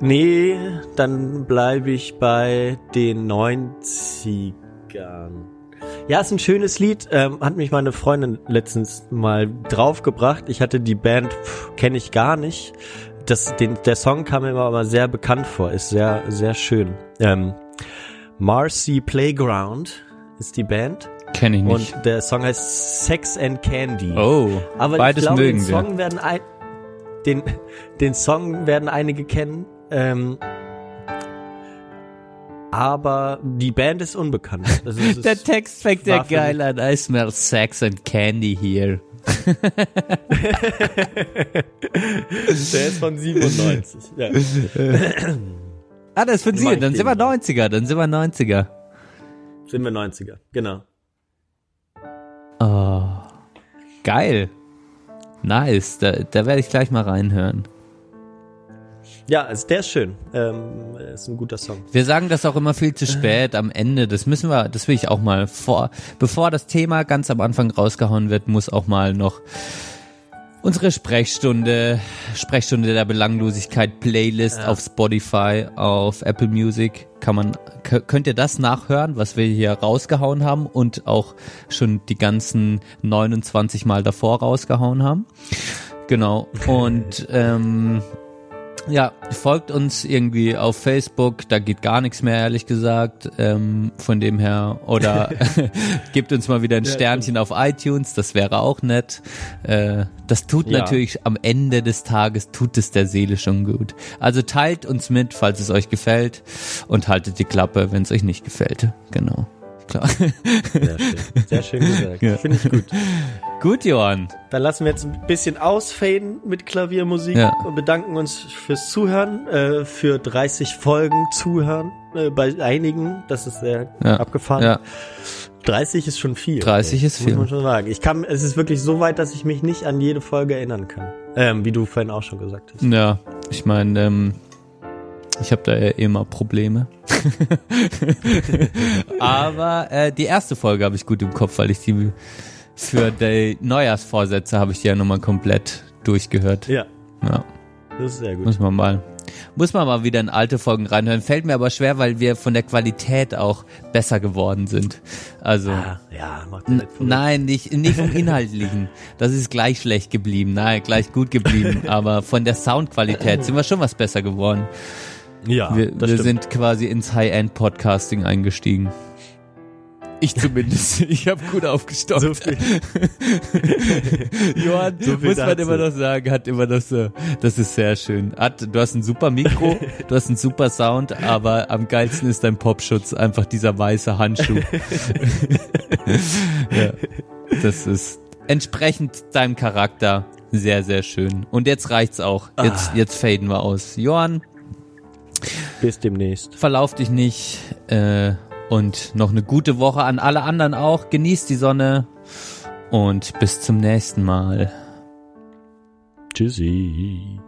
Nee, dann bleibe ich bei den 90ern. Ja, ist ein schönes Lied. Ähm, hat mich meine Freundin letztens mal draufgebracht. Ich hatte die Band, kenne ich gar nicht. Das, den, der Song kam mir aber sehr bekannt vor. Ist sehr, sehr schön. Ähm, Marcy Playground ist die Band. Kenn ich nicht. Und der Song heißt Sex and Candy. oh, Aber beides ich glaube, mögen den wir. Song werden ein, den, den Song werden einige kennen. Ähm, aber die Band ist unbekannt. Also Der Text fängt ja geil an. I smell sex and candy here. der ist von 97. Ja. Ah, das ist von Sie. Dann sind wir den. 90er. Dann sind wir 90er. Sind wir 90er, genau. Oh, geil. Nice. Da, da werde ich gleich mal reinhören. Ja, also der ist schön. Ähm, ist ein guter Song. Wir sagen das auch immer viel zu spät am Ende. Das müssen wir, das will ich auch mal vor, bevor das Thema ganz am Anfang rausgehauen wird, muss auch mal noch unsere Sprechstunde, Sprechstunde der Belanglosigkeit Playlist auf Spotify, auf Apple Music kann man, könnt ihr das nachhören, was wir hier rausgehauen haben und auch schon die ganzen 29 Mal davor rausgehauen haben. Genau. Und ähm, ja, folgt uns irgendwie auf Facebook, da geht gar nichts mehr, ehrlich gesagt. Ähm, von dem her. Oder gebt uns mal wieder ein Sternchen auf iTunes, das wäre auch nett. Äh, das tut Ja. natürlich am Ende des Tages, tut es der Seele schon gut. Also teilt uns mit, falls es euch gefällt und haltet die Klappe, wenn es euch nicht gefällt. Genau. Klar. Sehr schön. Sehr schön gesagt. Ja. Finde ich gut. gut, Johann. Dann lassen wir jetzt ein bisschen ausfaden mit Klaviermusik Ja. und bedanken uns fürs Zuhören, äh, für 30 Folgen Zuhören äh, bei einigen. Das ist sehr Ja. abgefahren. Ja. 30 ist schon viel. 30 ist viel. Muss man schon sagen. Ich kann, es ist wirklich so weit, dass ich mich nicht an jede Folge erinnern kann. Ähm, wie du vorhin auch schon gesagt hast. Ja, ich meine, ähm, ich habe da ja immer Probleme. Aber äh, die erste Folge habe ich gut im Kopf, weil ich die für die Neujahrsvorsätze habe ich die ja nochmal komplett durchgehört. Ja, Ja, das ist sehr gut. muss man mal. Muss man mal wieder in alte Folgen reinhören. Fällt mir aber schwer, weil wir von der Qualität auch besser geworden sind. Also. Ah, ja, macht nicht. Nein, nicht, nicht vom Inhaltlichen. Das ist gleich schlecht geblieben. Nein, gleich gut geblieben. Aber von der Soundqualität sind wir schon was besser geworden. Ja, Wir, wir sind quasi ins High-End-Podcasting eingestiegen. Ich zumindest. Ich habe gut aufgestockt. so. Johann, So muss man dazu. immer noch sagen, hat immer das so, das ist sehr schön. Hat, du hast ein super Mikro, du hast einen super Sound, aber am geilsten ist dein Popschutz, einfach dieser weiße Handschuh. ja, das ist entsprechend deinem Charakter sehr, sehr schön. Und jetzt reicht's auch. Jetzt, jetzt faden wir aus. Johann, Bis demnächst. verlauf dich nicht, äh, und noch eine gute Woche an alle anderen auch. Genießt die Sonne und bis zum nächsten Mal. Tschüssi.